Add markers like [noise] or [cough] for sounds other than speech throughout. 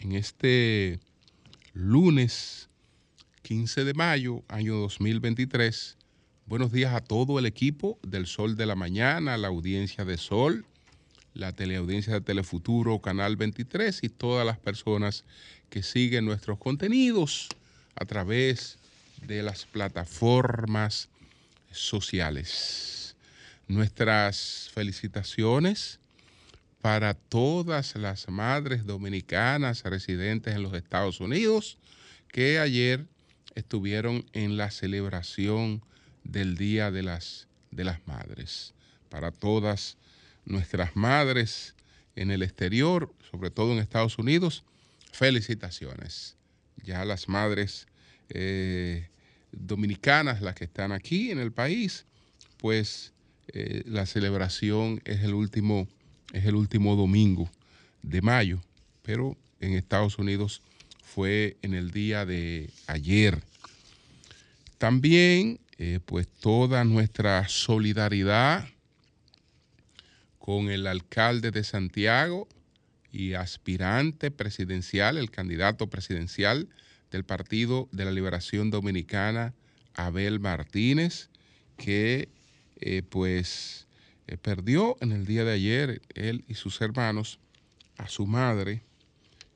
en este lunes 15 de mayo, año 2023, buenos días a todo el equipo del Sol de la Mañana, la audiencia de Sol, la teleaudiencia de Telefuturo, Canal 23 y todas las personas que siguen nuestros contenidos a través de las plataformas sociales. Nuestras felicitaciones para todas las madres dominicanas residentes en los Estados Unidos que ayer estuvieron en la celebración del Día de las, de las Madres. Para todas nuestras madres en el exterior, sobre todo en Estados Unidos, felicitaciones. Ya las madres eh, dominicanas, las que están aquí en el país, pues eh, la celebración es el último, es el último domingo de mayo, pero en Estados Unidos fue en el día de ayer. También, eh, pues toda nuestra solidaridad con el alcalde de Santiago y aspirante presidencial, el candidato presidencial del Partido de la Liberación Dominicana, Abel Martínez, que eh, pues eh, perdió en el día de ayer, él y sus hermanos, a su madre,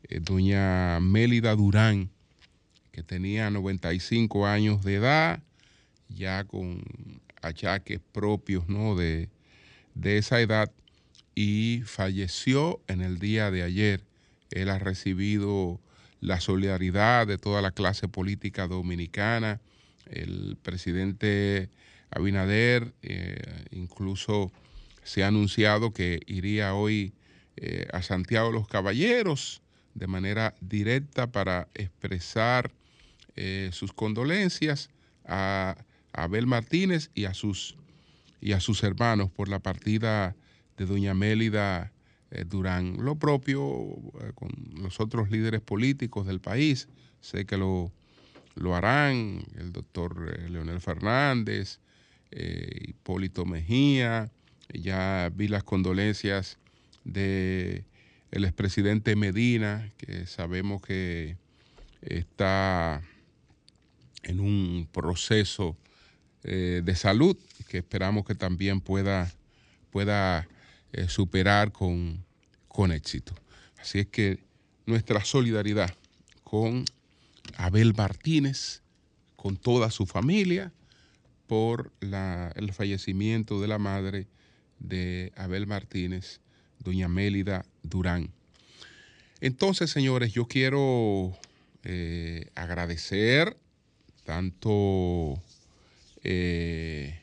eh, doña Mélida Durán, que tenía 95 años de edad, ya con achaques propios ¿no? de, de esa edad, y falleció en el día de ayer. Él ha recibido la solidaridad de toda la clase política dominicana. El presidente Abinader eh, incluso se ha anunciado que iría hoy eh, a Santiago de los Caballeros de manera directa para expresar eh, sus condolencias a, Abel Martínez y a sus y a sus hermanos por la partida de doña Mélida eh, Durán. Lo propio con los otros líderes políticos del país, sé que lo, lo harán, el doctor Leonel Fernández, Hipólito Mejía, ya vi las condolencias de el expresidente Medina, que sabemos que está en un proceso de salud, que esperamos que también pueda, pueda eh, superar con, con éxito. Así es que nuestra solidaridad con Abel Martínez, con toda su familia, por el fallecimiento de la madre de Abel Martínez, doña Mélida Durán. Entonces, señores, yo quiero eh, agradecer tanto eh,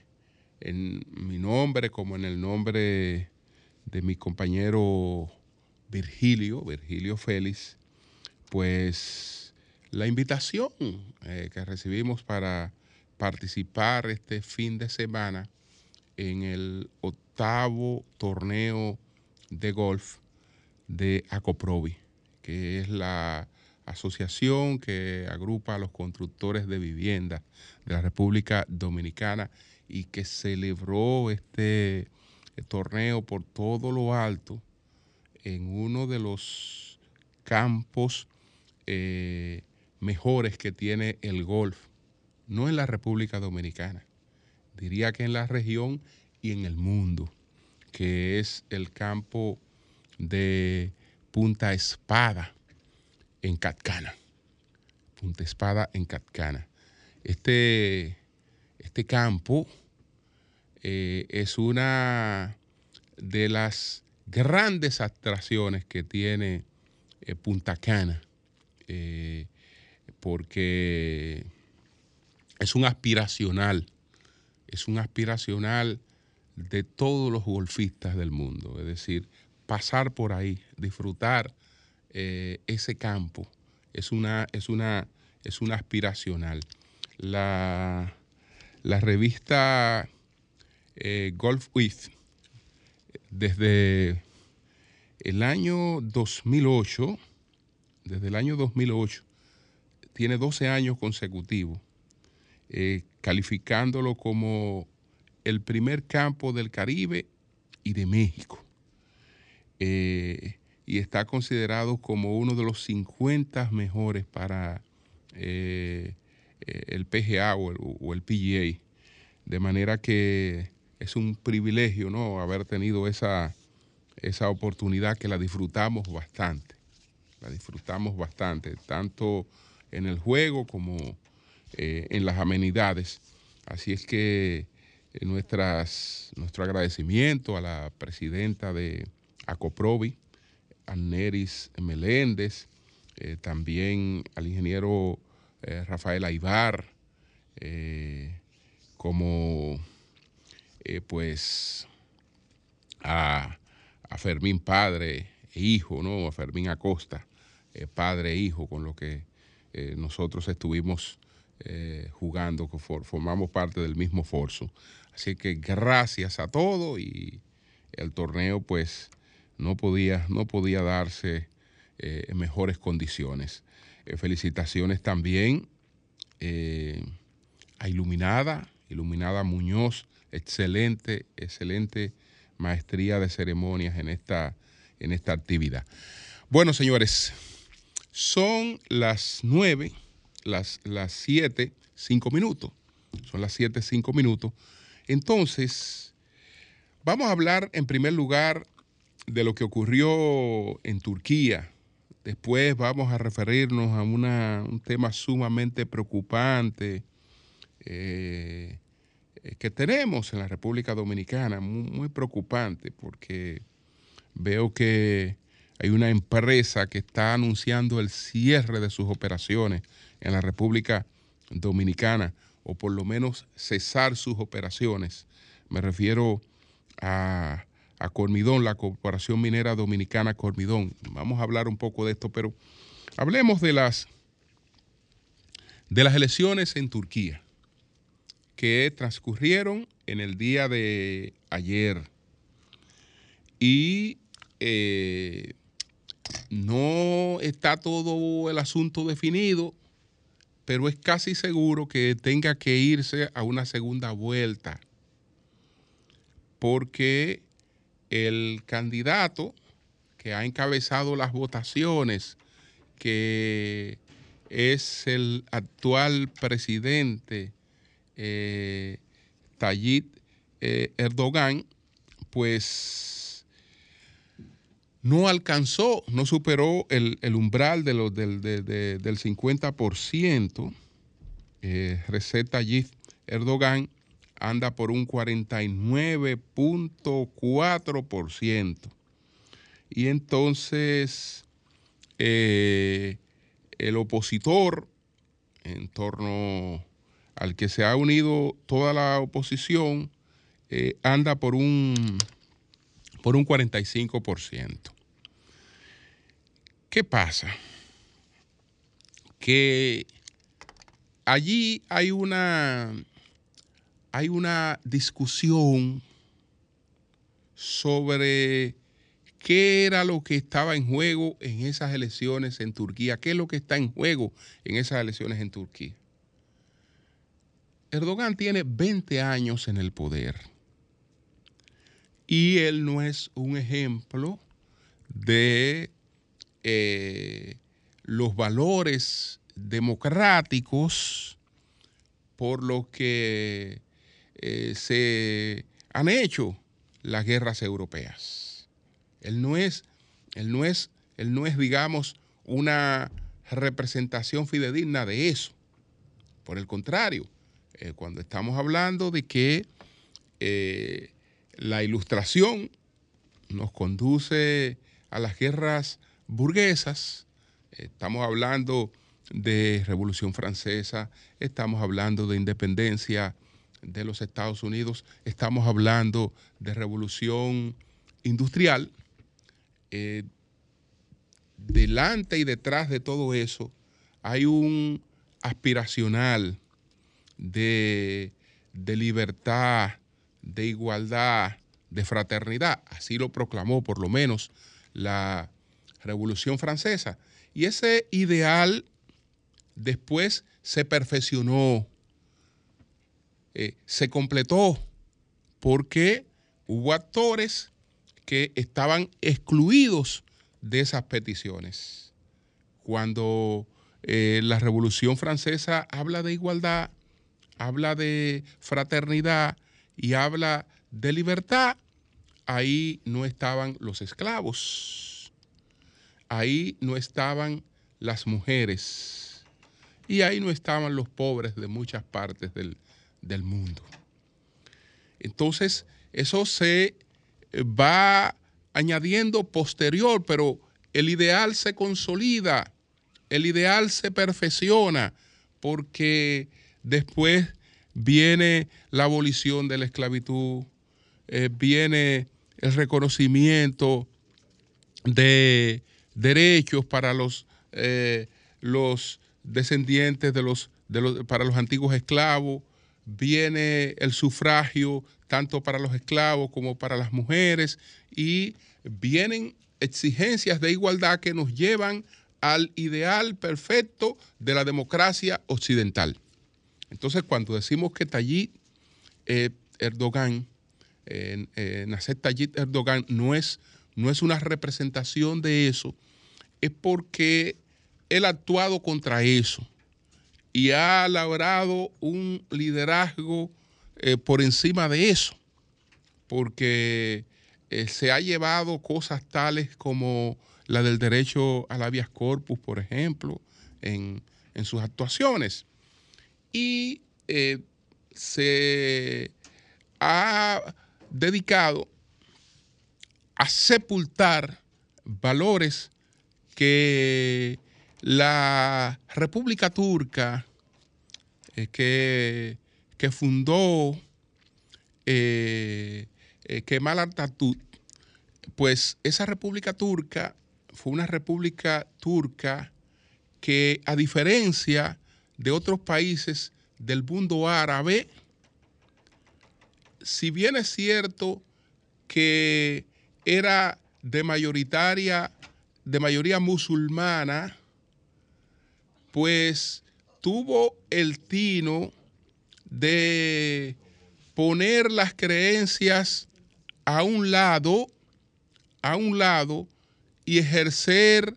en mi nombre como en el nombre de mi compañero Virgilio, Virgilio Félix, pues la invitación eh, que recibimos para participar este fin de semana en el torneo de golf de Acoprovi, que es la asociación que agrupa a los constructores de vivienda de la República Dominicana y que celebró este torneo por todo lo alto en uno de los campos eh, mejores que tiene el golf, no en la República Dominicana, diría que en la región y en el mundo, que es el campo de Punta Espada en Catcana. Punta Espada en Catcana. Este, este campo eh, es una de las grandes atracciones que tiene eh, Punta Cana, eh, porque es un aspiracional, es un aspiracional de todos los golfistas del mundo, es decir, pasar por ahí, disfrutar ese campo es una, es una, es una aspiracional. La, la revista eh, Golf With, desde el año 2008, desde el año 2008, tiene 12 años consecutivos, eh, calificándolo como el primer campo del Caribe y de México. Eh, y está considerado como uno de los 50 mejores para eh, el PGA o el, PGA. De manera que es un privilegio ¿no? haber tenido esa, esa oportunidad que la disfrutamos bastante. La disfrutamos bastante, tanto en el juego como eh, en las amenidades. Así es que eh, nuestras, nuestro agradecimiento a la presidenta de Acoprovi, Neris Meléndez, eh, también al ingeniero Rafael Aibar, como pues a, Fermín padre e hijo, ¿no? A Fermín Acosta, padre e hijo, con lo que nosotros estuvimos eh, jugando, formamos parte del mismo forzo. Así que gracias a todos y el torneo pues no podía, no podía darse eh, en mejores condiciones. Eh, felicitaciones también a Iluminada, Iluminada Muñoz, excelente, excelente maestría de ceremonias en esta, en esta actividad. Bueno, señores, son las nueve las, las 7, 5 minutos. Son las 7, 5 minutos. Entonces, vamos a hablar en primer lugar de lo que ocurrió en Turquía. Después vamos a referirnos a un tema sumamente preocupante eh, que tenemos en la República Dominicana, muy preocupante, porque veo que hay una empresa que está anunciando el cierre de sus operaciones en la República Dominicana, o por lo menos cesar sus operaciones. Me refiero a, a Cormidón, la Corporación Minera Dominicana Cormidón. Vamos a hablar un poco de esto, pero hablemos de las, de las elecciones en Turquía que transcurrieron en el día de ayer. Y eh, no está todo el asunto definido pero es casi seguro que tenga que irse a una segunda vuelta, porque el candidato que ha encabezado las votaciones, que es el actual presidente eh, Tayyip eh, Erdogan, pues no alcanzó, no superó el, umbral de del, del 50%. Eh, Recep Tayyip Erdogan anda por un 49.4%. Y entonces eh, el opositor, en torno al que se ha unido toda la oposición, eh, anda por un por un 45%. ¿Qué pasa? Que allí hay una, hay una discusión sobre qué era lo que estaba en juego en esas elecciones en Turquía, qué es lo que está en juego en esas elecciones en Turquía. Erdogan tiene 20 años en el poder y él no es un ejemplo de eh, los valores democráticos por los que eh, se han hecho las guerras europeas. Él no es, él no es, él no es, digamos, una representación fidedigna de eso. Por el contrario, eh, cuando estamos hablando de que la ilustración nos conduce a las guerras burguesas. Estamos hablando de Revolución Francesa, estamos hablando de independencia de los Estados Unidos, estamos hablando de revolución industrial. Eh, delante y detrás de todo eso hay un aspiracional de, de libertad, de igualdad, de fraternidad. Así lo proclamó por lo menos la Revolución Francesa. Y ese ideal después se perfeccionó, eh, se completó, porque hubo actores que estaban excluidos de esas peticiones. Cuando eh, la Revolución Francesa habla de igualdad, habla de fraternidad y habla de libertad, ahí no estaban los esclavos, ahí no estaban las mujeres y ahí no estaban los pobres de muchas partes del, del mundo. Entonces, eso se eh, va añadiendo posterior, pero el ideal se consolida, el ideal se perfecciona, porque después viene la abolición de la esclavitud, eh, viene el reconocimiento de derechos para los, eh, los descendientes de los, de los, para los antiguos esclavos, viene el sufragio tanto para los esclavos como para las mujeres y vienen exigencias de igualdad que nos llevan al ideal perfecto de la democracia occidental. Entonces, cuando decimos que Tayyip eh, Erdogan, eh, eh, Tayyip Erdogan no es, no es una representación de eso, es porque él ha actuado contra eso y ha logrado un liderazgo eh, por encima de eso, porque eh, se ha llevado cosas tales como la del derecho al habeas corpus, por ejemplo, en, sus actuaciones. Y eh, se ha dedicado a sepultar valores que la República Turca eh, que, que, fundó eh, eh, Kemal pues esa República Turca fue una república turca que a diferencia de otros países del mundo árabe, si bien es cierto que era de mayoritaria, de mayoría musulmana, pues tuvo el tino de poner las creencias a un lado, a un lado, y ejercer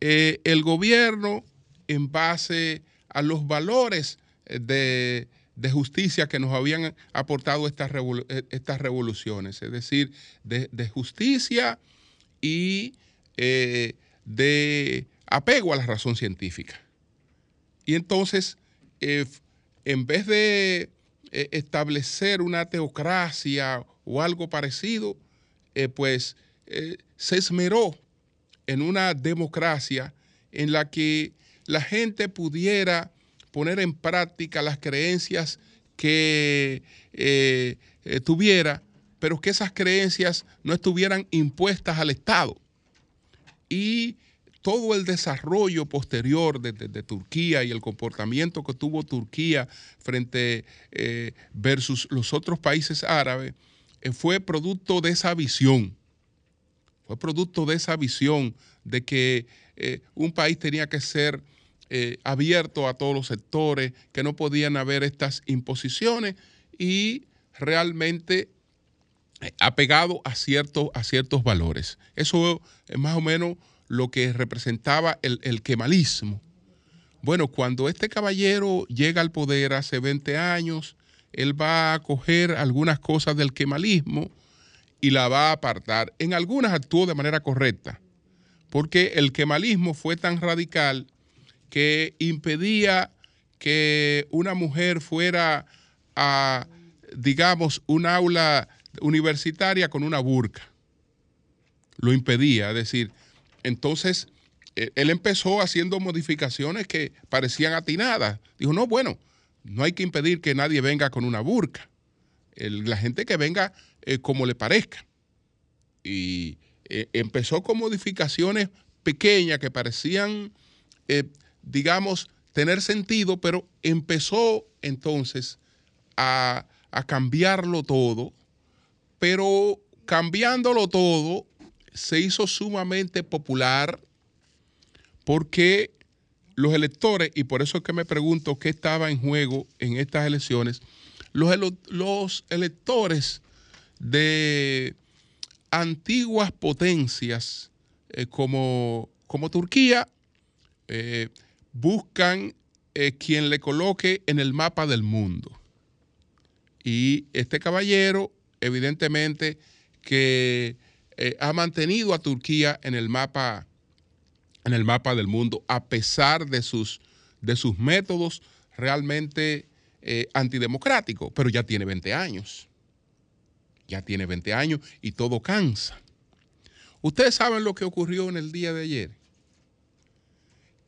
eh, el gobierno en base a los valores de, justicia que nos habían aportado estas, eh, estas revoluciones, es decir, de, justicia y eh, de apego a la razón científica. Y entonces, eh, en vez de eh, establecer una teocracia o algo parecido, eh, pues se esmeró en una democracia en la que la gente pudiera poner en práctica las creencias que tuviera, pero que esas creencias no estuvieran impuestas al Estado. Y todo el desarrollo posterior de, Turquía y el comportamiento que tuvo Turquía frente eh, versus los otros países árabes eh, fue producto de esa visión. Fue producto de esa visión de que eh, un país tenía que ser abierto a todos los sectores, que no podían haber estas imposiciones y realmente apegado a ciertos, a ciertos valores. Eso es más o menos lo que representaba el, quemalismo. Bueno, cuando este caballero llega al poder hace 20 años, él va a coger algunas cosas del quemalismo y la va a apartar. En algunas actuó de manera correcta, porque el quemalismo fue tan radical que impedía que una mujer fuera a, digamos, un aula universitaria con una burka. Lo impedía, es decir, entonces, eh, él empezó haciendo modificaciones que parecían atinadas. Dijo, no, bueno, no hay que impedir que nadie venga con una burca. la gente que venga eh, como le parezca. Y eh, empezó con modificaciones pequeñas que parecían digamos, tener sentido, pero empezó entonces a, cambiarlo todo, pero cambiándolo todo, se hizo sumamente popular porque los electores, y por eso es que me pregunto qué estaba en juego en estas elecciones, los electores de antiguas potencias eh, como, como, Turquía eh, buscan eh, quien le coloque en el mapa del mundo. Y este caballero, evidentemente, que ha mantenido a Turquía en el mapa en el mapa del mundo, a pesar de sus, de sus métodos realmente antidemocráticos, pero ya tiene 20 años. Ya tiene 20 años y todo cansa. Ustedes saben lo que ocurrió en el día de ayer.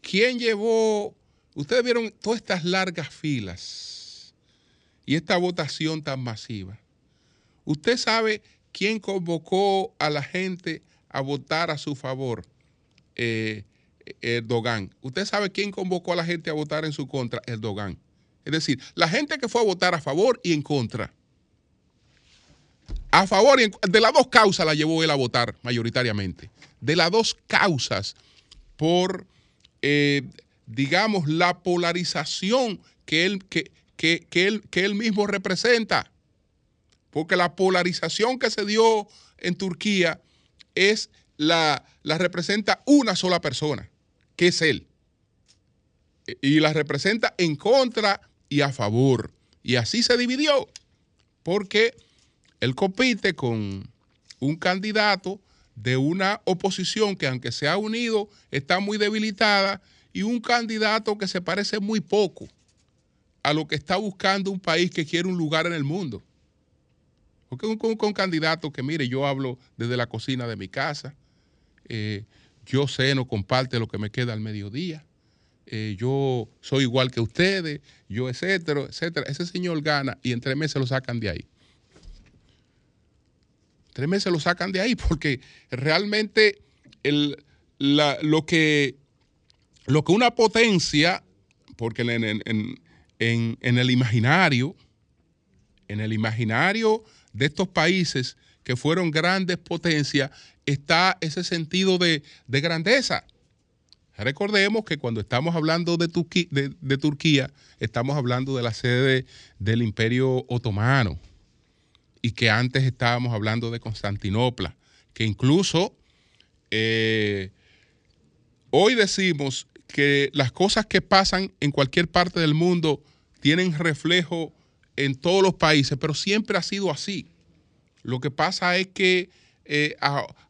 ¿Quién llevó, ustedes vieron todas estas largas filas y esta votación tan masiva? ¿Usted sabe quién convocó a la gente a votar a su favor? eh, Erdogan. ¿Usted sabe quién convocó a la gente a votar en su contra? Erdogan. Es decir, la gente que fue a votar a favor y en contra. A favor de las dos causas la llevó él a votar mayoritariamente. De las dos causas por, eh, digamos, la polarización que él, que, que, él, que él mismo representa. Porque la polarización que se dio en Turquía es la, representa una sola persona, que es él. Y la representa en contra y a favor. Y así se dividió, porque él compite con un candidato de una oposición que aunque se ha unido, está muy debilitada, y un candidato que se parece muy poco a lo que está buscando un país que quiere un lugar en el mundo. Porque un, un candidato que, mire, yo hablo desde la cocina de mi casa, eh, yo no comparte lo que me queda al mediodía, eh, yo soy igual que ustedes, yo etcétera, etcétera. Ese señor gana y en tres meses lo sacan de ahí. Tres meses lo sacan de ahí porque realmente lo, que, lo que una potencia, porque en, el imaginario, en el imaginario de estos países que fueron grandes potencias, está ese sentido de, grandeza. Recordemos que cuando estamos hablando de, Turquía, estamos hablando de la sede del Imperio Otomano y que antes estábamos hablando de Constantinopla, que incluso eh, hoy decimos que las cosas que pasan en cualquier parte del mundo tienen reflejo en todos los países, pero siempre ha sido así. Lo que pasa es que eh,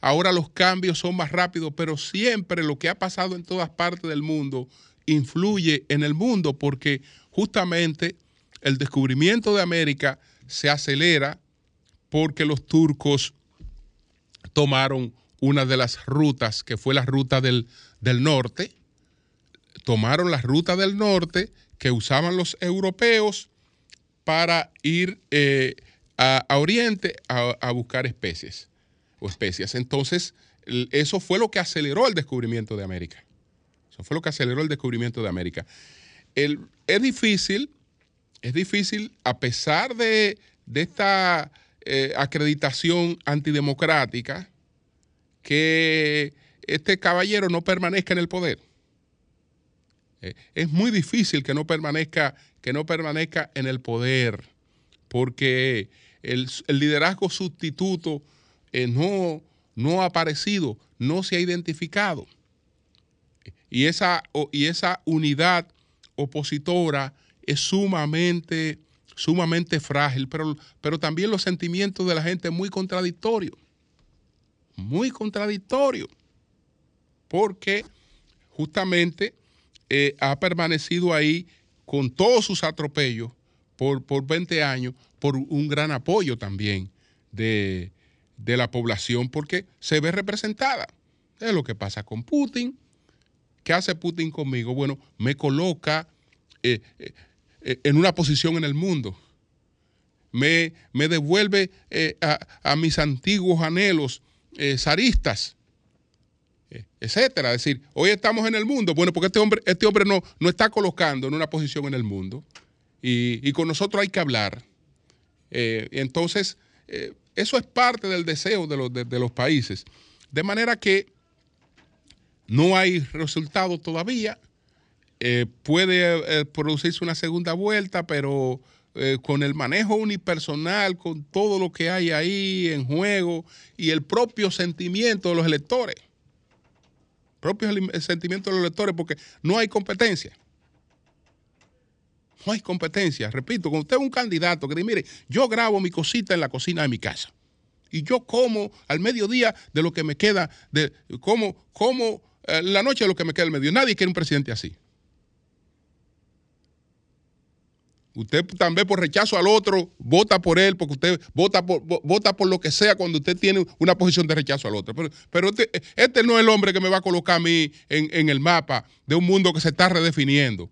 ahora los cambios son más rápidos, pero siempre lo que ha pasado en todas partes del mundo influye en el mundo porque justamente el descubrimiento de América se acelera porque los turcos tomaron una de las rutas, que fue la ruta del, norte, tomaron la ruta del norte que usaban los europeos para ir eh, a, Oriente a buscar especies o especias. Entonces, eso fue lo que aceleró el descubrimiento de América. Eso fue lo que aceleró el descubrimiento de América. es difícil, es difícil, a pesar de, esta eh, acreditación antidemocrática, que este caballero no permanezca en el poder. Eh, es muy difícil que no permanezca, que no permanezca en el poder, porque el, el liderazgo sustituto eh, no, no ha aparecido, no se ha identificado. Y esa, y esa unidad opositora es sumamente, sumamente frágil, pero, pero también los sentimientos de la gente muy contradictorios, muy contradictorios, porque justamente eh, ha permanecido ahí con todos sus atropellos por, por 20 años, por un gran apoyo también de, de la población porque se ve representada. Es lo que pasa con Putin. ¿Qué hace Putin conmigo? Bueno, me coloca eh, eh, en una posición en el mundo. Me, me devuelve a, mis antiguos anhelos zaristas. eh, etcétera. Es decir, hoy estamos en el mundo, bueno, porque este hombre, este hombre no, no está colocando en una posición en el mundo y, con nosotros hay que hablar. Eh, entonces, eh, eso es parte del deseo de los, de, los países. De manera que no hay resultado todavía. Puede producirse una segunda vuelta, pero con el manejo unipersonal, con todo lo que hay ahí en juego y el propio sentimiento de los electores propio sentimiento de los electores, porque no hay competencia. No hay competencia. Repito, cuando usted es un candidato que dice, mire, yo grabo mi cosita en la cocina de mi casa. Y yo como al mediodía de lo que me queda, de como, como eh, la noche de lo que me queda al mediodía. Nadie quiere un presidente así. Usted también por rechazo al otro vota por él, porque usted vota por, vota por lo que sea cuando usted tiene una posición de rechazo al otro. Pero, este, este, no es el hombre que me va a colocar a mí en, el mapa de un mundo que se está redefiniendo.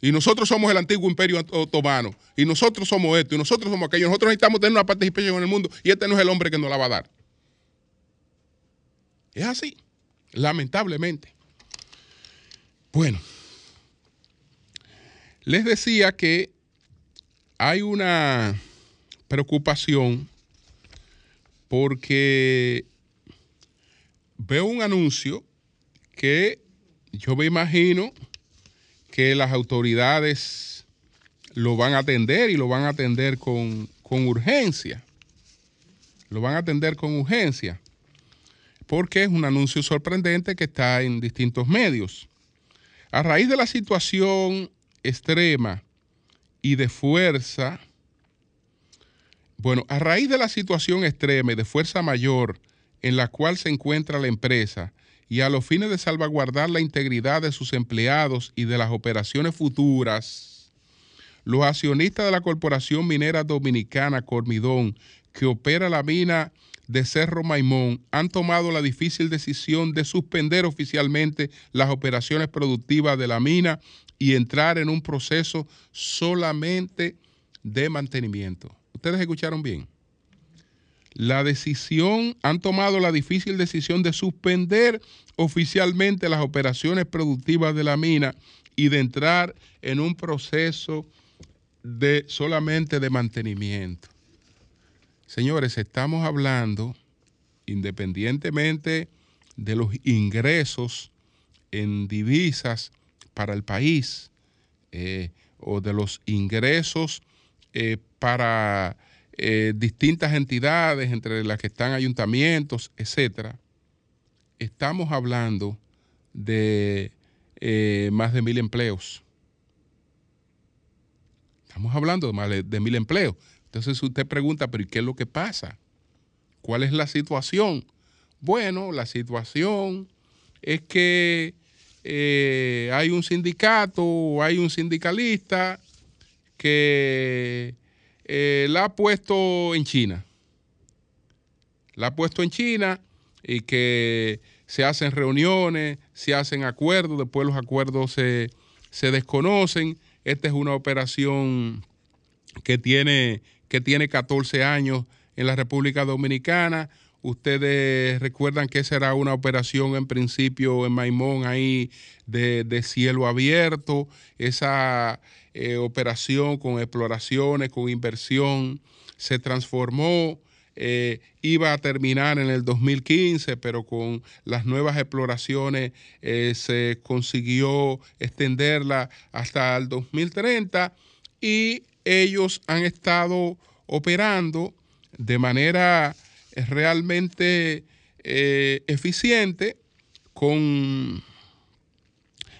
Y nosotros somos el antiguo imperio otomano. Y nosotros somos esto. Y nosotros somos aquello. Nosotros necesitamos tener una participación en el mundo. Y este no es el hombre que nos la va a dar. Es así. Lamentablemente. Bueno. Les decía que hay una preocupación porque veo un anuncio que yo me imagino que las autoridades lo van a atender y lo van a atender con, con urgencia. Lo van a atender con urgencia porque es un anuncio sorprendente que está en distintos medios. A raíz de la situación extrema y de fuerza, bueno, a raíz de la situación extrema y de fuerza mayor en la cual se encuentra la empresa y a los fines de salvaguardar la integridad de sus empleados y de las operaciones futuras, los accionistas de la Corporación Minera Dominicana Cormidón, que opera la mina de Cerro Maimón, han tomado la difícil decisión de suspender oficialmente las operaciones productivas de la mina y entrar en un proceso solamente de mantenimiento. Ustedes escucharon bien. La decisión, han tomado la difícil decisión de suspender oficialmente las operaciones productivas de la mina y de entrar en un proceso de solamente de mantenimiento. Señores, estamos hablando, independientemente de los ingresos en divisas para el país eh, o de los ingresos eh, para eh, distintas entidades, entre las que están ayuntamientos, etcétera, estamos hablando de más de mil empleos. Estamos hablando de más de mil empleos. Entonces usted pregunta, pero qué es lo que pasa? ¿Cuál es la situación? Bueno, la situación es que eh, hay un sindicato hay un sindicalista que eh, la ha puesto en China. La ha puesto en China y que se hacen reuniones, se hacen acuerdos, después los acuerdos se, se desconocen. Esta es una operación que tiene, que tiene 14 años en la República Dominicana. Ustedes recuerdan que esa era una operación en principio en Maimón ahí de, cielo abierto, esa eh, operación con exploraciones, con inversión, se transformó, eh, iba a terminar en el 2015, pero con las nuevas exploraciones eh, se consiguió extenderla hasta el 2030 y ellos han estado operando de manera realmente eh, eficiente con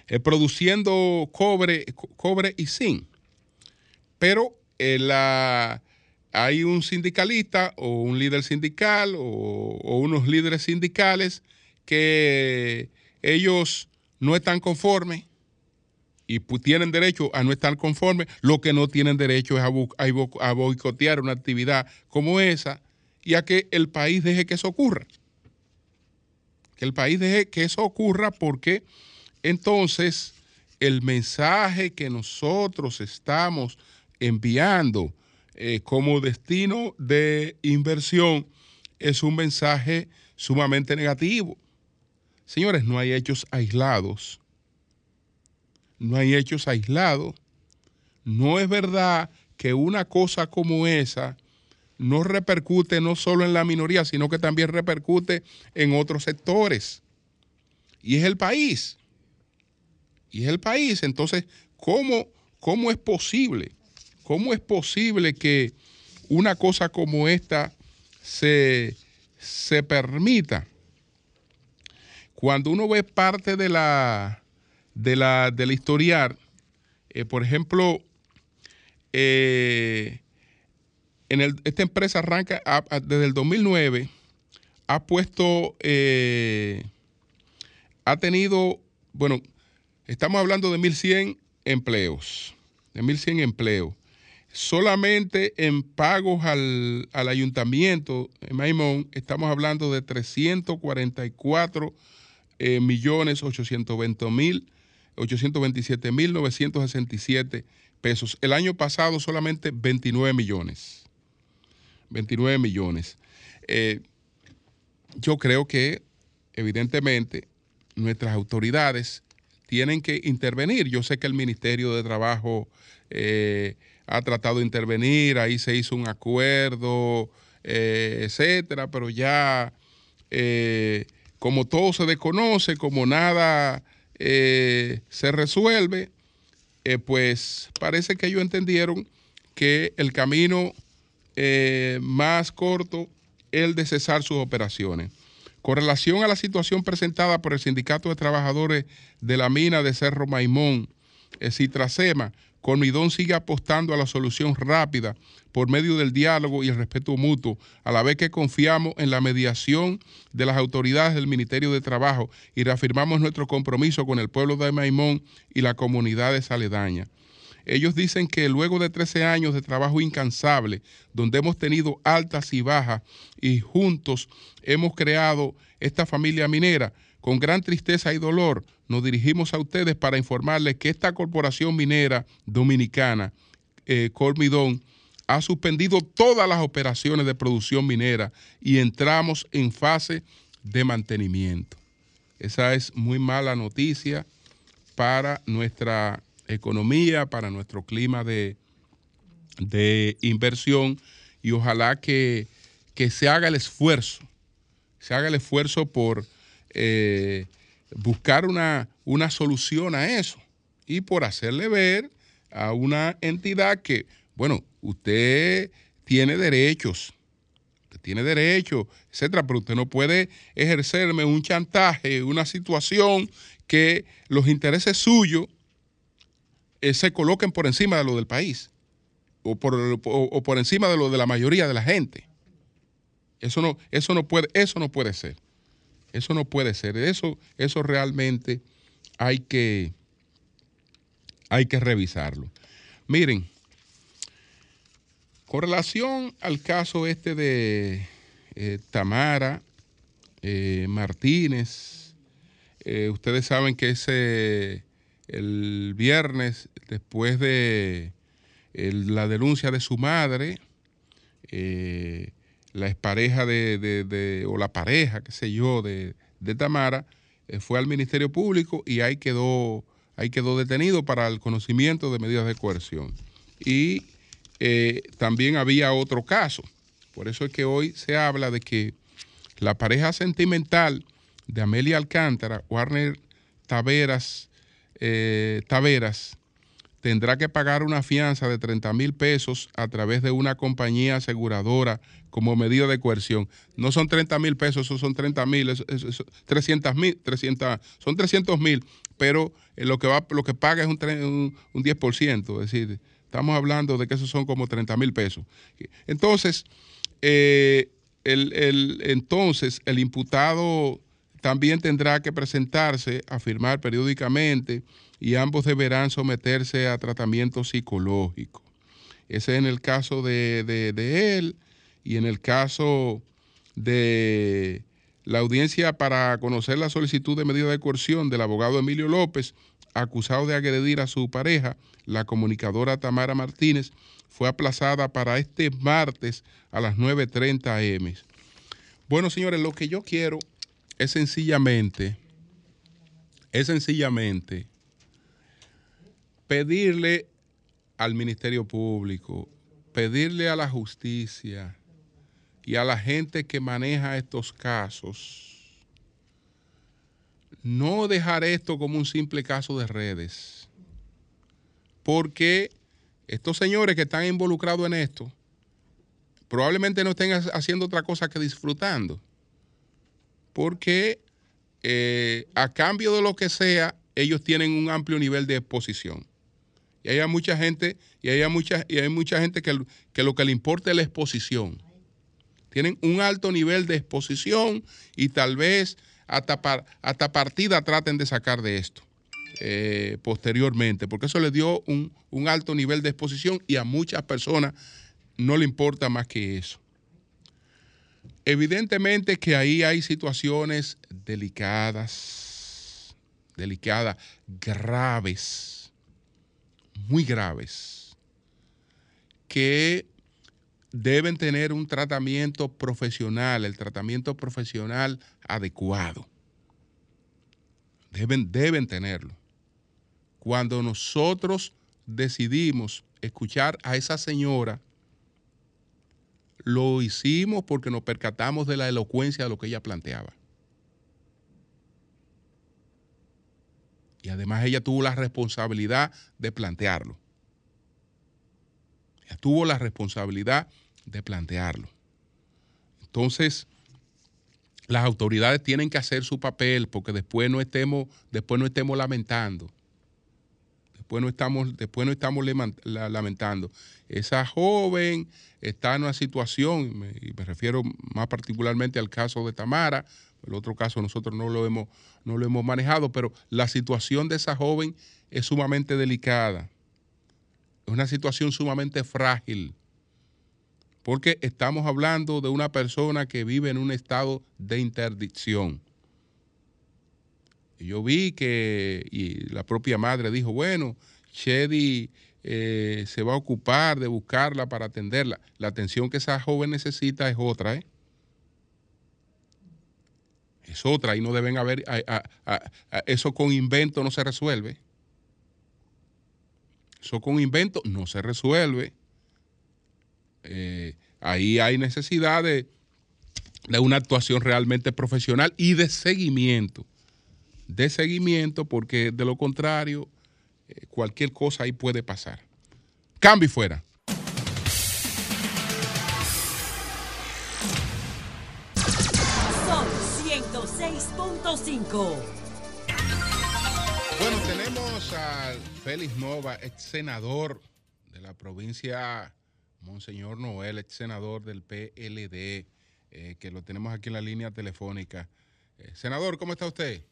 eh, produciendo cobre, cobre y zinc. Pero eh, hay un sindicalista o un líder sindical o unos líderes sindicales que ellos no están conformes y tienen derecho a no estar conformes, lo que no tienen derecho es a, boicotear una actividad como esa y a que el país deje que eso ocurra. Que el país deje que eso ocurra porque entonces el mensaje que nosotros estamos enviando eh, como destino de inversión es un mensaje sumamente negativo. Señores, no hay hechos aislados. No hay hechos aislados. No es verdad que una cosa como esa no repercute no solo en la minoría, sino que también repercute en otros sectores. Y es el país. Y es el país. Entonces, ¿cómo, cómo es posible? ¿Cómo es posible que una cosa como esta se, se permita? Cuando uno ve parte de la, de la, del historial, eh, por ejemplo, eh, esta empresa arranca desde el 2009, ha puesto, eh, ha tenido, bueno, estamos hablando de 1.100 empleos, de 1.100 empleos. Solamente en pagos al, ayuntamiento en Maimón estamos hablando de 344 millones 820 mil 827 pesos. El año pasado solamente 29 millones. 29 millones. Eh, yo creo que evidentemente nuestras autoridades tienen que intervenir. Yo sé que el Ministerio de Trabajo eh, ha tratado de intervenir, ahí se hizo un acuerdo, eh, etcétera, pero ya como todo se desconoce, como nada se resuelve, pues parece que ellos entendieron que el camino eh, más corto el de cesar sus operaciones. Con relación a la situación presentada por el Sindicato de Trabajadores de la Mina de Cerro Maimón, eh, Citrasema, Cormidón sigue apostando a la solución rápida por medio del diálogo y el respeto mutuo, a la vez que confiamos en la mediación de las autoridades del Ministerio de Trabajo y reafirmamos nuestro compromiso con el pueblo de Maimón y la comunidad de Saledaña. Ellos dicen que luego de 13 años de trabajo incansable, donde hemos tenido altas y bajas y juntos hemos creado esta familia minera, con gran tristeza y dolor nos dirigimos a ustedes para informarles que esta corporación minera dominicana, eh, Cormidón, ha suspendido todas las operaciones de producción minera y entramos en fase de mantenimiento. Esa es muy mala noticia para nuestra economía, para nuestro clima de, de inversión y ojalá que, se haga el esfuerzo, se haga el esfuerzo por eh, buscar una, una solución a eso y por hacerle ver a una entidad que, bueno, usted tiene derechos, usted tiene derechos, etcétera, pero usted no puede ejercerme un chantaje, una situación que los intereses suyos eh, se coloquen por encima de lo del país o por, o, por encima de lo de la mayoría de la gente. Eso no, eso no, puede, eso no puede ser. Eso no puede ser. Eso, eso realmente hay que, hay que revisarlo. Miren, con relación al caso este de eh, Tamara eh, Martínez, ustedes saben que ese el viernes, después de la denuncia de su madre, eh, la expareja de, o la pareja, qué sé yo, de, Tamara, eh, fue al Ministerio Público y ahí quedó, ahí quedó detenido para el conocimiento de medidas de coerción. Y eh, también había otro caso. Por eso es que hoy se habla de que la pareja sentimental de Amelia Alcántara, Warner Taveras eh, Taveras tendrá que pagar una fianza de 30 mil pesos a través de una compañía aseguradora como medida de coerción. No son 30 mil pesos, esos son 30 mil, 300 mil, son 300 mil, pero eh, lo que, paga es un, un, 10%, es decir, estamos hablando de que esos son como 30 mil pesos. Entonces, eh, entonces, el imputado también tendrá que presentarse a firmar periódicamente y ambos deberán someterse a tratamiento psicológico. Ese es en el caso de, él y en el caso de la audiencia para conocer la solicitud de medida de coerción del abogado Emilio López, acusado de agredir a su pareja, la comunicadora Tamara Martínez, fue aplazada para este martes a las 9.30 am. Bueno, señores, lo que yo quiero es sencillamente es sencillamente pedirle al Ministerio Público, pedirle a la justicia y a la gente que maneja estos casos, no dejar esto como un simple caso de redes, porque estos señores que están involucrados en esto probablemente no estén haciendo otra cosa que disfrutando, porque eh, a cambio de lo que sea, ellos tienen un amplio nivel de exposición. Y hay mucha gente, y hay mucha, y hay mucha gente que, que lo que le importa es la exposición. Tienen un alto nivel de exposición y tal vez hasta, hasta partida traten de sacar de esto eh, posteriormente, porque eso le dio un, un alto nivel de exposición y a muchas personas no le importa más que eso. Evidentemente que ahí hay situaciones delicadas, delicadas, graves, muy graves, que deben tener un tratamiento profesional, el tratamiento profesional adecuado. Deben, deben tenerlo. Cuando nosotros decidimos escuchar a esa señora, lo hicimos porque nos percatamos de la elocuencia de lo que ella planteaba. Y además ella tuvo la responsabilidad de plantearlo. Ella tuvo la responsabilidad de plantearlo. Entonces, las autoridades tienen que hacer su papel porque después no estemos, después no estemos lamentando. Después no estamos, después no estamos lamentando. Esa joven está en una situación, y me refiero más particularmente al caso de Tamara, el otro caso nosotros no lo hemos, no lo hemos manejado, pero la situación de esa joven es sumamente delicada. Es una situación sumamente frágil porque estamos hablando de una persona que vive en un estado de interdicción. yo vi que y la propia madre dijo, bueno, Shady eh, se va a ocupar de buscarla para atenderla. La atención que esa joven necesita es otra, ¿eh? Es otra y no deben haber, eso con invento no se resuelve. Eso con invento no se resuelve. Eh, ahí hay necesidad de, una actuación realmente profesional y de seguimiento. De seguimiento, porque de lo contrario, cualquier cosa ahí puede pasar. Cambio fuera. Son 106.5. Bueno, tenemos al Félix Nova, ex senador de la provincia Monseñor Noel, ex senador del PLD, eh, que lo tenemos aquí en la línea telefónica. Eh, senador, ¿cómo está usted?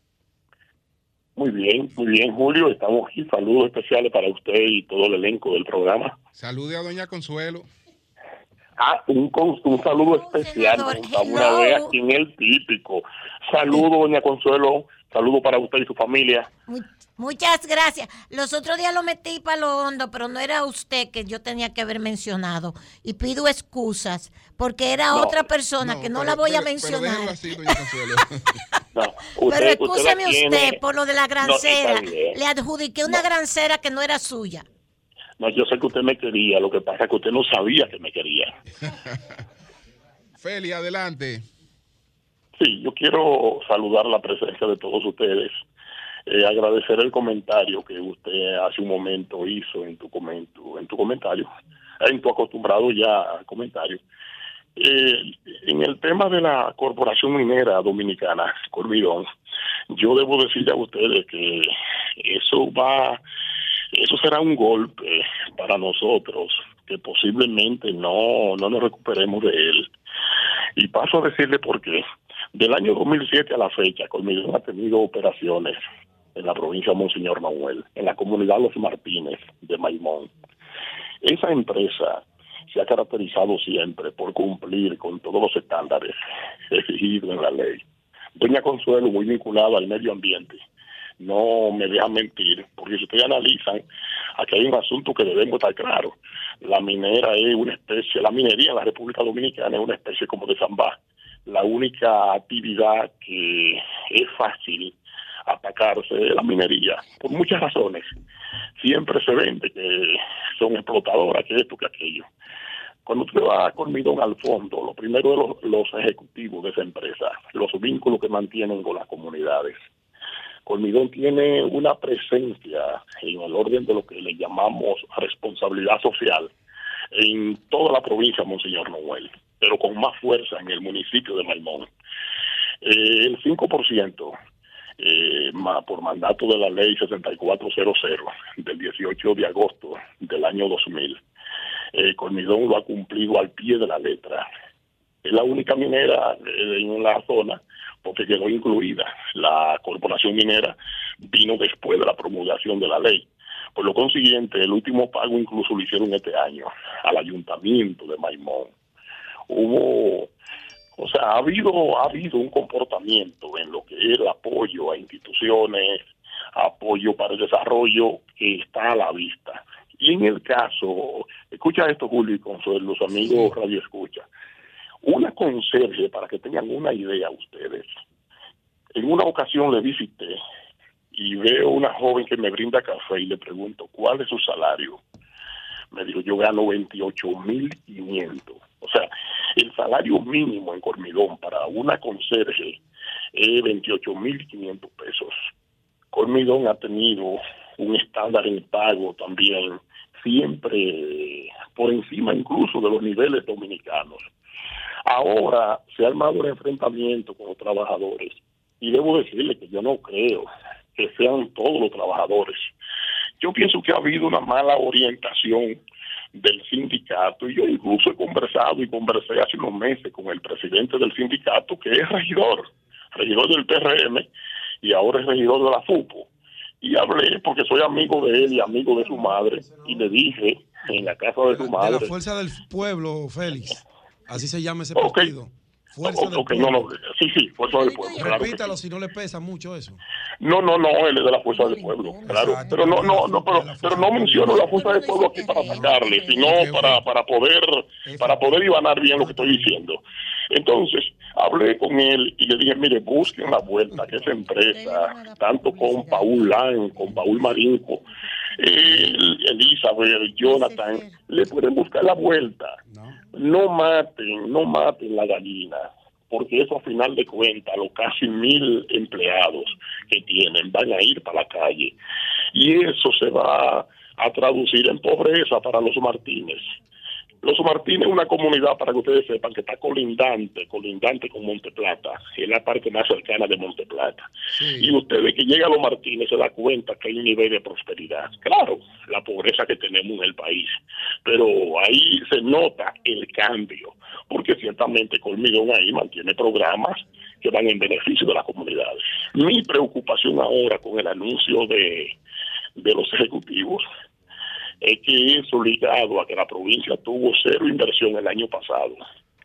Muy bien, muy bien, Julio. Estamos aquí. Saludos especiales para usted y todo el elenco del programa. Salude a doña Consuelo. Ah, un, un saludo especial. Una vez aquí en el típico. Saludo, doña Consuelo. Saludo para usted y su familia. Muchas gracias. Los otros días lo metí para lo hondo, pero no era usted que yo tenía que haber mencionado. Y pido excusas, porque era otra persona que no la voy a mencionar. [laughs] Pero, excúseme usted, por lo de la grancera. Le adjudiqué una grancera que no era suya. No, yo sé que usted me quería, lo que pasa es que usted no sabía que me quería. [laughs] Feli, adelante. Sí, yo quiero saludar la presencia de todos ustedes eh, agradecer el comentario que usted hace un momento hizo en tu, comento, en tu comentario, en tu acostumbrado ya comentario. Eh, en el tema de la Corporación Minera Dominicana, Corvidón, yo debo decirle a ustedes que eso va, eso será un golpe para nosotros, que posiblemente no, no nos recuperemos de él. Y paso a decirle por qué. Del año 2007 a la fecha, Colmillón ha tenido operaciones en la provincia de Monseñor Manuel, en la comunidad Los Martínez de Maimón. Esa empresa se ha caracterizado siempre por cumplir con todos los estándares [laughs] exigidos en la ley. Doña Consuelo, muy vinculado al medio ambiente, no me deja mentir, porque si ustedes analizan, aquí hay un asunto que debemos estar claro. La minera es una especie, la minería en la República Dominicana es una especie como de zambá. La única actividad que es fácil atacarse la minería, por muchas razones. Siempre se vende que son explotadoras, que esto, que aquello. Cuando usted va con Midón al fondo, lo primero de los, ejecutivos de esa empresa, los vínculos que mantienen con las comunidades. Colmidón tiene una presencia en el orden de lo que le llamamos responsabilidad social en toda la provincia, Monseñor Noel, pero con más fuerza en el municipio de Maimón. Eh, el 5% eh, por mandato de la ley 6400 del 18 de agosto del año 2000 eh, lo ha cumplido al pie de la letra. Es la única minera eh, en la zona porque quedó incluida. La corporación minera vino después de la promulgación de la ley. Por lo consiguiente, el último pago incluso lo hicieron este año al ayuntamiento de Maimón. Hubo, o sea, ha habido, ha habido un comportamiento en lo que es el apoyo a instituciones, apoyo para el desarrollo que está a la vista. Y en el caso, escucha esto Julio y con los amigos Radio Escucha, una conserje, para que tengan una idea ustedes, en una ocasión le visité y veo una joven que me brinda café y le pregunto, ¿cuál es su salario? Me dijo, yo gano 28.500. O sea, el salario mínimo en Cormidón para una conserje es 28.500 pesos. Cormidón ha tenido un estándar en pago también siempre por encima incluso de los niveles dominicanos. Ahora se ha armado un enfrentamiento con los trabajadores y debo decirle que yo no creo que sean todos los trabajadores. Yo pienso que ha habido una mala orientación del sindicato y yo incluso he conversado y conversé hace unos meses con el presidente del sindicato que es regidor, regidor del PRM y ahora es regidor de la FUPO y hablé porque soy amigo de él y amigo de su madre y le dije en la casa de su madre. De la fuerza del pueblo, Félix. Así se llama ese partido. Fuerza del pueblo. sí, sí, Fuerza del Pueblo. Repítalo si no le pesa mucho eso. No, no, no, él es de la Fuerza del Pueblo, claro. Pero no, no, no, pero, pero no menciono la Fuerza del Pueblo aquí para atacarle, sino para, para poder, para poder ibanar bien lo que estoy diciendo. Entonces, hablé con él y le dije, mire, busquen la vuelta que esa empresa, tanto con Paul Lang, con Paul Marinco, Elizabeth, Jonathan, le pueden buscar la vuelta. No. Maten, no maten la gallina, porque eso a final de cuentas, los casi mil empleados que tienen van a ir para la calle. Y eso se va a traducir en pobreza para los Martínez. Los Martínez es una comunidad, para que ustedes sepan, que está colindante, colindante con Monteplata, es la parte más cercana de Monteplata. Y ustedes que llega a Los Martínez se da cuenta que hay un nivel de prosperidad. Claro, la pobreza que tenemos en el país, pero ahí se nota el cambio, porque ciertamente Colmidón ahí mantiene programas que van en beneficio de las comunidades. Mi preocupación ahora con el anuncio de, de los ejecutivos es que eso ligado a que la provincia tuvo cero inversión el año pasado.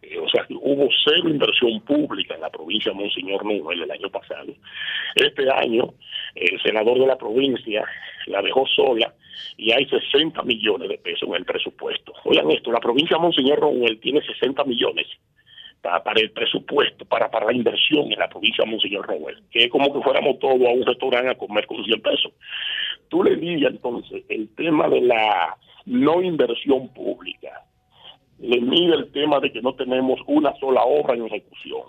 Eh, o sea, hubo cero inversión pública en la provincia de Monseñor Núñez el año pasado. Este año, el senador de la provincia la dejó sola y hay 60 millones de pesos en el presupuesto. Oigan esto, la provincia de Monseñor Noel tiene 60 millones para, el presupuesto, para, para la inversión en la provincia de Monseñor Noel, que es como que fuéramos todos a un restaurante a comer con 100 pesos. Tú le digas entonces el tema de la no inversión pública, le mide el tema de que no tenemos una sola obra en ejecución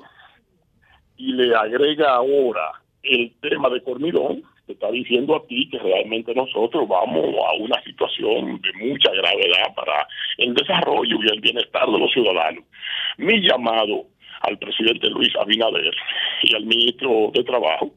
y le agrega ahora el tema de Cormidón, está diciendo a ti que realmente nosotros vamos a una situación de mucha gravedad para el desarrollo y el bienestar de los ciudadanos. Mi llamado al presidente Luis Abinader y al ministro de Trabajo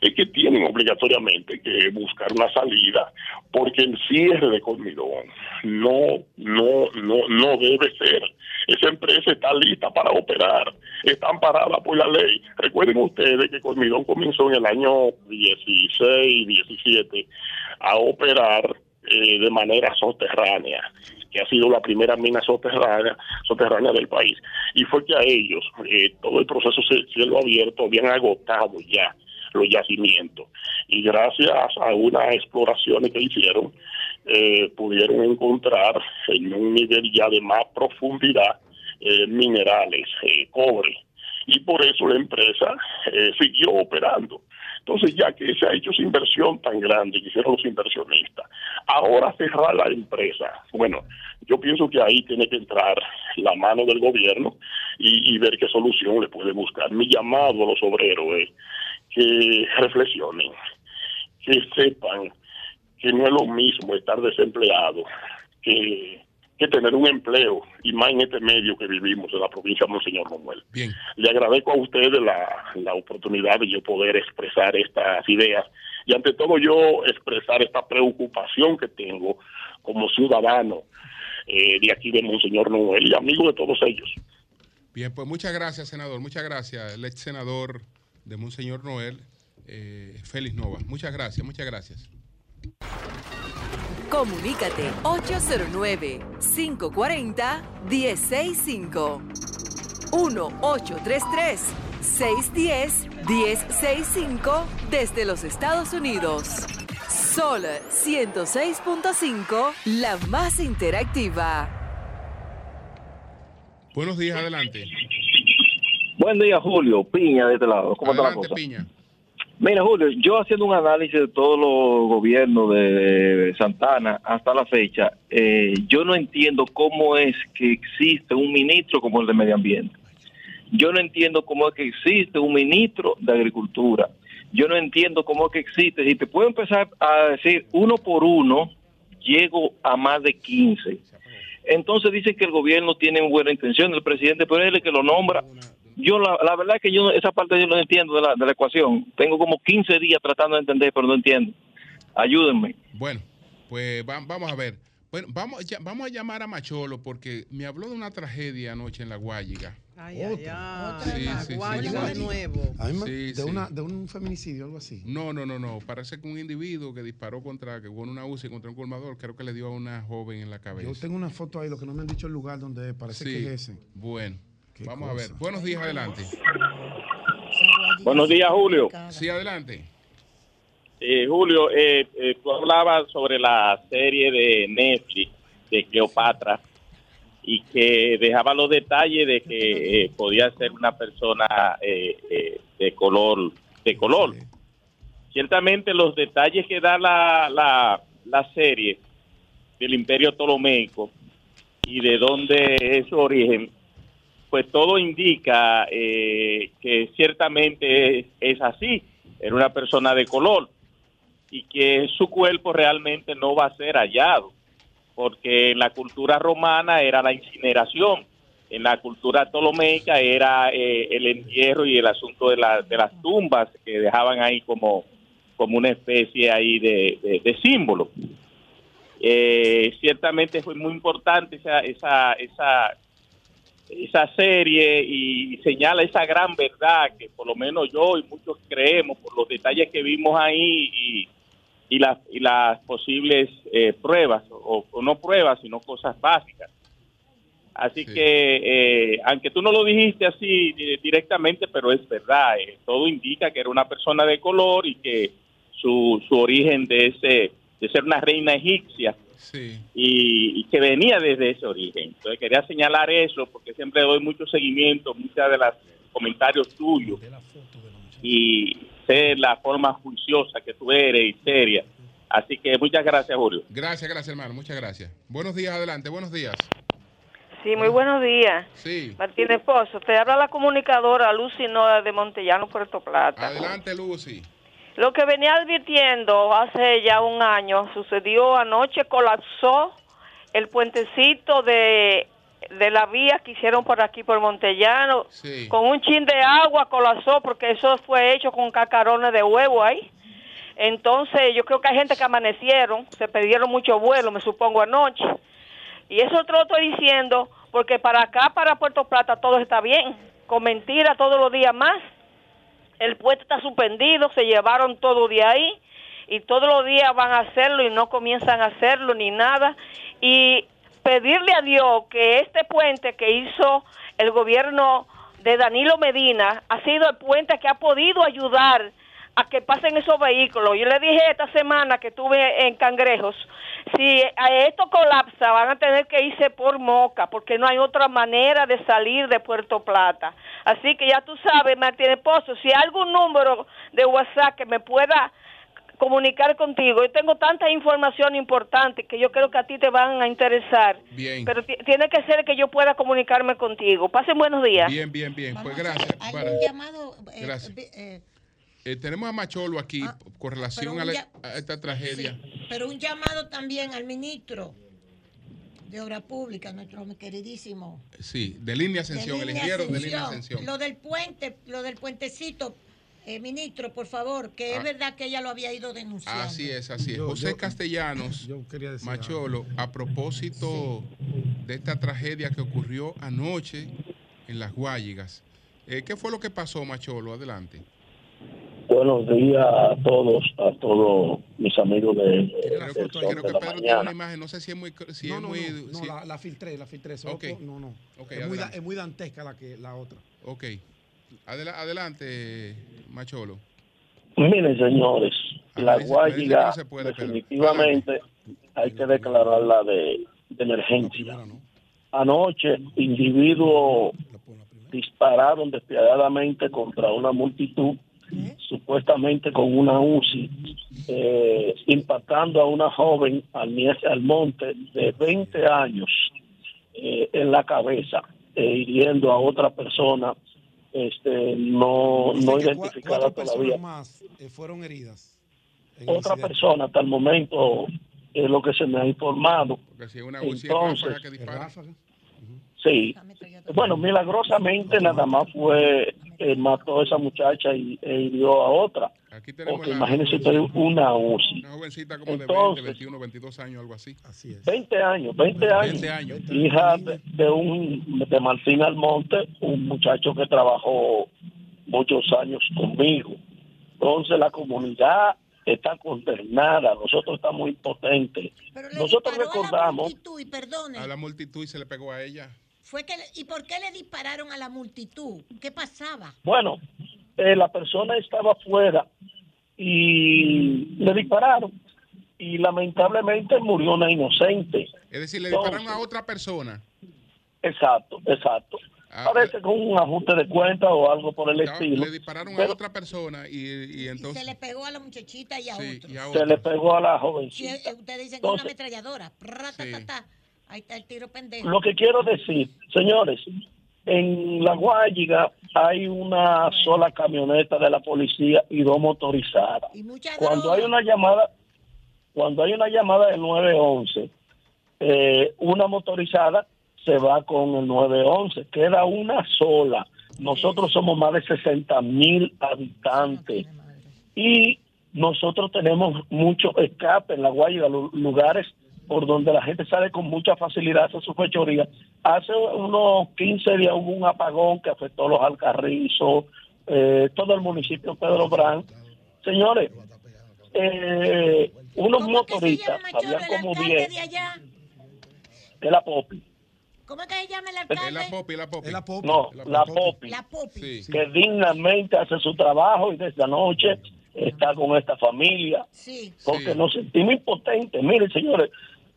es que tienen obligatoriamente que buscar una salida porque el cierre de Colmidón no no no no debe ser. Esa empresa está lista para operar están paradas por la ley. Recuerden ustedes que Colmidón comenzó en el año 16 17 a operar eh, de manera soterránea que ha sido la primera mina soterránea, del país. Y fue que a ellos, eh, todo el proceso cielo abierto, habían agotado ya los yacimientos. Y gracias a unas exploraciones que hicieron, eh, pudieron encontrar en un nivel ya de más profundidad eh, minerales, cobre. Y por eso la empresa siguió operando. Entonces, ya que se ha hecho esa inversión tan grande que hicieron los inversionistas, ahora cerrar la empresa. Bueno, yo pienso que ahí tiene que entrar la mano del gobierno y, ver qué solución le puede buscar. Mi llamado a los obreros es que reflexionen, que sepan que no es lo mismo estar desempleado que que tener un empleo y más en este medio que vivimos en la provincia de Monseñor Manuel. Bien. Le agradezco a ustedes la, la oportunidad de yo poder expresar estas ideas y ante todo yo expresar esta preocupación que tengo como ciudadano eh, de aquí de Monseñor Noel y amigo de todos ellos. Bien, pues muchas gracias, senador. Muchas gracias, el ex senador de Monseñor Noel, eh, Félix Nova. Muchas gracias, muchas gracias. Comunícate 809-540-1065. 1-833-610-1065 desde los Estados Unidos. Sol 106.5, la más interactiva. Buenos días, adelante. Buen día, Julio. Piña de este lado. ¿Cómo está la cosa? Piña. Mira, Julio, yo haciendo un análisis de todos los gobiernos de Santana hasta la fecha, eh, yo no entiendo cómo es que existe un ministro como el de Medio Ambiente. Yo no entiendo cómo es que existe un ministro de Agricultura. Yo no entiendo cómo es que existe. Si te puedo empezar a decir uno por uno, llego a más de 15. Entonces dicen que el gobierno tiene buena intención, el presidente, pero él es el que lo nombra yo la, la, verdad es que yo esa parte yo no entiendo de la, de la ecuación. Tengo como 15 días tratando de entender, pero no entiendo. Ayúdenme. Bueno, pues vamos a ver. Bueno, vamos, vamos a llamar a Macholo porque me habló de una tragedia anoche en La Guayiga. Ay, ay, ay. Sí, Guayiga de nuevo. de, una, de un feminicidio, algo así. No, no, no, no. Parece que un individuo que disparó contra, que hubo una UCI contra un colmador, creo que le dio a una joven en la cabeza. Yo tengo una foto ahí, lo que no me han dicho el lugar donde parece que es ese. Bueno. Vamos a ver. Buenos días, adelante. Buenos días, Julio. Sí, adelante. Eh, Julio, eh, eh, tú hablabas sobre la serie de Netflix de Cleopatra y que dejaba los detalles de que podía ser una persona de color de color. Ciertamente los detalles que da la, la, la serie del Imperio Ptolomeico y de dónde es su origen pues todo indica eh, que ciertamente es, así, era una persona de color y que su cuerpo realmente no va a ser hallado, porque en la cultura romana era la incineración, en la cultura ptolomeica era eh, el entierro y el asunto de, de, las tumbas que dejaban ahí como, como una especie ahí de, de, símbolo. Eh, ciertamente fue muy importante esa, esa, esa esa serie y señala esa gran verdad que por lo menos yo y muchos creemos por los detalles que vimos ahí y, y, las, y las posibles eh, pruebas, o, no pruebas, sino cosas básicas. Así que, eh, aunque tú no lo dijiste así directamente, pero es verdad, eh, todo indica que era una persona de color y que su, su origen de, ese, de ser una reina egipcia y, que venía desde ese origen. Entonces quería señalar eso porque siempre doy mucho seguimiento, muchas de los comentarios tuyos y sé la forma juiciosa que tú eres y seria. Así que muchas gracias, Julio. Gracias, gracias, hermano. Muchas gracias. Buenos días, adelante. Buenos días. Sí, muy buenos días. Sí. Martínez Pozo, te habla la comunicadora Lucy Noda de Montellano, Puerto Plata. Adelante, Lucy. Lo que venía advirtiendo hace ya un año sucedió anoche, colapsó el puentecito de, la vía que hicieron por aquí, por Montellano, con un chin de agua colapsó porque eso fue hecho con cacarones de huevo ahí. Entonces yo creo que hay gente que amanecieron, se perdieron mucho vuelo, me supongo anoche. Y eso te lo estoy diciendo porque para acá, para Puerto Plata, todo está bien, con mentira todos los días más el puesto está suspendido, se llevaron todo de ahí y todos los días van a hacerlo y no comienzan a hacerlo ni nada. Y pedirle a Dios que este puente que hizo el gobierno de Danilo Medina ha sido el puente que ha podido ayudar a que pasen esos vehículos. Yo le dije esta semana que estuve en Cangrejos, si a esto colapsa van a tener que irse por Moca, porque no hay otra manera de salir de Puerto Plata. Así que ya tú sabes, Martínez Pozo, si hay algún número de WhatsApp que me pueda comunicar contigo. Yo tengo tanta información importante que yo creo que a ti te van a interesar. Bien. Pero ti- tiene que ser que yo pueda comunicarme contigo. Pasen buenos días. Bien, bien, bien. Pues gracias. Hay un llamado. eh, Gracias. eh, Eh, tenemos a Macholo aquí con relación a, la- ya- a esta tragedia. pero un llamado también al ministro de Obra Pública, nuestro queridísimo. Sí, de línea Ascensión, de el Línea ingeniero de línea Ascensión. Lo del puente, lo del puentecito, eh, ministro, por favor, que Ah. es verdad que ella lo había ido denunciando. Así es, así es. Yo- José yo- Castellanos, quería decir Macholo, a propósito de esta tragedia que ocurrió anoche en Las Guayigas. eh, ¿Qué fue lo que pasó, Macholo? Adelante. Buenos días a todos, a todos mis amigos de, de, creo que la Pedro tiene mañana. una imagen, no sé si es muy... Si No, es no, muy no, no, si- la, la filtré, la filtré. solo Ok. por- no, no. Ok, es, muy, es dantesca la, que, la otra. Ok. Adela- adelante, Macholo. Miren, señores, la dice que Guayiga no se puede, Pedro. definitivamente hay que declararla de, de emergencia. Anoche, individuos dispararon despiadadamente contra una multitud, supuestamente con una UCI, eh, impactando a una joven al, monte de 20 años eh, en la cabeza, eh, hiriendo a otra persona este, no, no identificada todavía. más eh, fueron heridas. Otra persona hasta el momento es lo que se me ha informado. Porque si es una UCI es Entonces, ráfaga que dispara. Sí. Bueno, milagrosamente nada más fue, eh, mató a esa muchacha y e hirió a otra. Aquí tenemos Porque la- imagínense usted una UCI. Una jovencita como de 20, Entonces- 21, 22 años, algo así. Así es. 20 años, 20 años. 20 años. Hija de, de un de Martín Almonte, un muchacho que trabajó muchos años conmigo. Entonces la comunidad está consternada, nosotros estamos impotentes. Nosotros recordamos multitud, y perdone, A la multitud y se le pegó a ella. Fue que le- ¿y por qué le dispararon a la multitud? ¿Qué pasaba? Bueno, eh, la persona estaba afuera y le dispararon y lamentablemente murió una inocente. Es decir, le Entonces- dispararon a otra persona. Exacto, exacto. Ah, Parece con un ajuste de cuenta o algo por el Ya, estilo. Le dispararon Pero a otra persona y, y entonces... Se le pegó a la muchachita y a Sí, otro. y a se le pegó a la jovencita. eh, ustedes dicen que es una Entonces- ametralladora. Prra, ta, ta, ta. Ahí está el tiro pendejo. Lo que quiero decir, señores, en La Guayiga hay una sola camioneta de la policía y dos motorizadas. Cuando hay una llamada, cuando hay una llamada del 911, eh, una motorizada se va con el 911, queda una sola. Nosotros somos más de 60 mil habitantes y nosotros tenemos mucho escape en La Guayiga, lu- lugares por donde la gente sale con mucha facilidad a hacer su fechoría. Hace unos 15 días hubo un apagón que afectó los Alcarrizos, eh, todo el municipio de Pedro Brán. Señores, eh, unos motoristas, había como 10 de la Popi. ¿Cómo es que se llama el Es alcalde? la popi, la popi. No, la Popi. La Popi. que dignamente hace su trabajo y desde anoche está con esta familia. Sí. Porque nos sentimos impotentes. Miren, señores,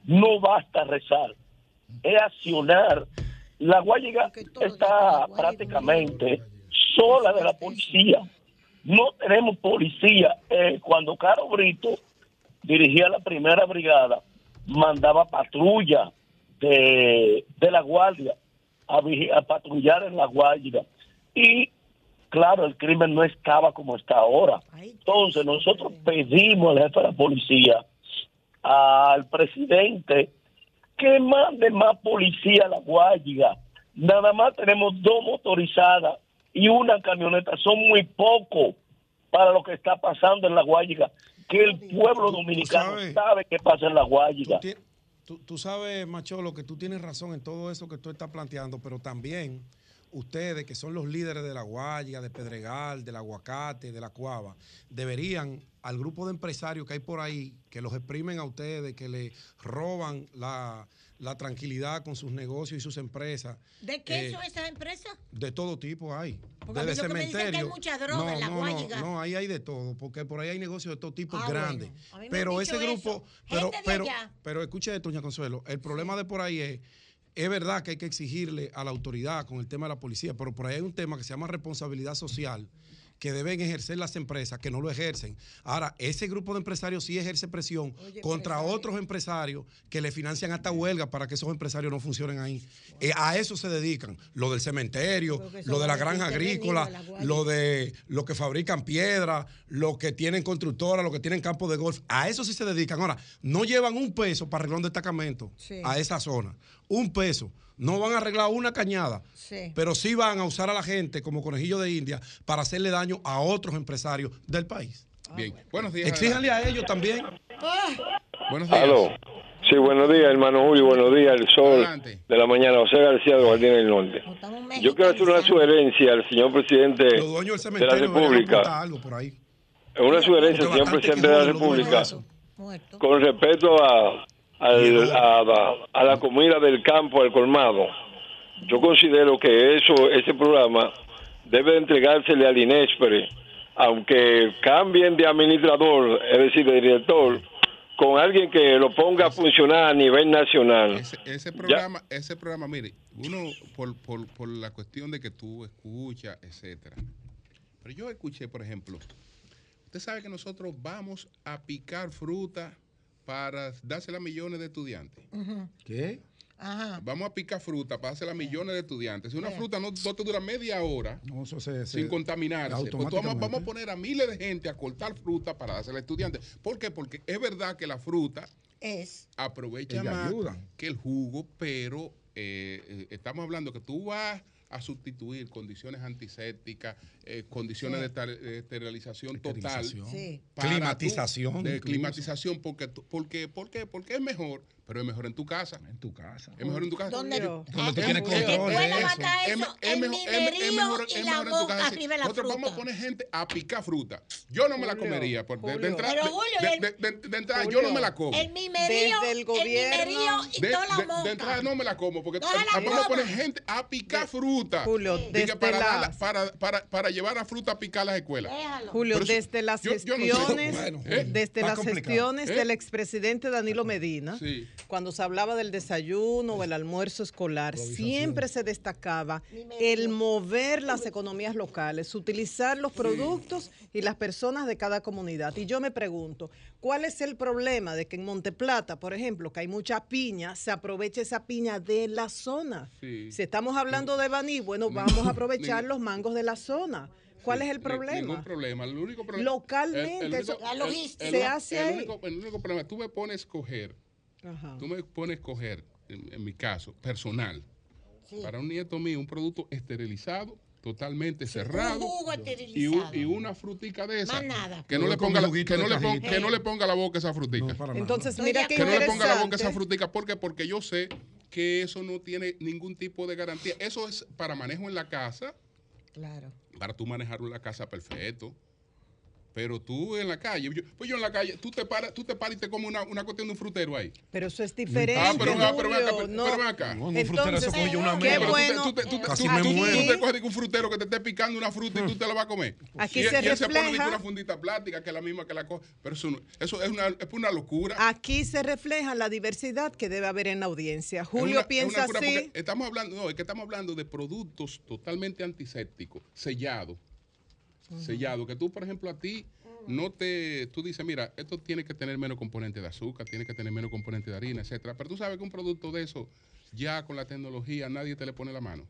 no basta rezar, es accionar. La Guayiga está prácticamente sola de la policía. No tenemos policía. Eh, cuando Caro Brito dirigía la primera brigada, mandaba patrulla de, de la Guardia a, a patrullar en la Guayiga. Y claro, el crimen no estaba como está ahora. Entonces nosotros pedimos al jefe de la policía, al presidente, que mande más policía a la Guayiga. Nada más tenemos dos motorizadas y una camioneta. Son muy pocos para lo que está pasando en la Guayiga. Que el pueblo dominicano sabes- sabe qué pasa en la Guayiga. Tú, tú- tú sabes, Macholo, que tú tienes razón en todo eso que tú estás planteando, pero también ustedes, que son los líderes de la guaya, de Pedregal, del aguacate, de la cuava, deberían al grupo de empresarios que hay por ahí, que los exprimen a ustedes, que le roban la, la tranquilidad con sus negocios y sus empresas. ¿De qué eh, son esas empresas? De todo tipo hay. Porque a mí lo que me dicen que hay mucha droga en la no, Guayiga. no, ahí hay de todo, porque por ahí hay negocios de todo tipo Ah, grandes. bueno. Pero ese grupo, pero, Gente de pero, allá. pero escuche esto, doña Consuelo, el problema de por ahí es, es verdad que hay que exigirle a la autoridad con el tema de la policía, pero por ahí hay un tema que se llama responsabilidad social que deben ejercer las empresas, que no lo ejercen. Ahora, ese grupo de empresarios sí ejerce presión contra otros empresarios que le financian hasta huelga para que esos empresarios no funcionen ahí. Eh, a eso se dedican. Lo del cementerio, lo de la granja agrícola, la lo de los que fabrican piedra, los que tienen constructoras, los que tienen campos de golf. A eso sí se dedican. Ahora, no llevan un peso para arreglar un destacamento Sí. a esa zona. Un peso. No van a arreglar una cañada, Sí. pero sí van a usar a la gente como conejillo de India para hacerle daño a otros empresarios del país. Bien, buenos días. Exíjanle a ellos también. Buenos días. Aló. Sí, buenos días, hermano Julio. Buenos días, el sol Adelante. de la mañana. José García de Guardián del Norte. Yo quiero hacer una sugerencia al señor presidente Los dueños del de la República. algo por ahí. Una sugerencia al señor presidente de la República con respecto a, al- a, a- la comida del campo, al colmado. Yo considero que eso, ese programa debe entregársele al INESPRE, aunque cambien de administrador, es decir, de director, con alguien que lo ponga a funcionar a nivel nacional. Ese, ese programa, ese programa, mire, uno por, por, por la cuestión de que tú escuchas, etcétera. Pero yo escuché, por ejemplo, usted sabe que nosotros vamos a picar fruta para dársela a millones de estudiantes. ¿Qué? Ajá. Vamos a picar fruta para dársela a millones de estudiantes. Si una fruta no, no te dura media hora No, eso se, se- sin contaminarse, pues vamos, vamos a poner a miles de gente a cortar fruta para dársela a estudiantes. ¿Por qué? Porque es verdad que la fruta Es. aprovecha más que el jugo, pero eh, eh, estamos hablando que tú vas a sustituir condiciones antisépticas, eh, condiciones Sí. de esterilización total. Sí. para Climatización, De incluso. climatización, porque, porque, ¿por qué? Porque es mejor, pero es mejor en tu casa. En tu casa. Es mejor en tu casa. ¿Dónde? Donde tú Ah, tienes control de pueda eso. matar Es, eso, es el mejor, es- mejor, y la mejor en tu boca casa. arriba la Nosotros vamos a poner gente a picar fruta. Yo no me la comería. De entrada, Pero, Julio, de, el- de- de- de entrada yo no me la como. El mimerío, Desde el gobierno- y toda la moca. de entrada no me la como porque la vamos a poner gente a picar fruta. Julio, desde para, la- darla- para, para, para llevar a fruta a picar a las escuelas. Déjalo. Julio, desde las gestiones, desde las gestiones ¿Eh? del expresidente Danilo Medina, Sí. Cuando se hablaba del desayuno o el almuerzo escolar, siempre se destacaba el mover las economías locales, utilizar los productos y las personas de cada comunidad. Y yo me pregunto, ¿cuál es el problema de que en Monteplata, por ejemplo, que hay mucha piña, se aproveche esa piña de la zona? Sí. Si estamos hablando de Baní, bueno, vamos a [laughs] aprovechar los mangos de la zona. ¿Cuál es el problema? Ningún problema. El único problema. Localmente, eso- La logística. se hace único, el único problema, tú me pones a escoger, Ajá. tú me pones a escoger, en, en mi caso, personal, Sí. para un nieto mío, un producto esterilizado, totalmente Un jugo jugo y, un- esterilizado. y una frutica de esa. Nada. Que no, le ponga la, que, no le pon- cajita. que no le ponga la boca a esa frutica. No, para nada. Entonces, mira que no le ponga la boca a esa frutica. ¿Por qué? Porque yo sé que eso no tiene ningún tipo de garantía. Eso es para manejo en la casa, Claro. para tú manejarlo en la casa perfecto. Pero tú en la calle, yo- pues yo en la calle, tú te paras, tú te paras y te comes una, una cuestión de un frutero ahí. Pero eso es diferente. Ah, pero, ah, pero ven acá, Julio, pero, no. pero ven acá. No, en un frutero coge yo una. Pero bueno. tú te- tú te- Casi tú- me tú- muero. tú te coges de un frutero que te esté picando una fruta y tú te la vas a comer. Aquí y, se y él se pone refleja- una fundita plástica que es la misma que la coge. Pero eso, no- eso es, una, es una locura. Aquí se refleja la diversidad que debe haber en la audiencia. Es Julio una- piensa así. Estamos hablando, no, es que estamos hablando de productos totalmente antisépticos, sellados. Sellados. Que tú, por ejemplo, a ti no te. Tú dices, mira, esto tiene que tener menos componente de azúcar, tiene que tener menos componente de harina, etcétera. Pero tú sabes que un producto de eso, ya con la tecnología, nadie te le pone la mano.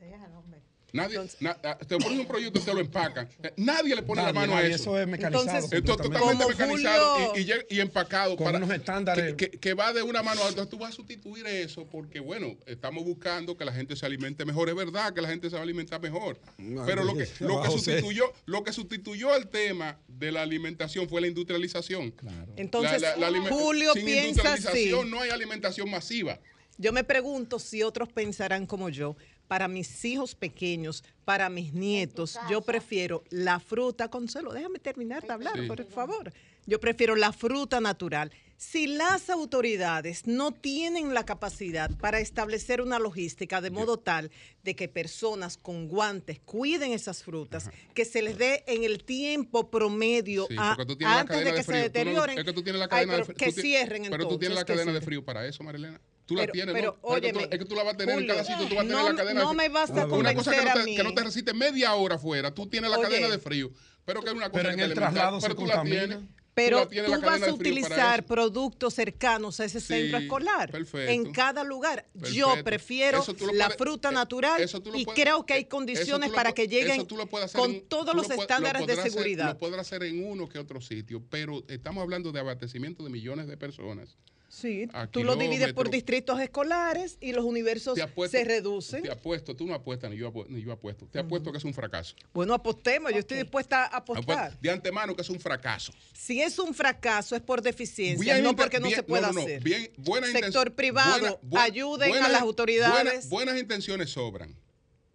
Déjalo, hombre. Nadie, na- ah, te ponen un proyecto y te lo empacan. Eh, Nadie le pone la mano a eso. Eso es mecanizado. Entonces, Esto es completamente. totalmente mecanizado Julio- y, y empacado Con unos estándares. que, que- que va de una mano a otra. Tú vas a sustituir eso porque, bueno, estamos buscando que la gente se alimente mejor. Es verdad que la gente se va a alimentar mejor. Pero lo que, lo, que sustituyó, lo que sustituyó el tema de la alimentación fue la industrialización. Entonces, La- la- Julio sin piensa así. industrialización no hay alimentación masiva. Yo me pregunto si otros pensarán como yo. Para mis hijos pequeños, para mis nietos, yo prefiero la fruta, Consuelo, déjame terminar de hablar, Sí. por favor. Yo prefiero la fruta natural. Si las autoridades no tienen la capacidad para establecer una logística de modo tal de que personas con guantes cuiden esas frutas, que se les dé en el tiempo promedio Sí, a- antes de que de se no- deterioren, es que tú tienes la ay, cadena de pero frío. que Tú ti- cierren Pero tú tienes la cadena de frío para eso, Marilena. Tú la Pero- tienes, pero, ¿no? Es que, tú, óyeme, es que tú la vas a tener Julio, en cada sitio, tú vas a tener no- la cadena no de me frío. vas a Una cosa que convencer no, a te, mí. que no te resiste media hora afuera, tú tienes la Oye. cadena de frío. Pero que es una cosa Pero en que el traslado pero se tú la contamina. tienes. Pero la tú, la vas a utilizar productos cercanos a ese centro Sí, escolar. perfecto. En cada lugar. Yo Perfecto. prefiero tú lo la puedes- fruta eh, natural eso tú lo y puedes- creo que hay eso condiciones tú para que lleguen tú con en- todos tú los lo estándares lo de podrás hacer- seguridad. lo podrás hacer en uno que otro sitio, pero estamos hablando de abastecimiento de millones de personas. Sí, a tú lo divides por distritos escolares y los universos apuesto- se reducen. Te apuesto, tú no apuestas ni yo, apu- ni yo apuesto. Te apuesto que es un fracaso. Bueno, apostemos, yo estoy dispuesta a apostar. Apuesto de antemano que es un fracaso. Si es un fracaso es por deficiencia, Bien no porque no se pueda no, no, hacer. Bien, buena Sector privado, buena- bu- ayuden a las autoridades. buenas- buenas intenciones sobran.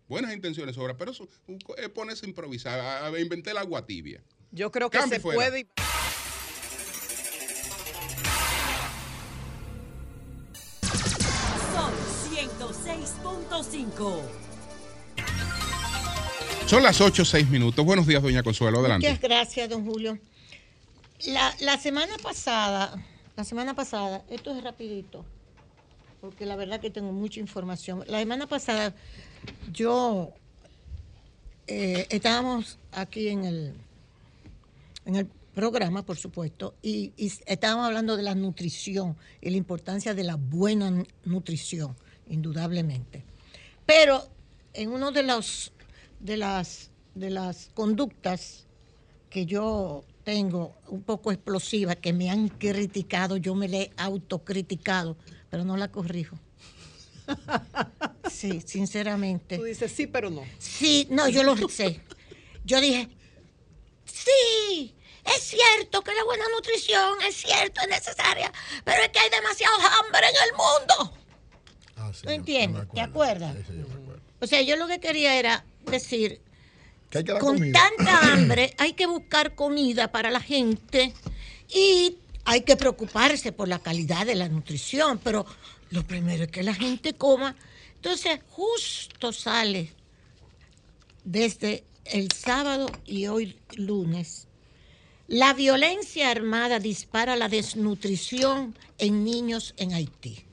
Buenas intenciones sobran, pero eso ponerse a improvisar, a, a inventar el agua tibia. Yo creo que Cambio se fuera. puede. Son las 8 6 minutos. Buenos días, doña Consuelo. Adelante. Muchas gracias, don Julio. La, la semana pasada, la semana pasada, esto es rapidito, porque la verdad que tengo mucha información. La semana pasada yo eh, estábamos aquí en el en el programa, por supuesto, y, y estábamos hablando de la nutrición y la importancia de la buena nu- nutrición, indudablemente. Pero en uno de los de las de las conductas que yo tengo un poco explosiva, que me han criticado, yo me la he autocriticado, pero no la corrijo. Sí, sinceramente. Tú dices sí, pero no. Sí, no, yo lo sé. Yo dije, sí, es cierto que la buena nutrición es cierto, es necesaria, pero es que hay demasiado hambre en el mundo. ¿No entiendes? ¿Te acuerdas? O sea, yo lo que quería era decir, Que hay que dar con comida. tanta [clears throat] hambre hay que buscar comida para la gente y hay que preocuparse por la calidad de la nutrición, pero lo primero es que la gente coma. Entonces, justo sale desde el sábado y hoy lunes, la violencia armada dispara la desnutrición en niños en Haití.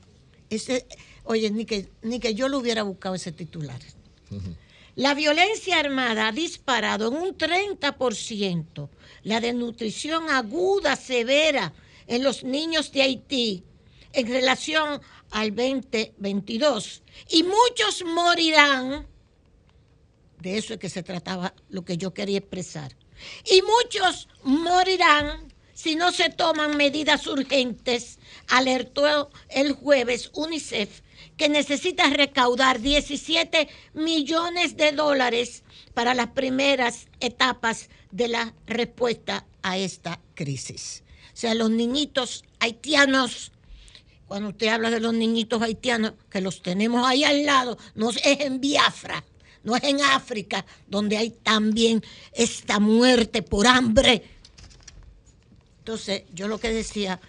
Ese, oye, ni que, ni que yo lo hubiera buscado ese titular. La violencia armada ha disparado en un 30% la desnutrición aguda severa en los niños de Haití en relación al 2022. Y muchos morirán. De eso es que se trataba lo que yo quería expresar. Y muchos morirán si no se toman medidas urgentes, alertó el jueves UNICEF, que necesita recaudar 17 millones de dólares para las primeras etapas de la respuesta a esta crisis. O sea, los niñitos haitianos, cuando usted habla de los niñitos haitianos, que los tenemos ahí al lado, no es en Biafra, no es en África, donde hay también esta muerte por hambre. Entonces, yo lo que decía,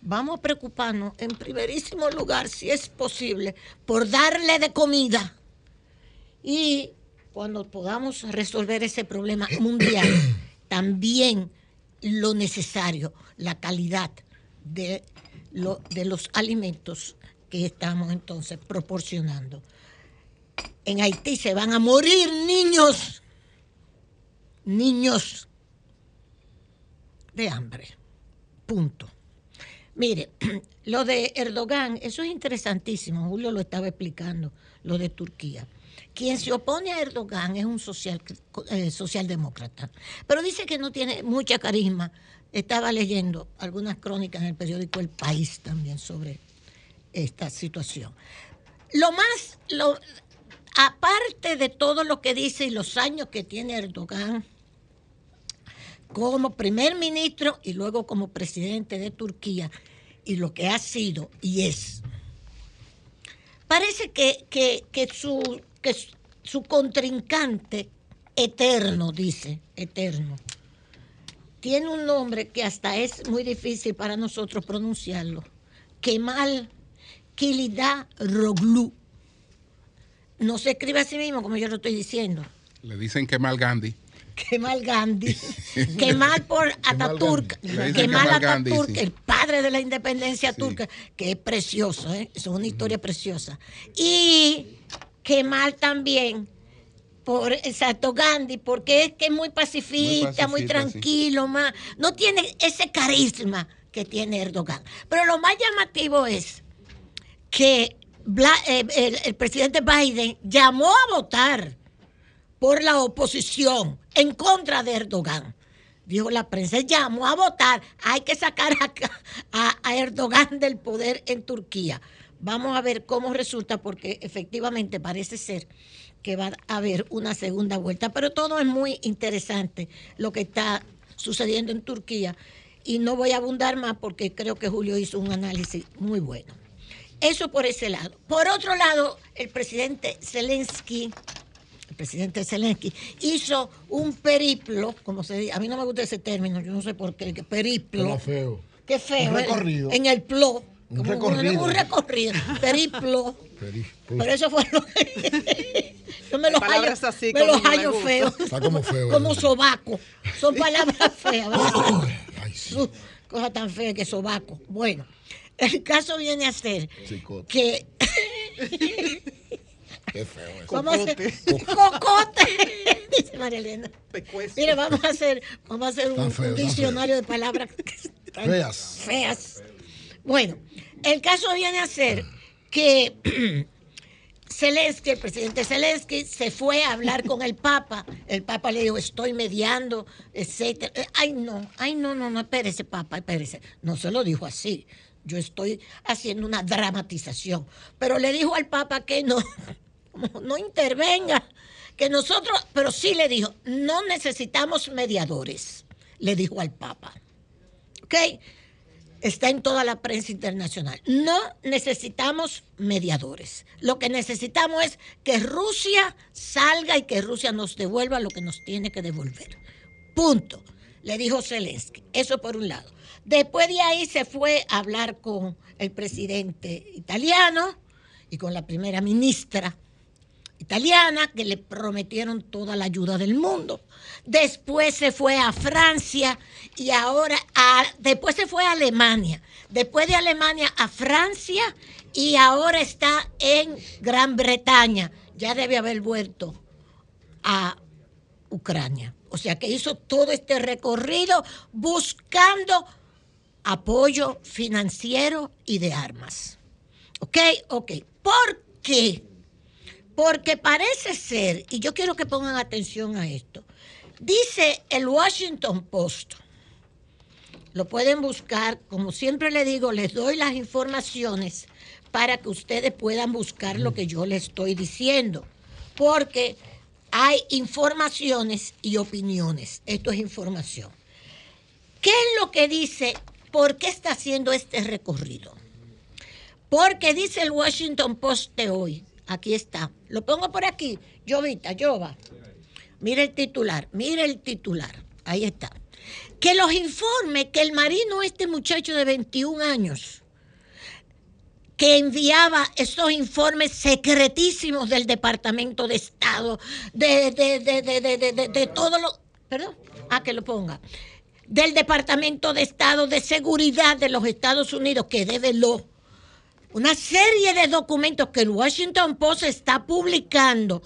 vamos a preocuparnos en primerísimo lugar, si es posible, por darle de comida. Y cuando podamos resolver ese problema mundial, [coughs] también lo necesario, la calidad de, lo- de los alimentos que estamos entonces proporcionando. En Haití se van a morir niños, niños de hambre. Punto. Mire, [clears throat] lo de Erdogan, eso es interesantísimo, Julio lo estaba explicando, lo de Turquía. Quien se opone a Erdogan es un social, eh, socialdemócrata, pero dice que no tiene mucha carisma. Estaba leyendo algunas crónicas en el periódico El País también sobre esta situación. Lo más, lo, aparte de todo lo que dice y los años que tiene Erdogan, como primer ministro y luego como presidente de Turquía y lo que ha sido y es. Parece que, que- su, que su- contrincante eterno, dice, eterno, tiene un nombre que hasta es muy difícil para nosotros pronunciarlo. Kemal Roglu. No se escribe así mismo como yo lo estoy diciendo. Le dicen que mal Gandhi. Kemal Gandhi. [laughs] Kemal por Ataturk. Gandhi, Ataturk, sí. el padre de la independencia turca, que es precioso, ¿eh? es una historia preciosa. Y Kemal también por exacto Gandhi, porque es que es muy pacifista, muy, pacifista, sí. tranquilo, más, no tiene ese carisma que tiene Erdogan. Pero lo más llamativo es que Bla- eh, el, el presidente Biden llamó a votar por la oposición en contra de Erdogan. Dijo la prensa, llamó a votar, hay que sacar a, a- Erdogan del poder en Turquía. Vamos a ver cómo resulta, porque efectivamente parece ser que va a haber una segunda vuelta, pero todo es muy interesante lo que está sucediendo en Turquía y no voy a abundar más porque creo que Julio hizo un análisis muy bueno. Eso por ese lado. Por otro lado, el presidente Zelensky, el presidente Zelensky, hizo un periplo, como se dice, a mí no me gusta ese término, yo no sé por qué, que periplo. Era feo. Qué feo. Un recorrido. En el plo. Un recorrido. Un recorrido. Periplo. Pero eso fue lo que. [laughs] Yo me los hallo, Palabras así me como los me hallo feos. Está como feo, [laughs] Como ¿verdad? sobaco. Son palabras [laughs] feas, ¿verdad? Uh, Cosa tan fea que sobaco. Bueno, el caso viene a ser que. Qué feo eso. Hacer cocote, [laughs] dice María Elena. Mire, vamos a hacer, vamos a hacer un, feo, diccionario de palabras tan Feas. feas. Bueno, el caso viene a ser que [clears throat] Zelensky, el presidente Zelensky, se fue a hablar con el Papa. El Papa le dijo, estoy mediando, etcétera. Eh, Ay, no, ay, no, no, no, espérese, Papa, espérese. No se lo dijo así. Yo estoy haciendo una dramatización. Pero le dijo al Papa que no, [laughs] no intervenga, que nosotros, pero sí le dijo, no necesitamos mediadores, le dijo al Papa. ¿Ok? Está en toda la prensa internacional. No necesitamos mediadores. Lo que necesitamos es que Rusia salga y que Rusia nos devuelva lo que nos tiene que devolver. Punto. Le dijo Zelensky. Eso por un lado. Después de ahí se fue a hablar con el presidente italiano y con la primera ministra italiana, que le prometieron toda la ayuda del mundo. Después se fue a Francia y ahora, después se fue a Alemania. Después de Alemania a Francia y ahora está en Gran Bretaña. Ya debe haber vuelto a Ucrania. O sea que hizo todo este recorrido buscando apoyo financiero y de armas. ¿Ok? Ok. ¿Por qué? Porque parece ser, y yo quiero que pongan atención a esto, dice el Washington Post, lo pueden buscar, como siempre le digo, les doy las informaciones para que ustedes puedan buscar lo que yo les estoy diciendo, porque hay informaciones y opiniones, esto es información. ¿Qué es lo que dice? ¿Por qué está haciendo este recorrido? Porque dice el Washington Post de hoy, aquí está, lo pongo por aquí, Jovita, Jova. Mira el titular, mira el titular, ahí está. Que los informe que el marino, este muchacho de 21 años, que enviaba esos informes secretísimos del Departamento de Estado, de, de, de, de, todo lo... Perdón, ah, que lo ponga. Del Departamento de Estado de Seguridad de los Estados Unidos, que develó una serie de documentos que el Washington Post está publicando.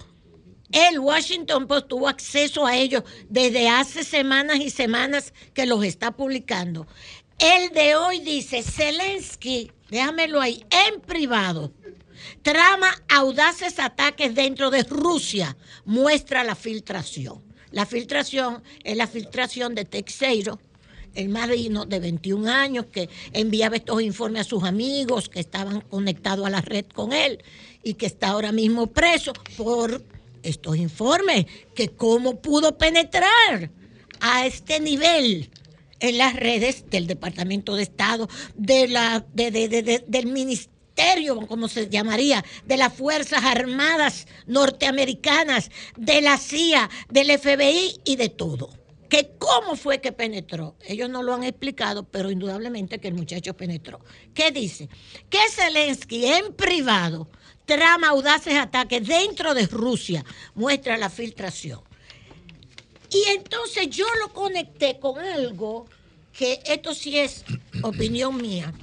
El Washington Post tuvo acceso a ellos desde hace semanas y semanas que los está publicando. El de hoy dice, Zelensky, déjamelo ahí, en privado, trama audaces ataques dentro de Rusia, muestra la filtración. La filtración es la filtración de Texeiro, el marino de 21 años que enviaba estos informes a sus amigos que estaban conectados a la red con él y que está ahora mismo preso por estos informes, que cómo pudo penetrar a este nivel en las redes del Departamento de Estado, de la, de- de- de- de- del ministerio, como se llamaría, de las Fuerzas Armadas norteamericanas, de la CIA, del FBI y de todo. Que cómo fue que penetró. Ellos no lo han explicado, pero indudablemente que el muchacho penetró. ¿Qué dice? Que Zelensky en privado trama audaces ataques dentro de Rusia, muestra la filtración. Y entonces yo lo conecté con algo que esto sí es opinión mía,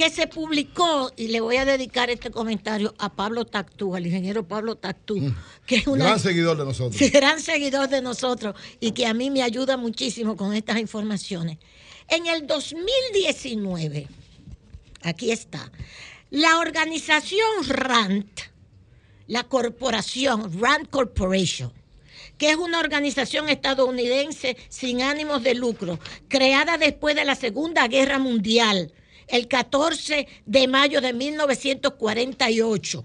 que se publicó, y le voy a dedicar este comentario a Pablo Tactú, al ingeniero Pablo Tactú, que es un Gran seguidor de nosotros. [laughs] gran seguidor de nosotros y que a mí me ayuda muchísimo con estas informaciones. En el 2019, aquí está, la organización RAND, la corporación, RAND Corporation, que es una organización estadounidense sin ánimos de lucro, creada después de la Segunda Guerra Mundial, el 14 de mayo de 1948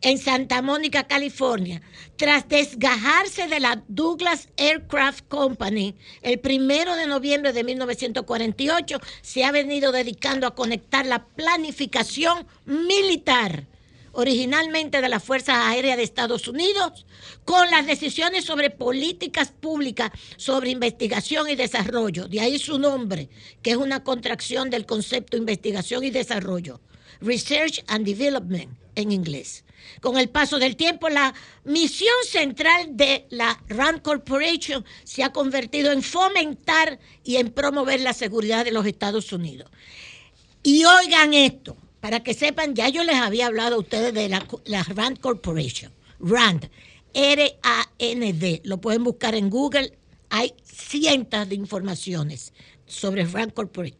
en Santa Mónica, California, tras desgajarse de la Douglas Aircraft Company el primero de noviembre de 1948, se ha venido dedicando a conectar la planificación militar originalmente de las Fuerzas Aéreas de Estados Unidos, con las decisiones sobre políticas públicas, sobre investigación y desarrollo. De ahí su nombre, que es una contracción del concepto investigación y desarrollo. Research and Development en inglés. Con el paso del tiempo, la misión central de la RAND Corporation se ha convertido en fomentar y en promover la seguridad de los Estados Unidos. Y oigan esto, para que sepan, ya yo les había hablado a ustedes de la, RAND Corporation. RAND, R-A-N-D. Lo pueden buscar en Google. Hay cientos de informaciones sobre RAND Corporation.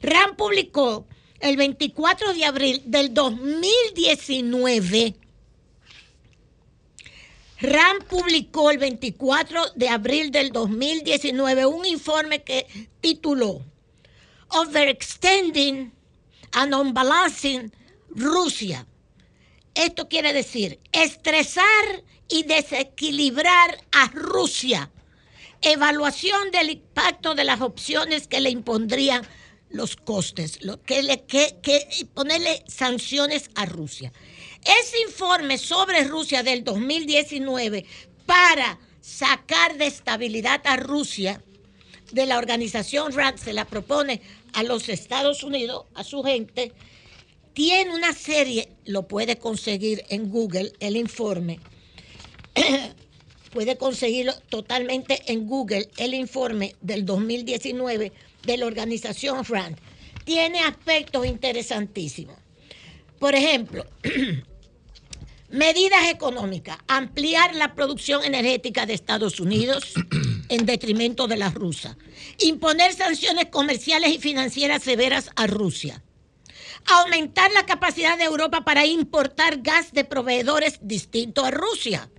RAND publicó el 24 de abril del 2019, RAM publicó el 24 de abril del 2019 un informe que tituló Overextending and Unbalancing Rusia. Esto quiere decir estresar y desequilibrar a Rusia. Evaluación del impacto de las opciones que le impondrían los costes, lo que, le, que, ponerle sanciones a Rusia. Ese informe sobre Rusia del 2019 para sacar de estabilidad a Rusia de la organización RAND se la propone a los Estados Unidos, a su gente, tiene una serie, lo puede conseguir en Google, el informe, [clears throat] puede conseguirlo totalmente en Google, el informe del 2019 de la organización RAND. Tiene aspectos interesantísimos. Por ejemplo, [clears throat] medidas económicas, ampliar la producción energética de Estados Unidos [clears throat] en detrimento de la rusa, imponer sanciones comerciales y financieras severas a Rusia, aumentar la capacidad de Europa para importar gas de proveedores distintos a Rusia.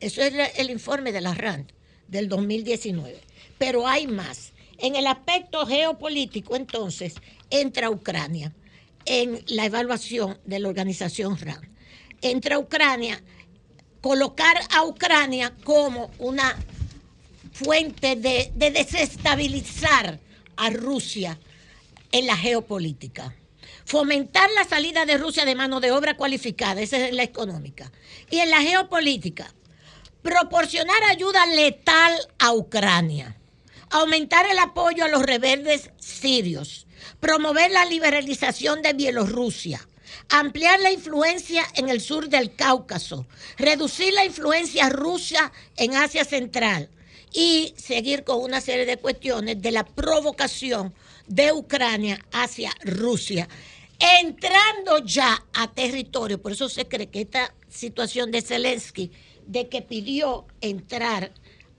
Eso es el informe de la RAND del 2019. Pero hay más. En el aspecto geopolítico, entonces, entra Ucrania en la evaluación de la organización RAND. Entra Ucrania, colocar a Ucrania como una fuente de, de desestabilizar a Rusia en la geopolítica. Fomentar la salida de Rusia de mano de obra cualificada, esa es la económica. Y en la geopolítica, proporcionar ayuda letal a Ucrania aumentar el apoyo a los rebeldes sirios, promover la liberalización de Bielorrusia, ampliar la influencia en el sur del Cáucaso, reducir la influencia rusa en Asia Central y seguir con una serie de cuestiones de la provocación de Ucrania hacia Rusia, entrando ya a territorio. Por eso se cree que esta situación de Zelensky, de que pidió entrar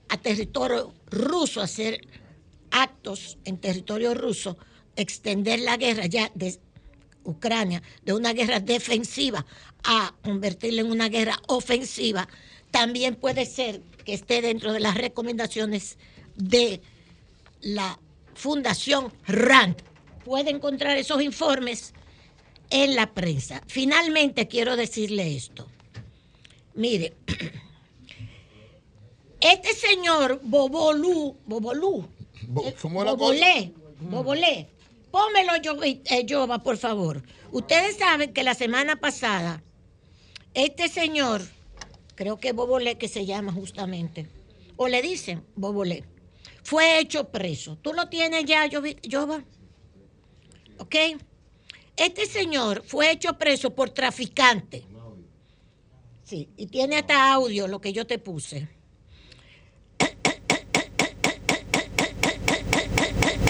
a territorio ruso, hacer actos en territorio ruso, extender la guerra ya de Ucrania, de una guerra defensiva a convertirla en una guerra ofensiva, también puede ser que esté dentro de las recomendaciones de la Fundación RAND. Puede encontrar esos informes en la prensa. Finalmente quiero decirle esto. Mire, [clears throat] Este señor Bobolú, Bobolú, Bo- eh, ¿cómo es la Bobolé, Bobolé, pómelo, yo, Jova, por favor. Ustedes saben que la semana pasada, este señor, creo que Bobolé que se llama justamente, o le dicen Bobolé, fue hecho preso. ¿Tú lo tienes ya, Jova? ¿Ok? Este señor fue hecho preso por traficante. Sí, y tiene hasta audio lo que yo te puse.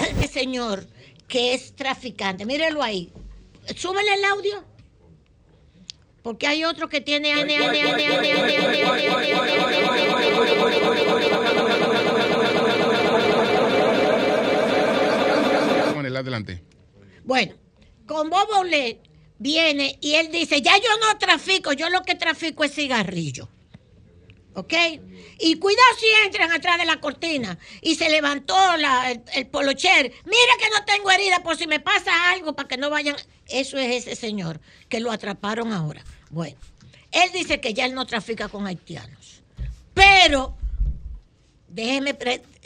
Este señor que es traficante, mírelo ahí. Súbele el audio. Porque hay otro que tiene adelante. Bueno, con Bobo Le viene y él dice, ya yo no trafico, yo lo que trafico es cigarrillo. ¿Ok? Y cuidado si entran atrás de la cortina. Y se levantó el, el, polocher. Mira que no tengo herida por si me pasa algo para que no vayan. Eso es ese señor que lo atraparon ahora. Bueno, él dice que ya él no trafica con haitianos. Pero, déjeme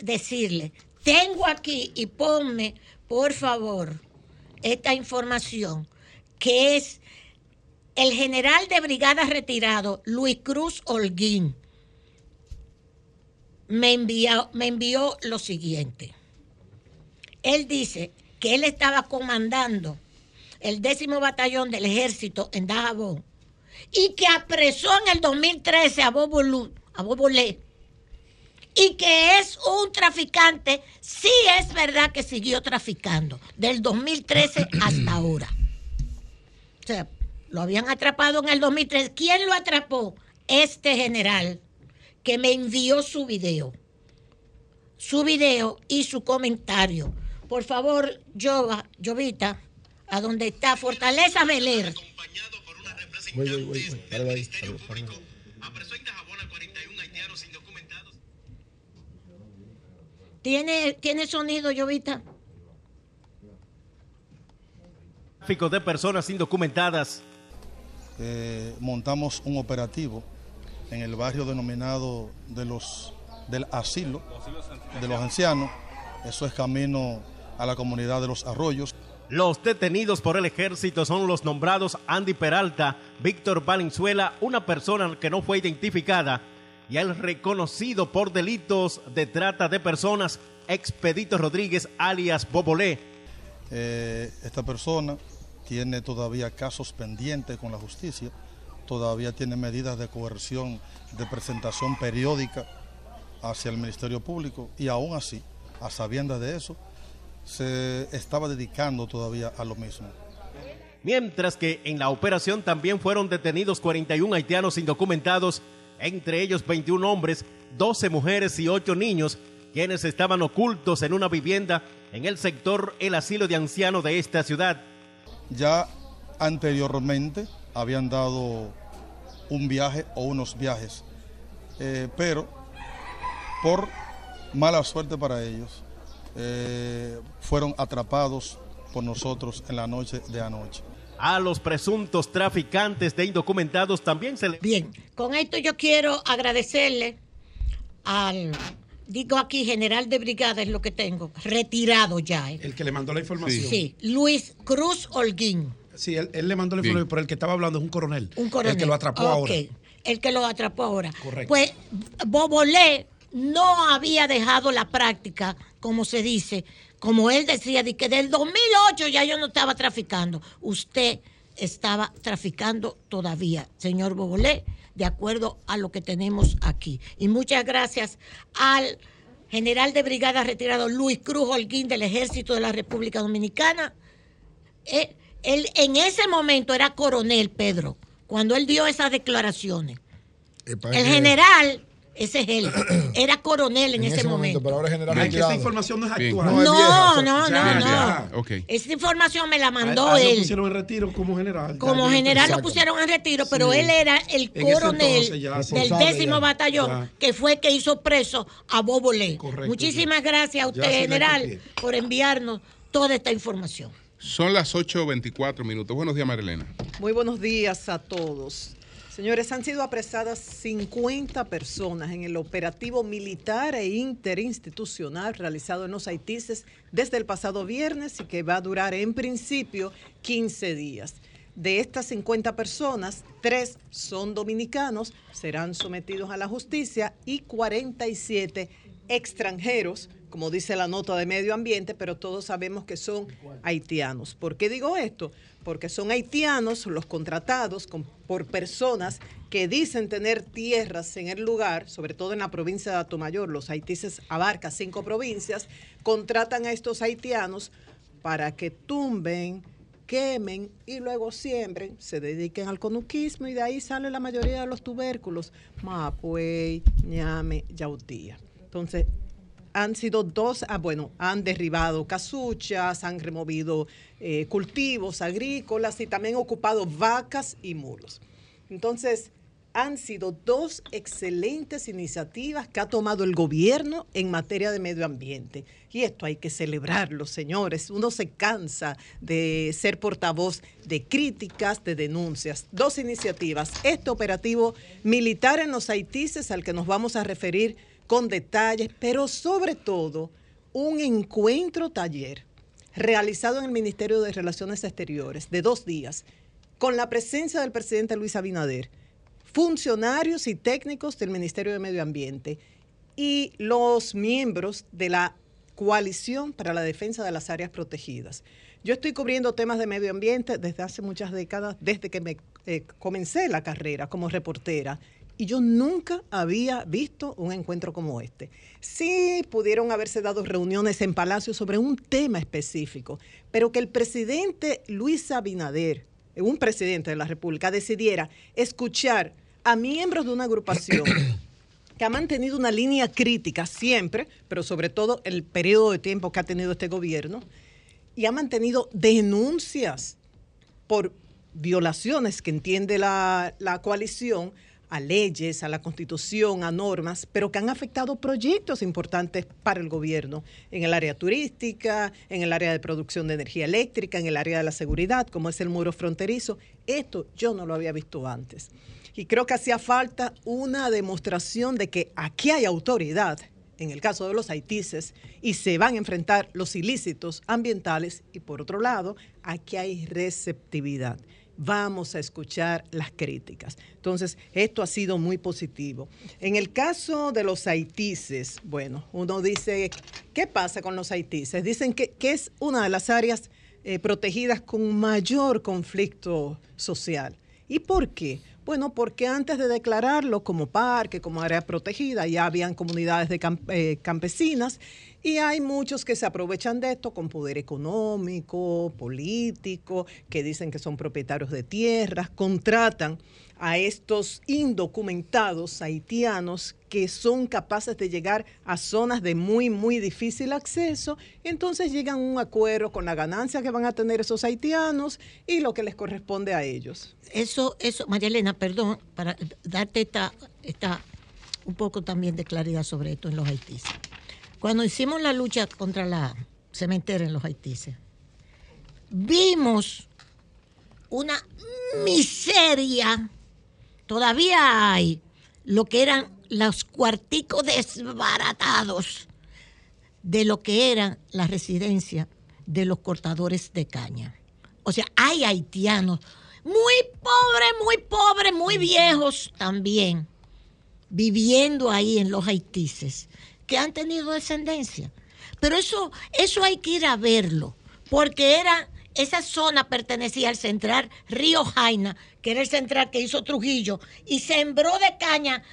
decirle, tengo aquí y ponme, por favor, esta información, que es el general de brigada retirado, Luis Cruz Holguín, me envió, me envió lo siguiente. Él dice que él estaba comandando el décimo batallón del ejército en Dajabón y que apresó en el 2013 a Bobo, a Bobo y que es un traficante, sí es verdad que siguió traficando del 2013 [clears throat] hasta ahora. O sea, lo habían atrapado en el 2013. ¿Quién lo atrapó? Este general que me envió su video. Su video y su comentario. Por favor, Jova, Jovita, a donde está Fortaleza Beler. Voy, voy, voy. ¿Tiene, ¿Tiene sonido, Jovita? Tráfico de personas indocumentadas. Eh, montamos un operativo en el barrio denominado de los del asilo de los ancianos. Eso es camino a la comunidad de los arroyos. Los detenidos por el ejército son los nombrados Andy Peralta, Víctor Valenzuela, una persona que no fue identificada, y el reconocido por delitos de trata de personas, Expedito Rodríguez, alias Bobolé. Eh, esta persona tiene todavía casos pendientes con la justicia, todavía tiene medidas de coerción de presentación periódica hacia el Ministerio Público y aún así, a sabiendas de eso, se estaba dedicando todavía a lo mismo. Mientras que en la operación también fueron detenidos 41 haitianos indocumentados entre ellos 21 hombres, 12 mujeres y 8 niños, quienes estaban ocultos en una vivienda en el sector El Asilo de Ancianos de esta ciudad. Ya anteriormente habían dado un viaje o unos viajes, eh, pero por mala suerte para ellos, eh, fueron atrapados por nosotros en la noche de anoche a los presuntos traficantes de indocumentados también se le... Bien, con esto yo quiero agradecerle al, digo aquí, general de brigada es lo que tengo, retirado ya. ¿eh? El que le mandó la información. Sí, Luis Cruz Holguín. Sí, él, le mandó la información, pero el que estaba hablando es un coronel. Un coronel. El que lo atrapó ahora. El que lo atrapó ahora. Correcto. Pues Bobolé no había dejado la práctica, como se dice, como él decía, de que del 2008 ya yo no estaba traficando. Usted estaba traficando todavía, señor Bobolé, de acuerdo a lo que tenemos aquí. Y muchas gracias al general de brigada retirado Luis Cruz Holguín del Ejército de la República Dominicana. Eh, él en ese momento era coronel, Pedro, cuando él dio esas declaraciones. El general ese es él. [clears throat] Era coronel en, ese, momento. Pero ahora es general. que esa información no es actual. No, no, no, no. Esa información me la mandó él. lo pusieron en retiro como general. Como general lo pusieron en retiro, pero él era el coronel del décimo batallón, que fue que hizo preso a Bobo Le. Muchísimas gracias a usted, general, por enviarnos toda esta información. Son las 8.24 minutos. Buenos días, Marilena. Muy buenos días a todos. Señores, han sido apresadas 50 personas en el operativo militar e interinstitucional realizado en los Haitises desde el pasado viernes y que va a durar en principio 15 días. De estas 50 personas, tres son dominicanos, serán sometidos a la justicia y 47 extranjeros, como dice la nota de medio ambiente, pero todos sabemos que son haitianos. ¿Por qué digo esto? Porque son haitianos los contratados con- por personas que dicen tener tierras en el lugar, sobre todo en la provincia de Atomayor, los haitises abarcan cinco provincias, contratan a estos haitianos para que tumben, quemen y luego siembren, se dediquen al conuquismo y de ahí sale la mayoría de los tubérculos, mapuey, ñame, yautía. Entonces, han sido dos, ah, bueno, han derribado casuchas, han removido eh, cultivos agrícolas y también ocupado vacas y mulos. Entonces, han sido dos excelentes iniciativas que ha tomado el gobierno en materia de medio ambiente. Y esto hay que celebrarlo, señores. Uno se cansa de ser portavoz de críticas, de denuncias. Dos iniciativas. Este operativo militar en los haitises al que nos vamos a referir con detalles, pero sobre todo un encuentro taller realizado en el Ministerio de Relaciones Exteriores de dos días con la presencia del presidente Luis Abinader, funcionarios y técnicos del Ministerio de Medio Ambiente y los miembros de la coalición para la defensa de las áreas protegidas. Yo estoy cubriendo temas de medio ambiente desde hace muchas décadas, desde que me eh, comencé la carrera como reportera, y yo nunca había visto un encuentro como este. Sí pudieron haberse dado reuniones en Palacio sobre un tema específico, pero que el presidente Luis Abinader, un presidente de la República, decidiera escuchar a miembros de una agrupación [clears throat] que ha mantenido una línea crítica siempre, pero sobre todo el periodo de tiempo que ha tenido este gobierno, y ha mantenido denuncias por violaciones que entiende la, la coalición a leyes, a la constitución, a normas, pero que han afectado proyectos importantes para el gobierno en el área turística, en el área de producción de energía eléctrica, en el área de la seguridad, como es el muro fronterizo. Esto yo no lo había visto antes. Y creo que hacía falta una demostración de que aquí hay autoridad, en el caso de los haitises, y se van a enfrentar los ilícitos ambientales, y por otro lado, aquí hay receptividad vamos a escuchar las críticas. Entonces, esto ha sido muy positivo. En el caso de los haitises, bueno, uno dice, ¿qué pasa con los haitises? Dicen que, que es una de las áreas eh, protegidas con mayor conflicto social. ¿Y por qué? Bueno, porque antes de declararlo como parque, como área protegida, ya habían comunidades de eh, campesinas y hay muchos que se aprovechan de esto con poder económico, político, que dicen que son propietarios de tierras, contratan a estos indocumentados haitianos que son capaces de llegar a zonas de muy, muy difícil acceso, entonces llegan a un acuerdo con la ganancia que van a tener esos haitianos y lo que les corresponde a ellos. Eso, eso, María Elena, perdón, para darte esta, esta un poco también de claridad sobre esto en los haitises. Cuando hicimos la lucha contra la cementera en los haitises, vimos una miseria, todavía hay lo que eran los cuarticos desbaratados de lo que eran las residencias de los cortadores de caña. O sea, hay haitianos muy pobres, muy pobres, muy viejos también, viviendo ahí en los haitises, que han tenido descendencia. Pero eso, eso hay que ir a verlo, porque era, esa zona pertenecía al central Río Jaina, que era el central que hizo Trujillo, y sembró de caña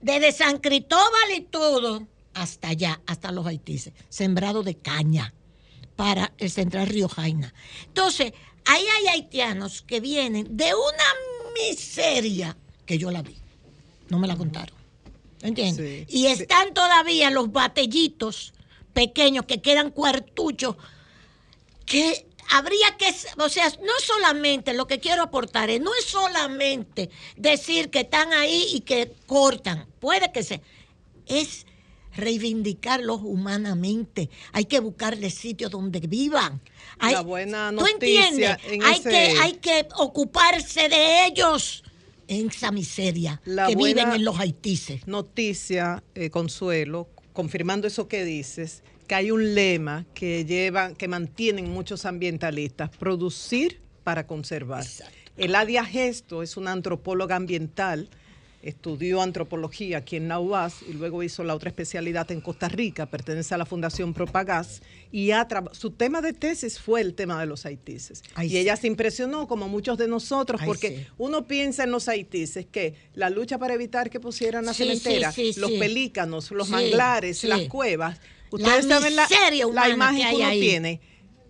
desde San Cristóbal y todo, hasta allá, hasta los haitises, sembrado de caña para el central Río Jaina. Entonces, ahí hay haitianos que vienen de una miseria que yo la vi, no me la contaron. ¿Entiendes? y están todavía los batellitos pequeños que quedan cuartuchos que habría que, o sea, no solamente lo que quiero aportar es, no es solamente decir que están ahí y que cortan, puede que sea, es reivindicarlos humanamente. Hay que buscarles sitios donde vivan. Hay, La buena ¿Tú noticia entiendes? en hay, ese- que, hay que ocuparse de ellos. en esa miseria La que viven en los haitises. Noticia, eh, Consuelo, confirmando eso que dices, que hay un lema que llevan, que mantienen muchos ambientalistas, producir para conservar. Eladia Gesto es una antropóloga ambiental, estudió antropología aquí en la UAS y luego hizo la otra especialidad en Costa Rica, pertenece a la Fundación Propagás y su tema de tesis fue el tema de los haitises. Ay, y sí. ella se impresionó, como muchos de nosotros, Ay, porque sí. uno piensa en los haitises que la lucha para evitar que pusieran la Sí, cementera, los pelícanos, los manglares, las cuevas. La Ustedes saben la, miseria la imagen que que, uno ahí. tiene,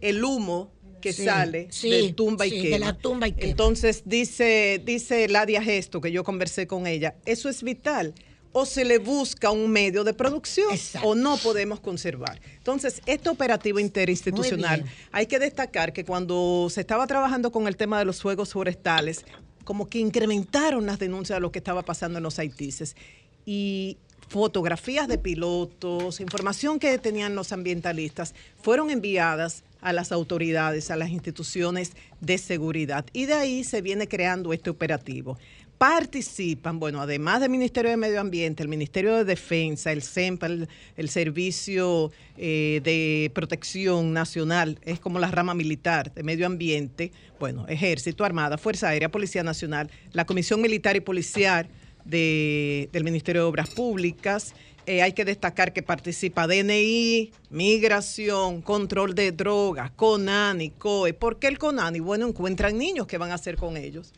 el humo que Sí, sale sí, de tumba y sí, quema. de la tumba y quema. Entonces dice, dice Ladia Gesto, que yo conversé con ella, eso es vital. O se le busca un medio de producción o no podemos conservar. Entonces, este operativo interinstitucional, hay que destacar que cuando se estaba trabajando con el tema de los fuegos forestales, como que incrementaron las denuncias de lo que estaba pasando en los haitises. Y fotografías de pilotos, información que tenían los ambientalistas, fueron enviadas a las autoridades, a las instituciones de seguridad. Y de ahí se viene creando este operativo. Participan, bueno, además del Ministerio de Medio Ambiente, el Ministerio de Defensa, el CEMPA, el, el Servicio eh, de Protección Nacional, es como la rama militar de Medio Ambiente, bueno, Ejército, Armada, Fuerza Aérea, Policía Nacional, la Comisión Militar y Policial de- del Ministerio de Obras Públicas. Eh, hay que destacar que participa DNI, Migración, Control de Drogas, CONANI, COE. ¿Por qué el CONANI? Bueno, encuentran niños que van a hacer con ellos.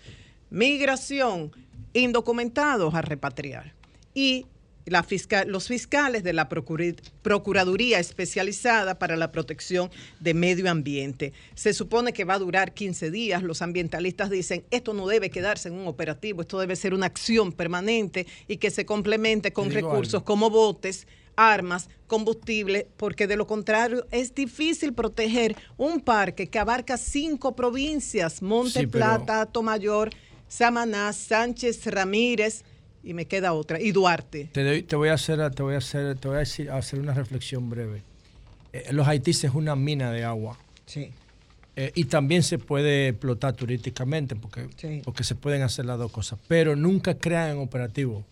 Migración, indocumentados a repatriar. Y la fisca- los fiscales de la Procuraduría Especializada para la Protección de Medio Ambiente. Se supone que va a durar 15 días. Los ambientalistas dicen, esto no debe quedarse en un operativo, esto debe ser una acción permanente y que se complemente con recursos algo. como botes, armas, combustible, porque de lo contrario es difícil proteger un parque que abarca cinco provincias, Monte Sí, pero- Plata, Tomayor, Samaná, Sánchez, Ramírez, y me queda otra, y Duarte. Te, doy- te voy a hacer, te voy a hacer, te voy a decir, a hacer una reflexión breve. Eh, los Haití es una mina de agua. Sí. Eh, y también se puede explotar turísticamente porque, Sí. porque se pueden hacer las dos cosas, pero nunca crean operativos.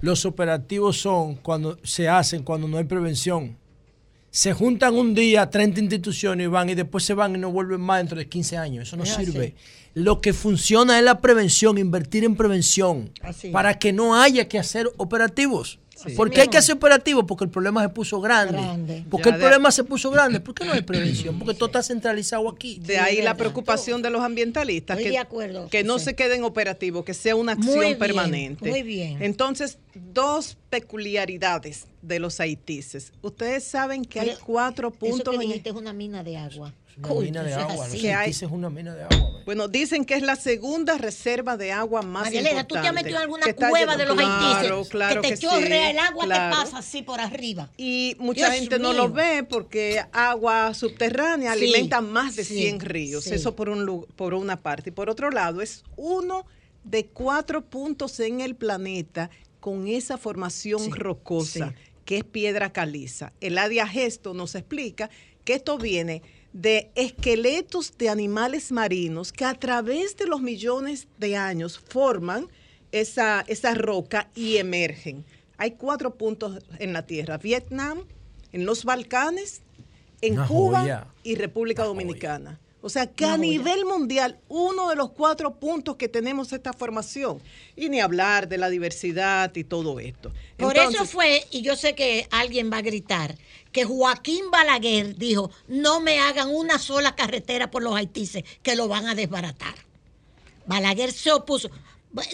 Los operativos son cuando se hacen cuando no hay prevención. Se juntan un día 30 instituciones y van y después se van y no vuelven más dentro de 15 años. Eso no Es así. Lo que funciona es la prevención, invertir en prevención Así. para que no haya que hacer operativos. Sí. ¿Por qué hay que hacer operativos? Porque el problema se puso grande. Grande. Porque Ya el de- problema se puso grande. ¿Por qué no hay prevención? Porque todo está centralizado aquí. De ahí la preocupación de los ambientalistas, Estoy que, de acuerdo, que no José. se quede en operativo, que sea una Muy acción bien, permanente. muy bien. Entonces, dos peculiaridades de los haitises. Ustedes saben que hay cuatro Eso puntos que en es una mina de agua. Una Uy, mina de agua. Los Que es una mina de agua. man. Bueno, dicen que es la segunda reserva de agua más María Elena, importante. ¿tú te has metido en alguna que cueva lleno- de los claro, haitises? Claro que te chorrea el agua, claro. te pasa así por arriba. Y mucha Dios gente no lo ve porque agua subterránea Sí, alimenta más de sí, 100 ríos. sí. Eso por, un, por una parte. Y por otro lado, es uno de cuatro puntos en el planeta con esa formación Sí, rocosa, sí. que es piedra caliza. El Adia Gesto nos explica que esto viene de esqueletos de animales marinos que a través de los millones de años forman esa, esa roca y emergen. Hay cuatro puntos en la Tierra, Vietnam, en los Balcanes, en Una Cuba joya. y República Dominicana. O sea, que Una a joya. nivel mundial, uno de los cuatro puntos que tenemos esta formación. Y ni hablar de la diversidad y todo esto. Por eso fue, y yo sé que alguien va a gritar, que Joaquín Balaguer dijo, no me hagan una sola carretera por los haitises, que lo van a desbaratar. Balaguer se opuso,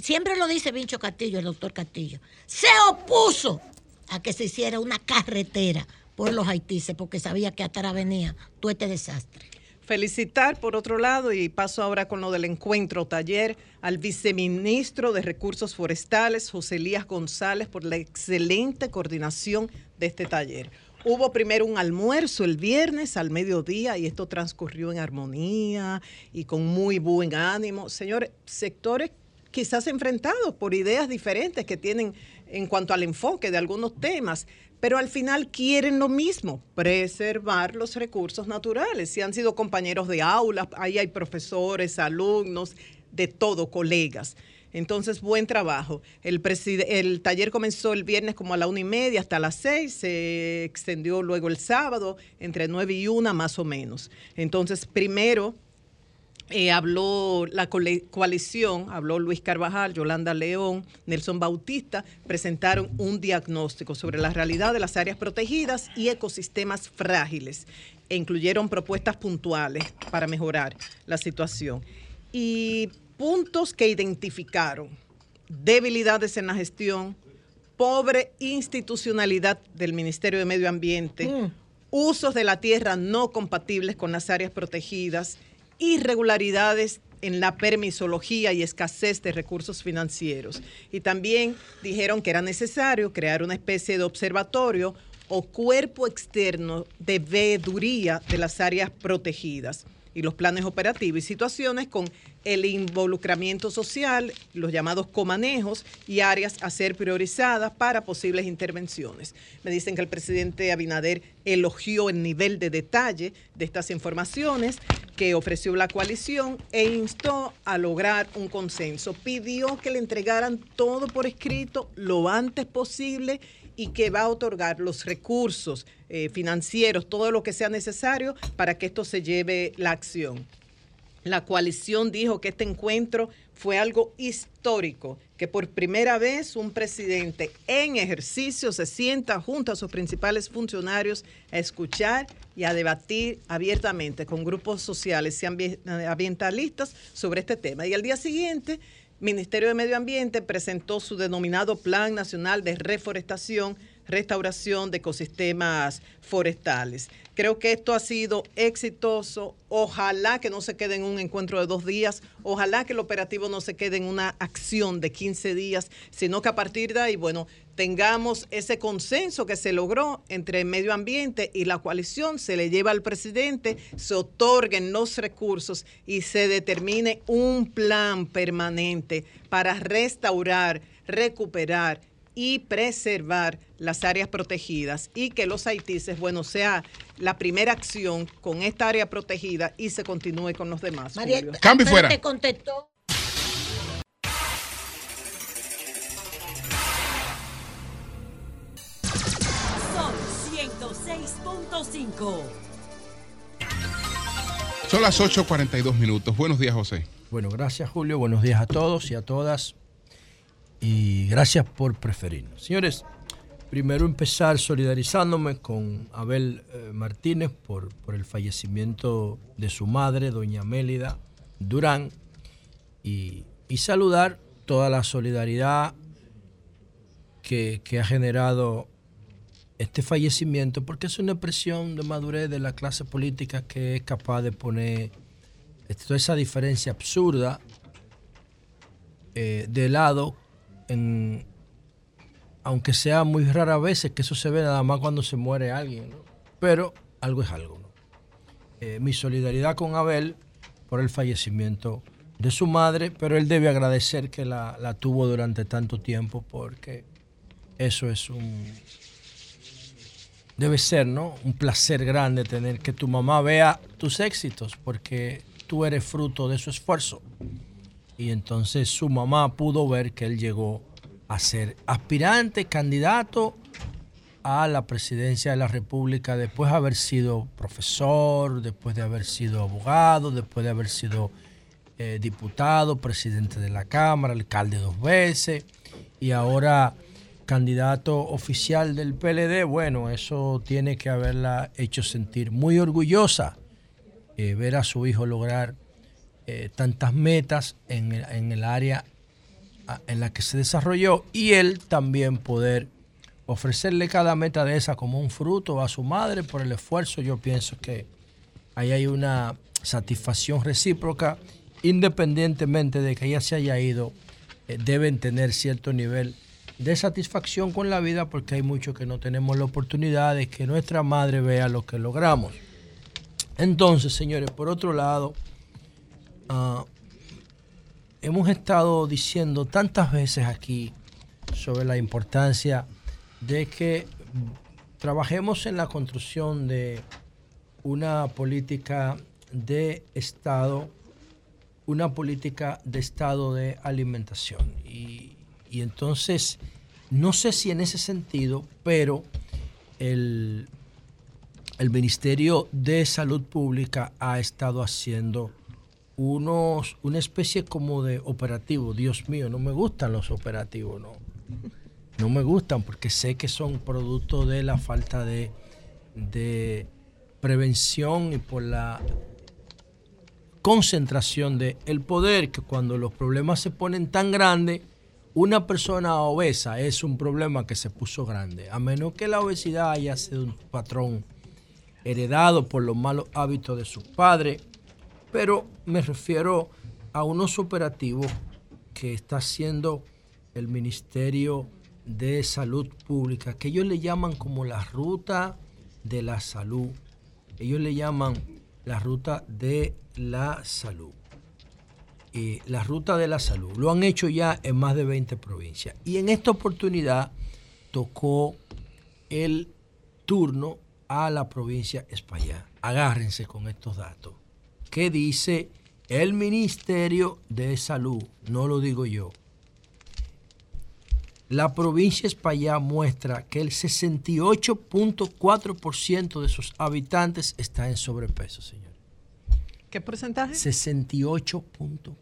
siempre lo dice Vincho Castillo, el doctor Castillo, se opuso a que se hiciera una carretera por los haitises, porque sabía que atrás venía todo este desastre. Felicitar, por otro lado, y paso ahora con lo del encuentro taller, al viceministro de Recursos Forestales, José Elías González, por la excelente coordinación de este taller. Hubo primero un almuerzo el viernes al mediodía y esto transcurrió en armonía y con muy buen ánimo. Señores, sectores quizás enfrentados por ideas diferentes que tienen en cuanto al enfoque de algunos temas, pero al final quieren lo mismo, preservar los recursos naturales. Si han sido compañeros de aulas, ahí hay profesores, alumnos, de todo, colegas. Entonces, buen trabajo. El, taller comenzó el viernes como a la una y media hasta las seis, se extendió luego el sábado entre nueve y una más o menos. Entonces, primero eh, habló la coalición, habló Luis Carvajal, Yolanda León, Nelson Bautista, presentaron un diagnóstico sobre la realidad de las áreas protegidas y ecosistemas frágiles e incluyeron propuestas puntuales para mejorar la situación. Y puntos que identificaron, debilidades en la gestión, pobre institucionalidad del Ministerio de Medio Ambiente, usos de la tierra no compatibles con las áreas protegidas, irregularidades en la permisología y escasez de recursos financieros. Y también dijeron que era necesario crear una especie de observatorio o cuerpo externo de veeduría de las áreas protegidas y los planes operativos y situaciones con el involucramiento social, los llamados comanejos y áreas a ser priorizadas para posibles intervenciones. Me dicen que el presidente Abinader elogió el nivel de detalle de estas informaciones que ofreció la coalición e instó a lograr un consenso. Pidió que le entregaran todo por escrito lo antes posible y que va a otorgar los recursos eh, financieros, todo lo que sea necesario para que esto se lleve la acción. La coalición dijo que este encuentro fue algo histórico, que por primera vez un presidente en ejercicio se sienta junto a sus principales funcionarios a escuchar y a debatir abiertamente con grupos sociales y ambi- ambientalistas sobre este tema. Y al día siguiente, Ministerio de Medio Ambiente presentó su denominado Plan Nacional de Reforestación, Restauración de Ecosistemas Forestales. Creo que esto ha sido exitoso. Ojalá que no se quede en un encuentro de dos días. Ojalá que el operativo no se quede en una acción de 15 días, sino que a partir de ahí, bueno, tengamos ese consenso que se logró entre el medio ambiente y la coalición, se le lleva al presidente, se otorguen los recursos y se determine un plan permanente para restaurar, recuperar y preservar las áreas protegidas y que los haitíes, bueno, sea la primera acción con esta área protegida y se continúe con los demás. Cambio fuera. te contestó. 106.5. Son las 8.42 minutos. Buenos días, José. Bueno, gracias Julio, buenos días a todos y a todas y gracias por preferirnos. Señores, primero empezar solidarizándome con Abel eh, Martínez por, por el fallecimiento de su madre, doña Mélida Durán, y, y saludar toda la solidaridad que, que ha generado este fallecimiento, porque es una expresión de madurez de la clase política que es capaz de poner toda esa diferencia absurda eh, de lado, aunque sea muy rara veces que eso se ve nada más cuando se muere alguien, pero algo es algo. Eh, mi solidaridad con Abel por el fallecimiento de su madre, pero él debe agradecer que la tuvo durante tanto tiempo porque eso es un... Debe ser, ¿no? Un placer grande tener que tu mamá vea tus éxitos, porque tú eres fruto de su esfuerzo. Y entonces su mamá pudo ver que él llegó a ser aspirante, candidato a la presidencia de la República después de haber sido profesor, después de haber sido abogado, después de haber sido eh, diputado, presidente de la Cámara, alcalde dos veces y ahora candidato oficial del PLD. Bueno, eso tiene que haberla hecho sentir muy orgullosa eh, ver a su hijo lograr eh, tantas metas en el, área en la que se desarrolló y él también poder ofrecerle cada meta de esa como un fruto a su madre por el esfuerzo. Yo pienso que ahí hay una satisfacción recíproca, independientemente de que ella se haya ido, eh, deben tener cierto nivel de satisfacción con la vida porque hay muchos que no tenemos la oportunidad de que nuestra madre vea lo que logramos. Entonces, señores, por otro lado, ah, hemos estado diciendo tantas veces aquí sobre la importancia de que trabajemos en la construcción de una política de Estado una política de estado de alimentación. Y, y entonces, no sé si en ese sentido, pero el, el Ministerio de Salud Pública ha estado haciendo unos, una especie como de operativo. Dios mío, no me gustan los operativos, no. No me gustan porque sé que son producto de la falta de, de prevención y por la concentración del el poder, que cuando los problemas se ponen tan grandes, una persona obesa es un problema que se puso grande, a menos que la obesidad haya sido un patrón heredado por los malos hábitos de sus padres, pero me refiero a unos operativos que está haciendo el Ministerio de Salud Pública, que ellos le llaman como la ruta de la salud. Ellos le llaman la ruta de la salud. Eh, la ruta de la salud. Lo han hecho ya en más de 20 provincias. Y en esta oportunidad tocó el turno a la provincia España. Agárrense con estos datos. ¿Qué dice el Ministerio de Salud? No lo digo yo. La provincia España muestra que el 68.4% de sus habitantes está en sobrepeso, señor. ¿Qué porcentaje? 68.4.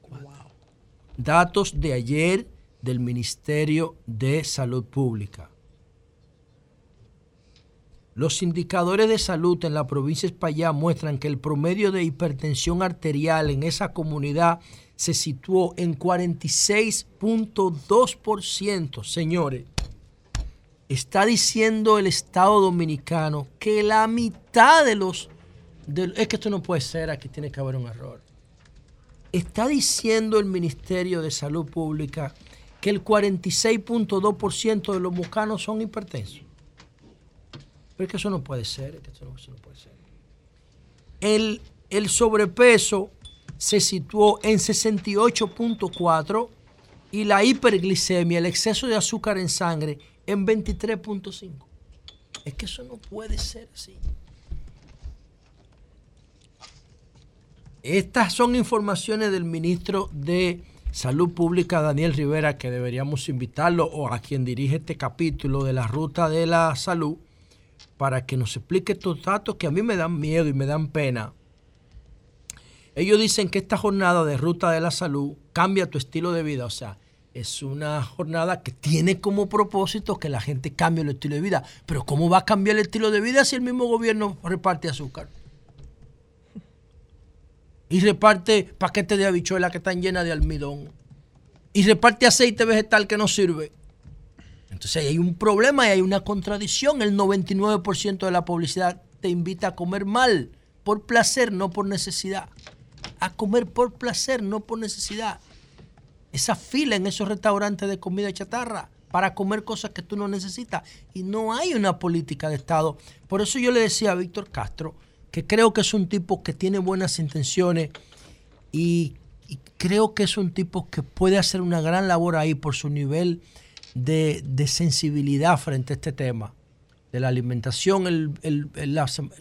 Datos de ayer del Ministerio de Salud Pública. Los indicadores de salud en la provincia de España muestran que el promedio de hipertensión arterial en esa comunidad se situó en 46.2%. Señores, está diciendo el Estado Dominicano que la mitad de los... es que esto no puede ser, aquí tiene que haber un error. Está diciendo el Ministerio de Salud Pública que el 46.2% de los mucanos son hipertensos. Pero es que eso no puede ser, es que eso no puede ser. El, el sobrepeso se situó en 68.4 y la hiperglicemia, el exceso de azúcar en sangre, en 23.5. Es que eso no puede ser así. Estas son informaciones del ministro de Salud Pública, Daniel Rivera, que deberíamos invitarlo, o a quien dirige este capítulo de la ruta de la salud, para que nos explique estos datos que a mí me dan miedo y me dan pena. Ellos dicen que esta jornada de ruta de la salud cambia tu estilo de vida, o sea, es una jornada que tiene como propósito que la gente cambie el estilo de vida. Pero ¿cómo va a cambiar el estilo de vida si el mismo gobierno reparte azúcar? Y reparte paquetes de habichuelas que están llenas de almidón. Y reparte aceite vegetal que no sirve. Entonces hay un problema y hay una contradicción. El 99% de la publicidad te invita a comer mal, por placer, no por necesidad. A comer por placer, no por necesidad. Esa fila en esos restaurantes de comida chatarra para comer cosas que tú no necesitas. Y no hay una política de Estado. Por eso yo le decía a Víctor Castro que creo que es un tipo que tiene buenas intenciones y, creo que es un tipo que puede hacer una gran labor ahí por su nivel de, sensibilidad frente a este tema de la alimentación. El, el-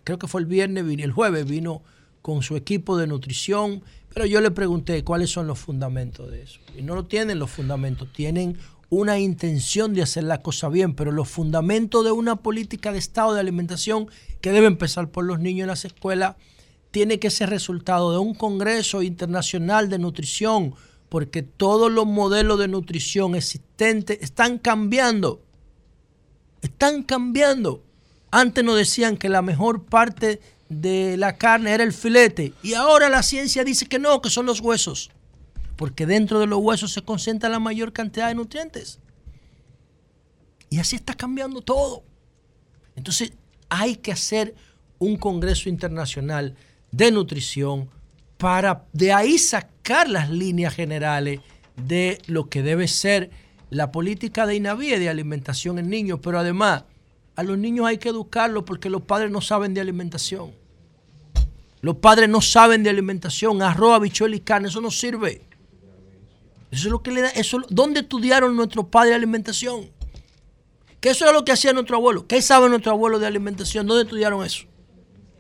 creo que fue el viernes, el jueves vino con su equipo de nutrición, pero yo le pregunté cuáles son los fundamentos de eso. Y no lo tienen los fundamentos, tienen una intención de hacer la cosa bien, pero los fundamentos de una política de Estado de alimentación que debe empezar por los niños en las escuelas tiene que ser resultado de un Congreso Internacional de Nutrición, porque todos los modelos de nutrición existentes están cambiando. Están cambiando. Antes nos decían que la mejor parte de la carne era el filete y ahora la ciencia dice que no, que son los huesos, porque dentro de los huesos se concentra la mayor cantidad de nutrientes. Y así está cambiando todo. Entonces hay que hacer un Congreso Internacional de Nutrición para de ahí sacar las líneas generales de lo que debe ser la política de INAVIE de alimentación en niños, pero además a los niños hay que educarlos porque los padres no saben de alimentación. Los padres no saben de alimentación, arroz, habichuela y carne, eso no sirve. Eso es lo que le da, eso, ¿dónde estudiaron nuestros padres de alimentación? Que eso era lo que hacía nuestro abuelo. ¿Qué sabe nuestro abuelo de alimentación? ¿Dónde estudiaron eso?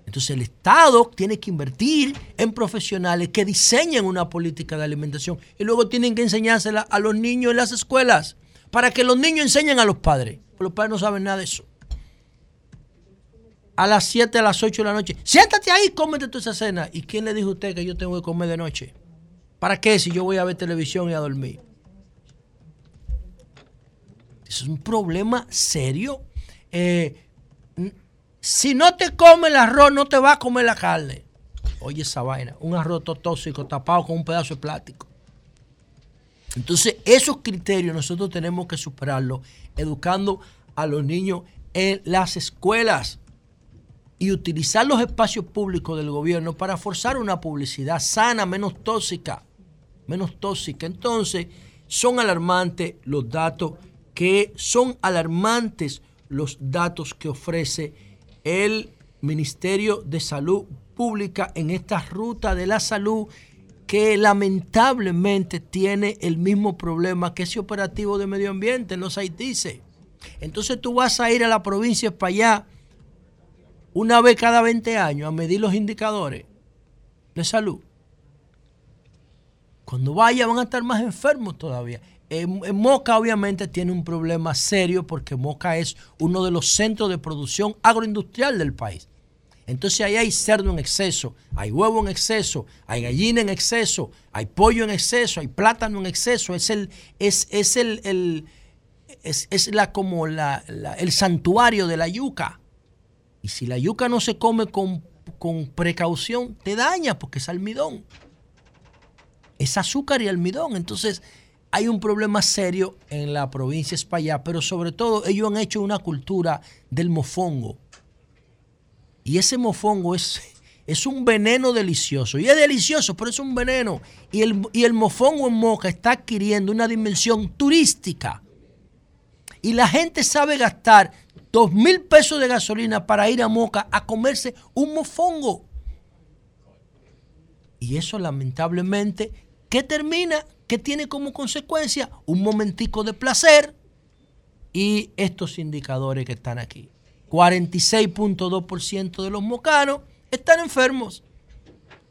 Entonces el Estado tiene que invertir en profesionales que diseñen una política de alimentación y luego tienen que enseñársela a los niños en las escuelas para que los niños enseñen a los padres. Los padres no saben nada de eso. A las 7, a las 8 de la noche, siéntate ahí, cómete toda esa cena. ¿Y quién le dijo a usted que yo tengo que comer de noche? ¿Para qué si yo voy a ver televisión y a dormir? Es un problema serio. Eh, si no te come el arroz, no te va a comer la carne. Oye esa vaina, un arroz tóxico tapado con un pedazo de plástico. Entonces, esos criterios nosotros tenemos que superarlos educando a los niños en las escuelas y utilizar los espacios públicos del gobierno para forzar una publicidad sana, menos tóxica, menos tóxica. Entonces, son alarmantes los datos que son alarmantes los datos que ofrece el Ministerio de Salud Pública en esta ruta de la salud que lamentablemente tiene el mismo problema que ese operativo de medio ambiente en los dice. Entonces tú vas a ir a la provincia para allá una vez cada 20 años a medir los indicadores de salud. Cuando vaya van a estar más enfermos todavía. En, en Moca obviamente tiene un problema serio porque Moca es uno de los centros de producción agroindustrial del país. Entonces ahí hay cerdo en exceso, hay huevo en exceso, hay gallina en exceso, hay pollo en exceso, hay plátano en exceso. Es el, es, es el, el- es, es la como la- la- el santuario de la yuca. Y si la yuca no se come con, con precaución, te daña porque es almidón. Es azúcar y almidón. Entonces, hay un problema serio en la provincia de España, pero sobre todo ellos han hecho una cultura del mofongo. Y ese mofongo es, es un veneno delicioso. Y es delicioso, pero es un veneno. Y el, y el mofongo en Moca está adquiriendo una dimensión turística. Y la gente sabe gastar dos mil pesos de gasolina para ir a Moca a comerse un mofongo. Y eso lamentablemente, ¿qué termina? ¿Qué tiene como consecuencia? Un momentico de placer y estos indicadores que están aquí. 46.2% de los mocanos están enfermos.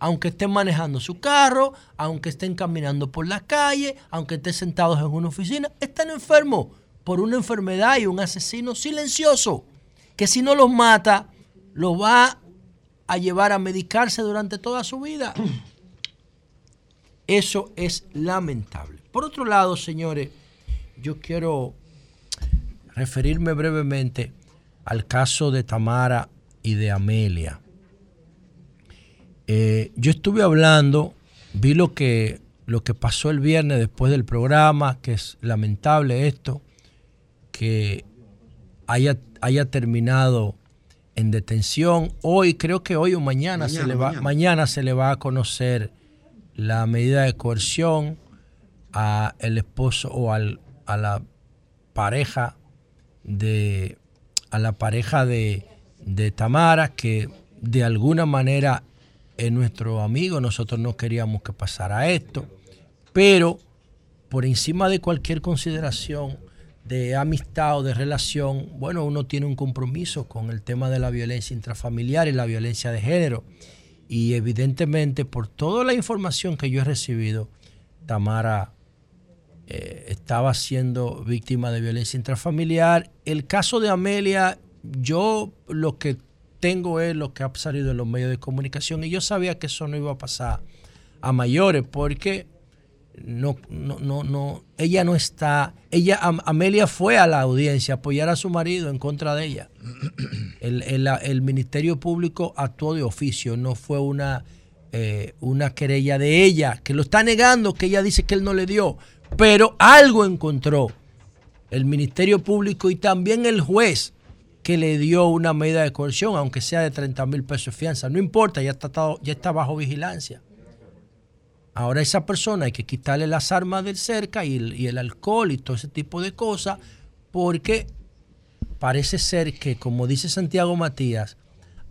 Aunque estén manejando su carro, aunque estén caminando por la calle, aunque estén sentados en una oficina, están enfermos por una enfermedad y un asesino silencioso que si no los mata, los va a llevar a medicarse durante toda su vida. Eso es lamentable. Por otro lado, señores, yo quiero referirme brevemente al caso de Tamara y de Amelia. Eh, yo estuve hablando, vi lo que, lo que pasó el viernes después del programa, que es lamentable esto, que haya, haya terminado en detención. Hoy, creo que hoy o mañana, se le va, mañana. mañana se le va a conocer la medida de coerción a el esposo o al, a la pareja de a la pareja de, de Tamara que de alguna manera es nuestro amigo nosotros no queríamos que pasara esto pero por encima de cualquier consideración de amistad o de relación bueno uno tiene un compromiso con el tema de la violencia intrafamiliar y la violencia de género y evidentemente por toda la información que yo he recibido, Tamara eh, estaba siendo víctima de violencia intrafamiliar. El caso de Amelia, yo lo que tengo es lo que ha salido en los medios de comunicación y yo sabía que eso no iba a pasar a mayores porque no, no, no, no, ella no está, ella, Am- Amelia fue a la audiencia a apoyar a su marido en contra de ella. [clears throat] El, el- el Ministerio Público actuó de oficio, no fue una, eh, una querella de ella, que lo está negando, que ella dice que él no le dio, pero algo encontró el Ministerio Público y también el juez que le dio una medida de coerción, aunque sea de 30 mil pesos de fianza. No importa, ya está, ya está bajo vigilancia. Ahora esa persona hay que quitarle las armas del cerca y el, alcohol y todo ese tipo de cosas, porque parece ser que, como dice Santiago Matías,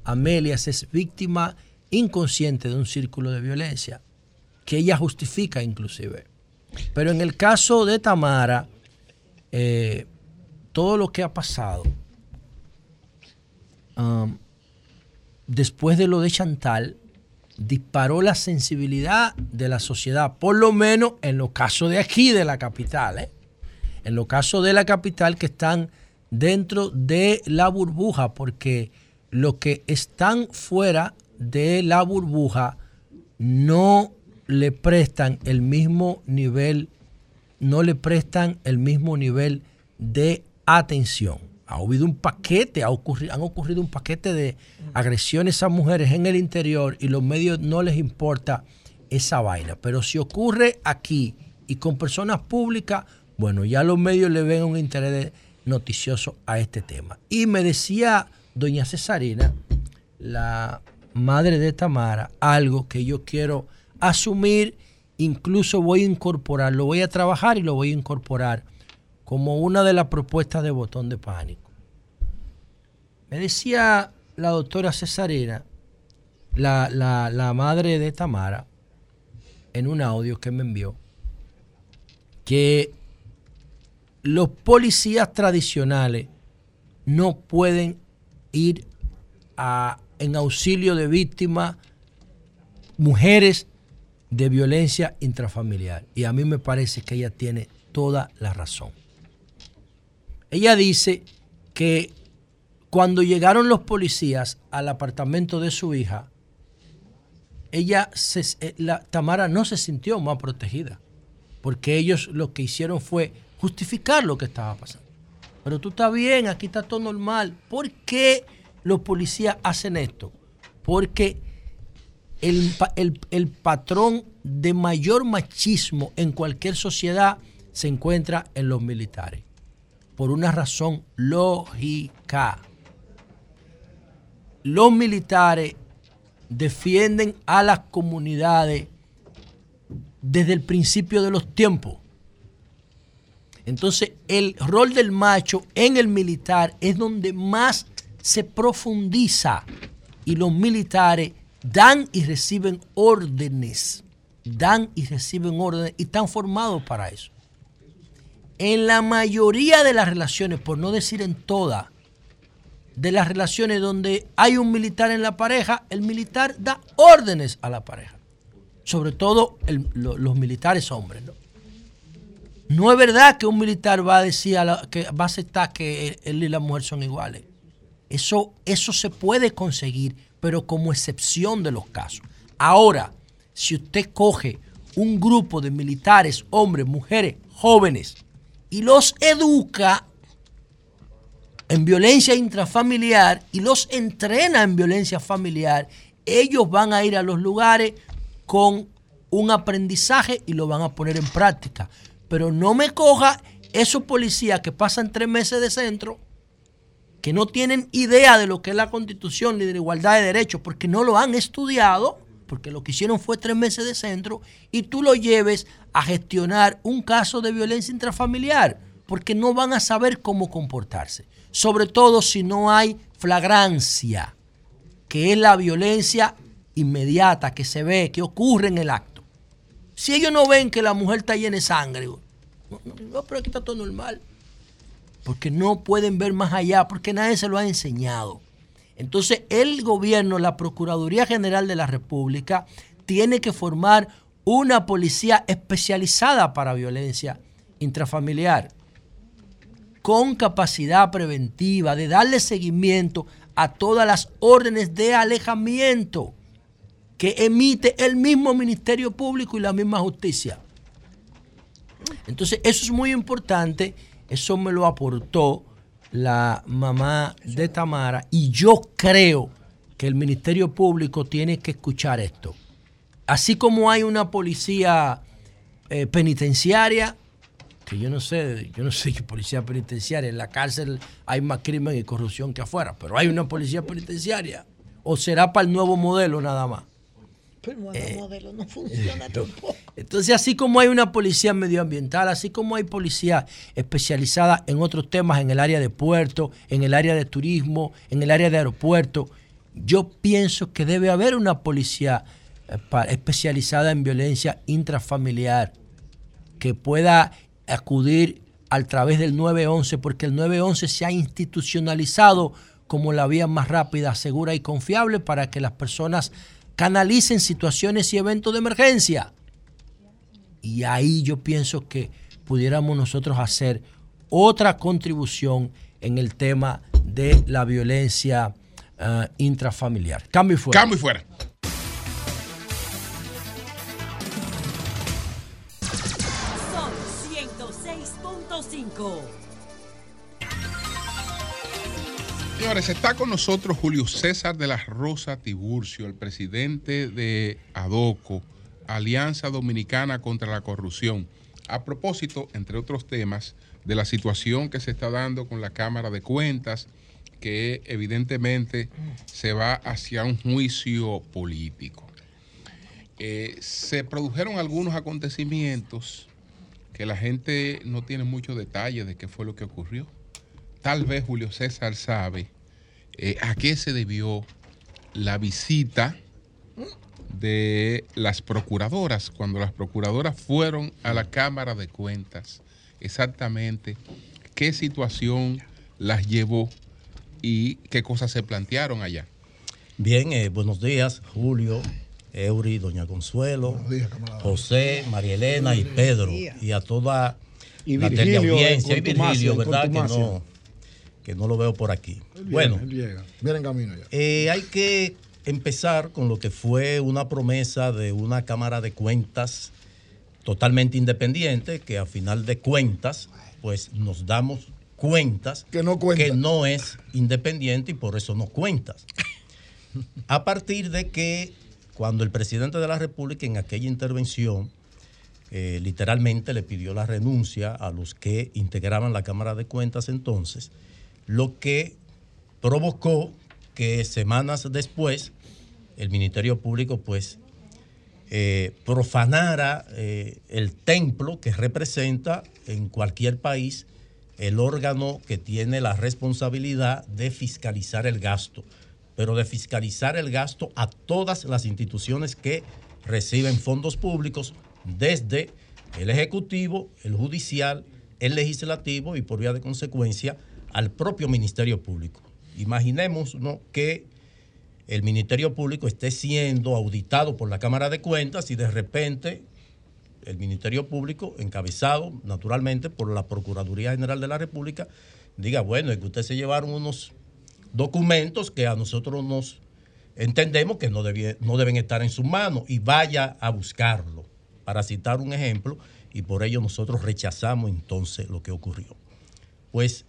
Amelias es víctima inconsciente de un círculo de violencia, que ella justifica inclusive. Pero en el caso de Tamara, eh, todo lo que ha pasado, um, después de lo de Chantal, disparó la sensibilidad de la sociedad, por lo menos en los casos de aquí, de la capital, ¿eh? en los casos de la capital que están dentro de la burbuja, porque los que están fuera de la burbuja no le prestan el mismo nivel, no le prestan el mismo nivel de atención. Ha habido un paquete, han ocurrido un paquete de agresiones a mujeres en el interior y los medios no les importa esa vaina. Pero si ocurre aquí y con personas públicas, bueno, ya los medios le ven un interés noticioso a este tema. Y me decía doña Cesarina, la madre de Tamara, algo que yo quiero asumir, incluso voy a incorporar, lo voy a trabajar y lo voy a incorporar como una de las propuestas de botón de pánico. Me decía la doctora Cesarina, la, la madre de Tamara, en un audio que me envió, que los policías tradicionales no pueden ir a, en auxilio de víctimas, mujeres de violencia intrafamiliar. Y a mí me parece que ella tiene toda la razón. Ella dice que cuando llegaron los policías al apartamento de su hija, ella, se, eh, la, Tamara no se sintió más protegida, porque ellos lo que hicieron fue justificar lo que estaba pasando. Pero tú estás bien, aquí está todo normal. ¿Por qué los policías hacen esto? Porque el, el patrón de mayor machismo en cualquier sociedad se encuentra en los militares. Por una razón lógica. Los militares defienden a las comunidades desde el principio de los tiempos. Entonces, el rol del macho en el militar es donde más se profundiza y los militares dan y reciben órdenes, dan y reciben órdenes y están formados para eso. En la mayoría de las relaciones, por no decir en todas, de las relaciones donde hay un militar en la pareja, el militar da órdenes a la pareja. Sobre todo los militares hombres. ¿no? Es verdad que un militar va a decir que va a aceptar que él y la mujer son iguales. Eso, eso se puede conseguir, pero como excepción de los casos. Ahora, si usted coge un grupo de militares, hombres, mujeres, jóvenes, y los educa en violencia intrafamiliar y los entrena en violencia familiar, ellos van a ir a los lugares con un aprendizaje y lo van a poner en práctica. Pero no me coja esos policías que pasan tres meses de centro, que no tienen idea de lo que es la constitución ni de la igualdad de derechos, porque no lo han estudiado, porque lo que hicieron fue tres meses de centro, y tú lo lleves a gestionar un caso de violencia intrafamiliar, porque no van a saber cómo comportarse. Sobre todo si no hay flagrancia, que es la violencia inmediata que se ve, que ocurre en el acto. Si ellos no ven que la mujer está llena de sangre, no, pero aquí está todo normal. Porque no pueden ver más allá, porque nadie se lo ha enseñado. Entonces el gobierno, la Procuraduría General de la República, tiene que formar una policía especializada para violencia intrafamiliar, con capacidad preventiva de darle seguimiento a todas las órdenes de alejamiento que emite el mismo Ministerio Público y la misma justicia. Entonces, eso es muy importante, eso me lo aportó la mamá de Tamara y yo creo que el Ministerio Público tiene que escuchar esto. Así como hay una policía eh, penitenciaria, que yo no sé, yo no sé qué policía penitenciaria, en la cárcel hay más crimen y corrupción que afuera, pero hay una policía penitenciaria. ¿O será para el nuevo modelo nada más? Pero el eh, modelo no [laughs] funciona tampoco. Entonces, así como hay una policía medioambiental, así como hay policía especializada en otros temas, en el área de puerto, en el área de turismo, en el área de aeropuerto, yo pienso que debe haber una policía eh, especializada en violencia intrafamiliar que pueda acudir a través del 911, porque el 911 se ha institucionalizado como la vía más rápida, segura y confiable para que las personas canalicen situaciones y eventos de emergencia. Y ahí yo pienso que pudiéramos nosotros hacer otra contribución en el tema de la violencia eh, intrafamiliar. Cambio y fuera. Cambio y fuera. Señores, está con nosotros Julio César de la Rosa Tiburcio, el presidente de ADOCO, Alianza Dominicana contra la Corrupción. A propósito, entre otros temas, de la situación que se está dando con la Cámara de Cuentas, que evidentemente se va hacia un juicio político. Eh, se produjeron algunos acontecimientos que la gente no tiene muchos detalles de qué fue lo que ocurrió. Tal vez Julio César sabe eh, a qué se debió la visita de las procuradoras, cuando las procuradoras fueron a la Cámara de Cuentas, exactamente qué situación las llevó y qué cosas se plantearon allá. Bien, eh, buenos días, Julio, Eury, Doña Consuelo, José, María Elena y Pedro, y a toda Y la teleaudiencia. Y Virgilio, en ¿verdad? Que contumacia. no, que no lo veo por aquí. Él viene, Bueno, él llega. Viene en camino ya. eh, hay que empezar con lo que fue una promesa de una Cámara de Cuentas totalmente independiente, que a final de cuentas, pues nos damos cuentas que no, cuenta. es independiente y por eso no cuentas. [laughs] A partir de que cuando el presidente de la República en aquella intervención eh, literalmente le pidió la renuncia a los que integraban la Cámara de Cuentas entonces, lo que provocó que semanas después el Ministerio Público pues eh, profanara eh, el templo que representa en cualquier país el órgano que tiene la responsabilidad de fiscalizar el gasto, pero de fiscalizar el gasto a todas las instituciones que reciben fondos públicos, desde el Ejecutivo, el Judicial, el Legislativo y por vía de consecuencia al propio Ministerio Público. Imaginemos que el Ministerio Público esté siendo auditado por la Cámara de Cuentas y de repente el Ministerio Público, encabezado naturalmente por la Procuraduría General de la República, diga, bueno, es que ustedes se llevaron unos documentos que a nosotros nos entendemos que no, no deben estar en sus manos y vaya a buscarlo, para citar un ejemplo, y por ello nosotros rechazamos entonces lo que ocurrió. Pues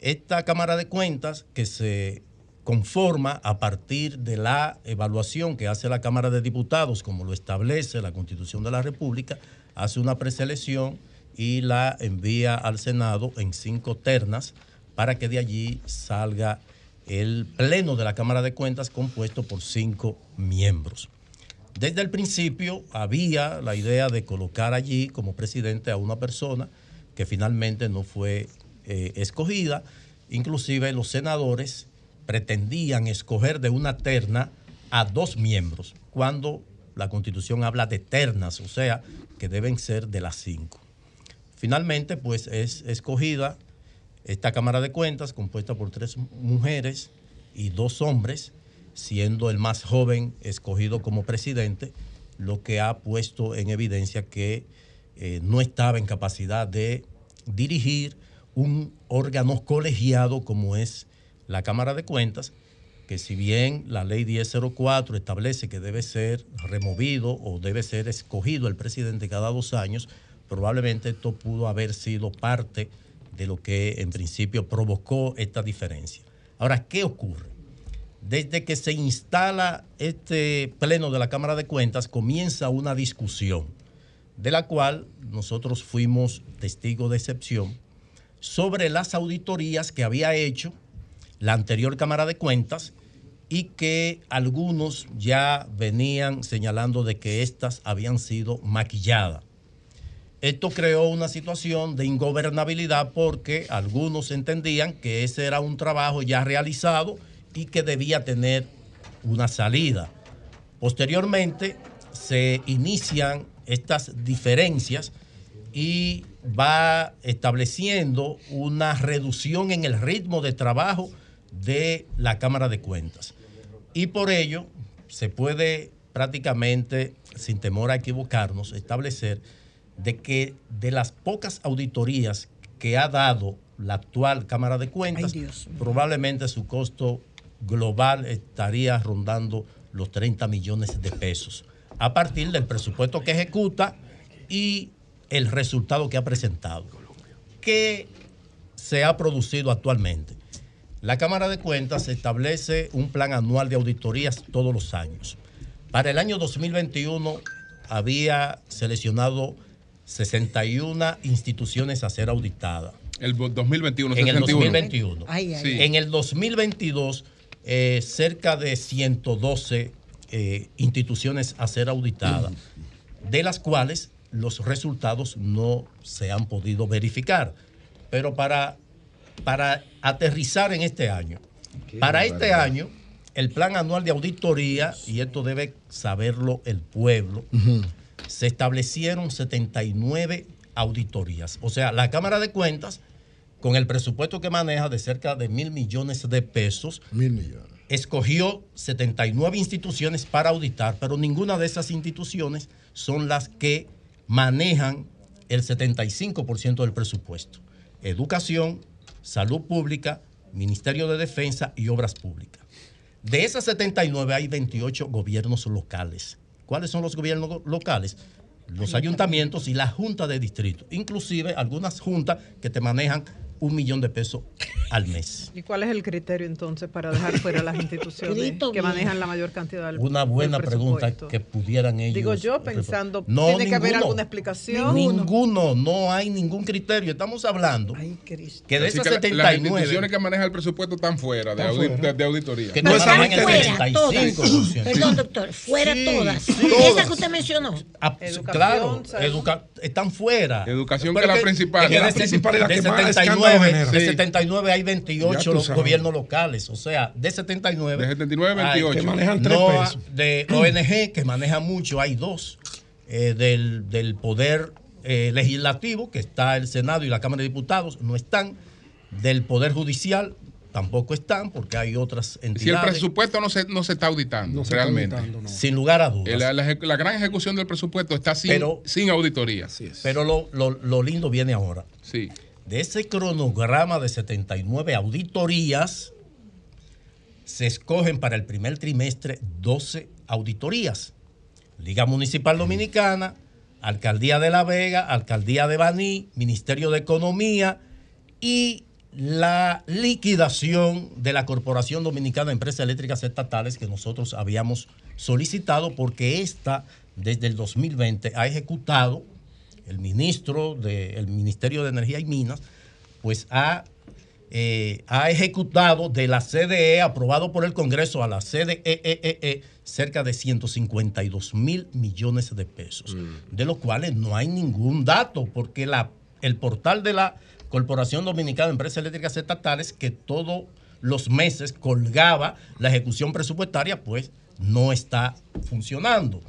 esta Cámara de Cuentas que se conforma a partir de la evaluación que hace la Cámara de Diputados, como lo establece la Constitución de la República, hace una preselección y la envía al Senado en cinco ternas para que de allí salga el Pleno de la Cámara de Cuentas compuesto por cinco miembros. Desde el principio había la idea de colocar allí como presidente a una persona que finalmente no fue eh, escogida. Inclusive los senadores pretendían escoger de una terna a dos miembros, cuando la constitución habla de ternas, o sea, que deben ser de las cinco. Finalmente, pues es escogida esta Cámara de Cuentas compuesta por tres mujeres y dos hombres, siendo el más joven escogido como presidente, lo que ha puesto en evidencia que eh, no estaba en capacidad de dirigir un órgano colegiado como es la Cámara de Cuentas, que si bien la ley 1004 establece que debe ser removido o debe ser escogido el presidente cada dos años, probablemente esto pudo haber sido parte de lo que en principio provocó esta diferencia. Ahora, ¿qué ocurre? Desde que se instala este pleno de la Cámara de Cuentas, comienza una discusión de la cual nosotros fuimos testigos de excepción sobre las auditorías que había hecho la anterior Cámara de Cuentas y que algunos ya venían señalando de que éstas habían sido maquilladas. Esto creó una situación de ingobernabilidad porque algunos entendían que ese era un trabajo ya realizado y que debía tener una salida. Posteriormente se inician estas diferencias y va estableciendo una reducción en el ritmo de trabajo de la Cámara de Cuentas. Y por ello se puede prácticamente, sin temor a equivocarnos, establecer de que de las pocas auditorías que ha dado la actual Cámara de Cuentas, probablemente su costo global estaría rondando los 30 millones de pesos, a partir del presupuesto que ejecuta y el resultado que ha presentado. ¿Qué se ha producido actualmente? La Cámara de Cuentas establece un plan anual de auditorías todos los años. Para el año 2021 había seleccionado 61 instituciones a ser auditadas. El 2021, En el 61. 2021. Ay, ay, Sí. En el 2022, eh, cerca de 112 eh, instituciones a ser auditadas, de las cuales los resultados no se han podido verificar. Pero para, para aterrizar en este año, para este año, el plan anual de auditoría, y esto debe saberlo el pueblo, se establecieron 79 auditorías. O sea, la Cámara de Cuentas, con el presupuesto que maneja de cerca de mil millones de pesos, Mil millones. escogió 79 instituciones para auditar, pero ninguna de esas instituciones son las que manejan el 75% del presupuesto. Educación, salud pública, Ministerio de Defensa y Obras Públicas. De esas 79 hay 28 gobiernos locales. ¿Cuáles son los gobiernos lo- locales? Los ayuntamientos y la junta de distrito. Inclusive algunas juntas que te manejan un millón de pesos al mes. ¿Y cuál es el criterio entonces para dejar fuera las instituciones [laughs] que manejan la mayor cantidad del Una buena del pregunta que pudieran ellos. Digo yo pensando, No, ¿tiene que haber alguna explicación? Ninguno, no hay ningún criterio. Estamos hablando que de Así esas que la- Las 79 instituciones que manejan el presupuesto están fuera de, Están audi- fuera. de- de auditoría. Que no están en el Fuera, 75%. Perdón, doctor, fuera Sí, todas. sí. Esas que usted mencionó. Ah, claro, educa- están fuera. Educación Pero que es la que- principal. es que Es la de- principal y la que más 79, escándalo genera. de Sí. 79 hay Ya 28 tú los sabes. gobiernos locales. O sea, de 79. De 79 a hay- 28. Que manejan tres no, pesos. De [clears throat] ONG, que maneja mucho, hay dos. Eh, del, del Poder eh, Legislativo, que está el Senado y la Cámara de Diputados, no están. Del Poder Judicial tampoco están, porque hay otras Si el entidades. presupuesto no se, no se está auditando, se está realmente. auditando, no. Sin lugar a dudas. La, la ejecu- la gran ejecución del presupuesto está sin, Pero- sin auditoría. Pero lo, lo- lo lindo viene ahora. Sí. De ese cronograma de 79 auditorías, se escogen para el primer trimestre 12 auditorías. Liga Municipal Dominicana, Alcaldía de La Vega, Alcaldía de Baní, Ministerio de Economía y la liquidación de la Corporación Dominicana de Empresas Eléctricas Estatales que nosotros habíamos solicitado porque esta desde el 2020 ha ejecutado el ministro del Ministerio de Energía y Minas, pues ha, eh, ha ejecutado de la CDE, aprobado por el Congreso a la CDE, E, cerca de 152 mil millones de pesos, de los cuales no hay ningún dato, porque la, el portal de la Corporación Dominicana de Empresas Eléctricas Estatales, que todos los meses colgaba la ejecución presupuestaria, pues no está funcionando.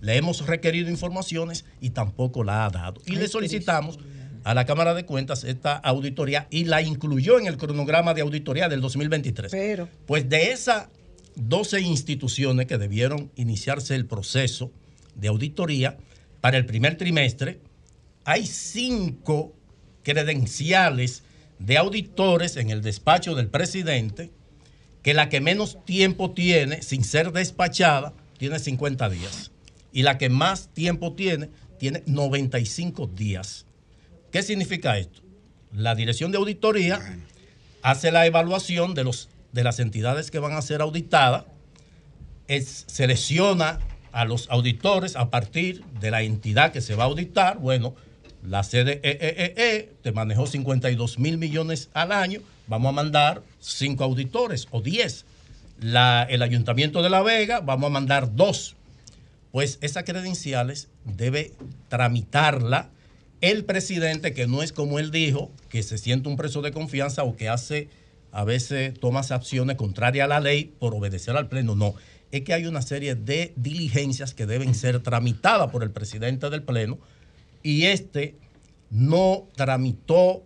Le hemos requerido informaciones y tampoco la ha dado. Y le solicitamos a la Cámara de Cuentas esta auditoría y la incluyó en el cronograma de auditoría del 2023. Pero. Pues de esas 12 instituciones que debieron iniciarse el proceso de auditoría para el primer trimestre, hay cinco credenciales de auditores en el despacho del presidente que la que menos tiempo tiene sin ser despachada tiene 50 días y la que más tiempo tiene tiene 95 días. ¿Qué significa esto? La dirección de auditoría hace la evaluación de, los, de las entidades que van a ser auditadas, es- selecciona a los auditores a partir de la entidad que se va a auditar. Bueno, la CDE E, te manejó 52 mil millones al año, vamos a mandar cinco auditores o 10. La- el Ayuntamiento de La Vega, vamos a mandar dos. Pues esas credenciales debe tramitarla el presidente, que no es como él dijo, que se siente un preso de confianza o que hace, a veces toma acciones contrarias a la ley por obedecer al Pleno. No, es que hay una serie de diligencias que deben ser tramitadas por el presidente del Pleno y este no tramitó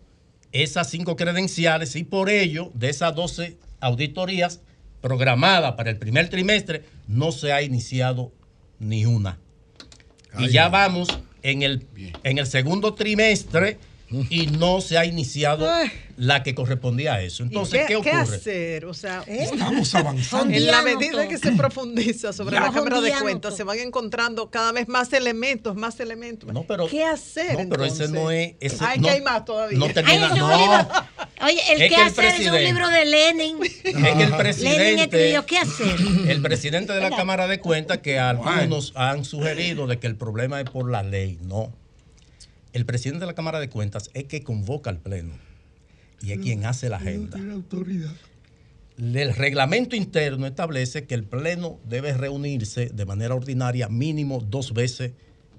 esas cinco credenciales y por ello, de esas 12 auditorías programadas para el primer trimestre, no se ha iniciado ni una. Y ya vamos en el, en el segundo trimestre y no se ha iniciado la que correspondía a eso. Entonces, ¿qué, ¿Qué, ocurre? hacer? O sea, Estamos avanzando. [laughs] En la medida que se profundiza sobre Ya. la Cámara de Cuentas, se van encontrando cada vez más elementos, más elementos. No, pero- ¿Qué hacer? no, pero ese entonces? no es- ese Ay, no- que hay más todavía. no termina- Ay, ese no. Oye, el Es que que el hacer es un libro de Lenin. Es que el Lenin presidente, escribió qué hacer. el presidente de la Cámara de Cuentas, que algunos han sugerido de que el problema es por la ley. No. El presidente de la Cámara de Cuentas es que convoca al Pleno y es quien hace la agenda. El reglamento interno establece que el Pleno debe reunirse de manera ordinaria mínimo dos veces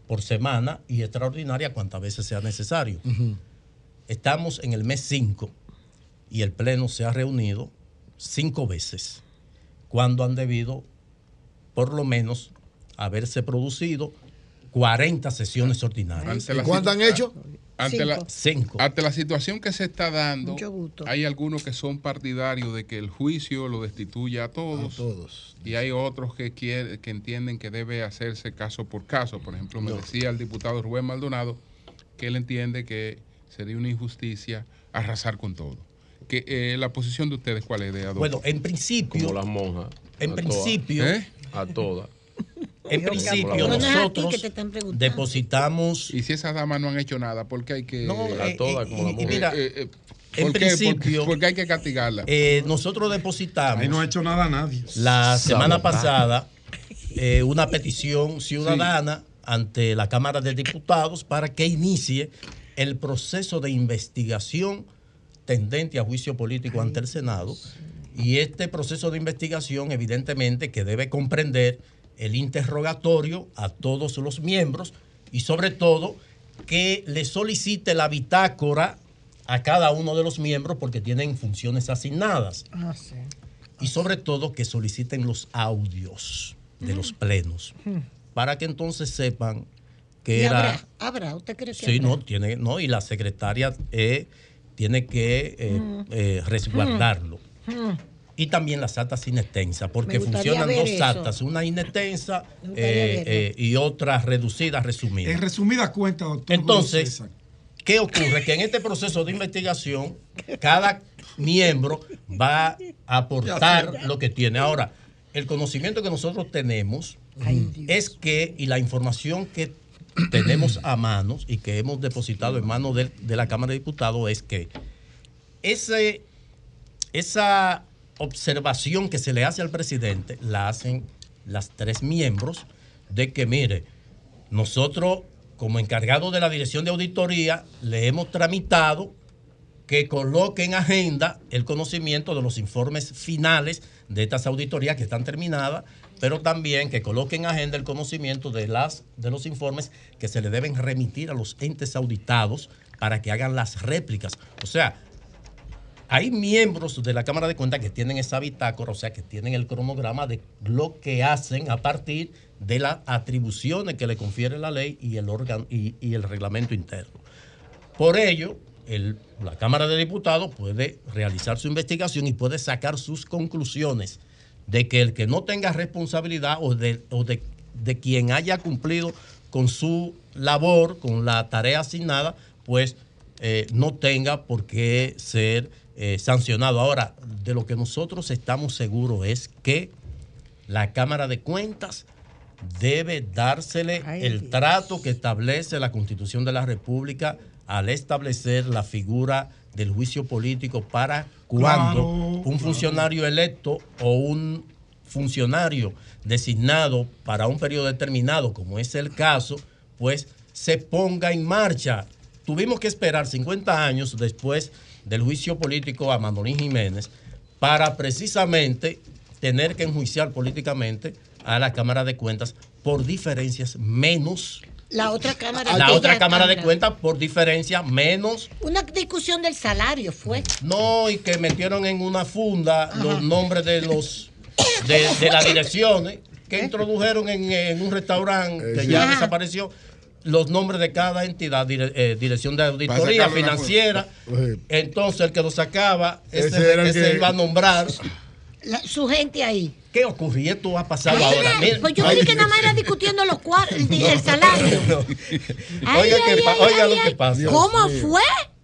por semana y extraordinaria cuantas veces sea necesario. Estamos en el mes 5 y el Pleno se ha reunido cinco veces, cuando han debido, por lo menos, haberse producido 40 sesiones ordinarias. Ante la situ- Ante la, Cinco. ante la situación que se está dando, Mucho gusto. hay algunos que son partidarios de que el juicio lo destituya a todos. Y hay otros que, quiere- que entienden que debe hacerse caso por caso. Por ejemplo, me decía el diputado Rubén Maldonado que él entiende que sería una injusticia arrasar con todo. Que, eh, ¿La posición de ustedes cuál es, de Adolfo? Bueno, en principio. Como las monjas. En a principio. ¿Eh? A todas. En principio, nosotros depositamos. Y si esas damas no han hecho nada, ¿por qué hay que.? No, a eh, todas eh, como la y- y mujer? mira, Eh, eh, en ¿por qué? ¿Por- principio- ¿Por qué hay que castigarla? Eh, nosotros depositamos. Ahí no ha hecho nada a nadie. La semana pasada, eh, una petición ciudadana ante la Cámara de Diputados para que inicie el proceso de investigación tendente a juicio político ante el Senado. Y este proceso de investigación, evidentemente, que debe comprender el interrogatorio a todos los miembros y sobre todo que le solicite la bitácora a cada uno de los miembros porque tienen funciones asignadas Ah, sí. y sobre todo que soliciten los audios de los plenos para que entonces sepan que ¿Y era habrá? ¿Habrá? ¿Usted cree que sí habrá? no tiene no y la secretaria eh, tiene que eh, Mm. eh, resguardarlo Hmm. Y también las actas inextensas porque funcionan dos eso. actas una inextensa eh, eh, y otra reducida resumida En resumida cuenta, doctor. entonces, ¿qué ocurre? Que en este proceso de investigación, cada miembro va a aportar lo que tiene. Ahora, el conocimiento que nosotros tenemos es que, y la información que tenemos a manos y que hemos depositado en manos de, de la Cámara de Diputados es que ese, esa observación que se le hace al presidente la hacen las tres miembros de que, mire, nosotros como encargados de la Dirección de Auditoría le hemos tramitado que coloque en agenda el conocimiento de los informes finales de estas auditorías que están terminadas, pero también que coloque en agenda el conocimiento de, las, de los informes que se le deben remitir a los entes auditados para que hagan las réplicas. O sea, hay miembros de la Cámara de Cuentas que tienen esa bitácora, o sea, que tienen el cronograma de lo que hacen a partir de las atribuciones que le confiere la ley y el, órgano, y, el reglamento interno. Por ello, el- la Cámara de Diputados puede realizar su investigación y puede sacar sus conclusiones de que el que no tenga responsabilidad o de, o de, de quien haya cumplido con su labor, con la tarea asignada, pues eh, no tenga por qué ser eh, sancionado. Ahora, de lo que nosotros estamos seguros es que la Cámara de Cuentas debe dársele el trato que establece la Constitución de la República al establecer la figura del juicio político para cuando Claro, un claro. funcionario electo o un funcionario designado para un periodo determinado, como es el caso, pues se ponga en marcha. Tuvimos que esperar 50 años después del juicio político a Manolín Jiménez para precisamente tener que enjuiciar políticamente a la Cámara de Cuentas por diferencias menos. La otra cámara. La aquella otra Cámara de Cuentas por diferencia menos. Una discusión del salario fue. No, y que metieron en una funda los nombres de los de, de las [laughs] direcciones que introdujeron en, en un restaurante que ya desapareció. Los nombres de cada entidad, dire- eh, dirección de auditoría financiera. Entonces, el que lo sacaba, ese, Ese era el ese que- iba a nombrar. La- su gente ahí. ¿Qué ocurrió? Esto ha pasado Mire, ahora. Mire. pues yo creí que nada más era discutiendo los cuar- el, [laughs] el salario. Ay, Oiga, ay, qué pa- ay, oiga ay, lo que pasa. ¿Cómo fue?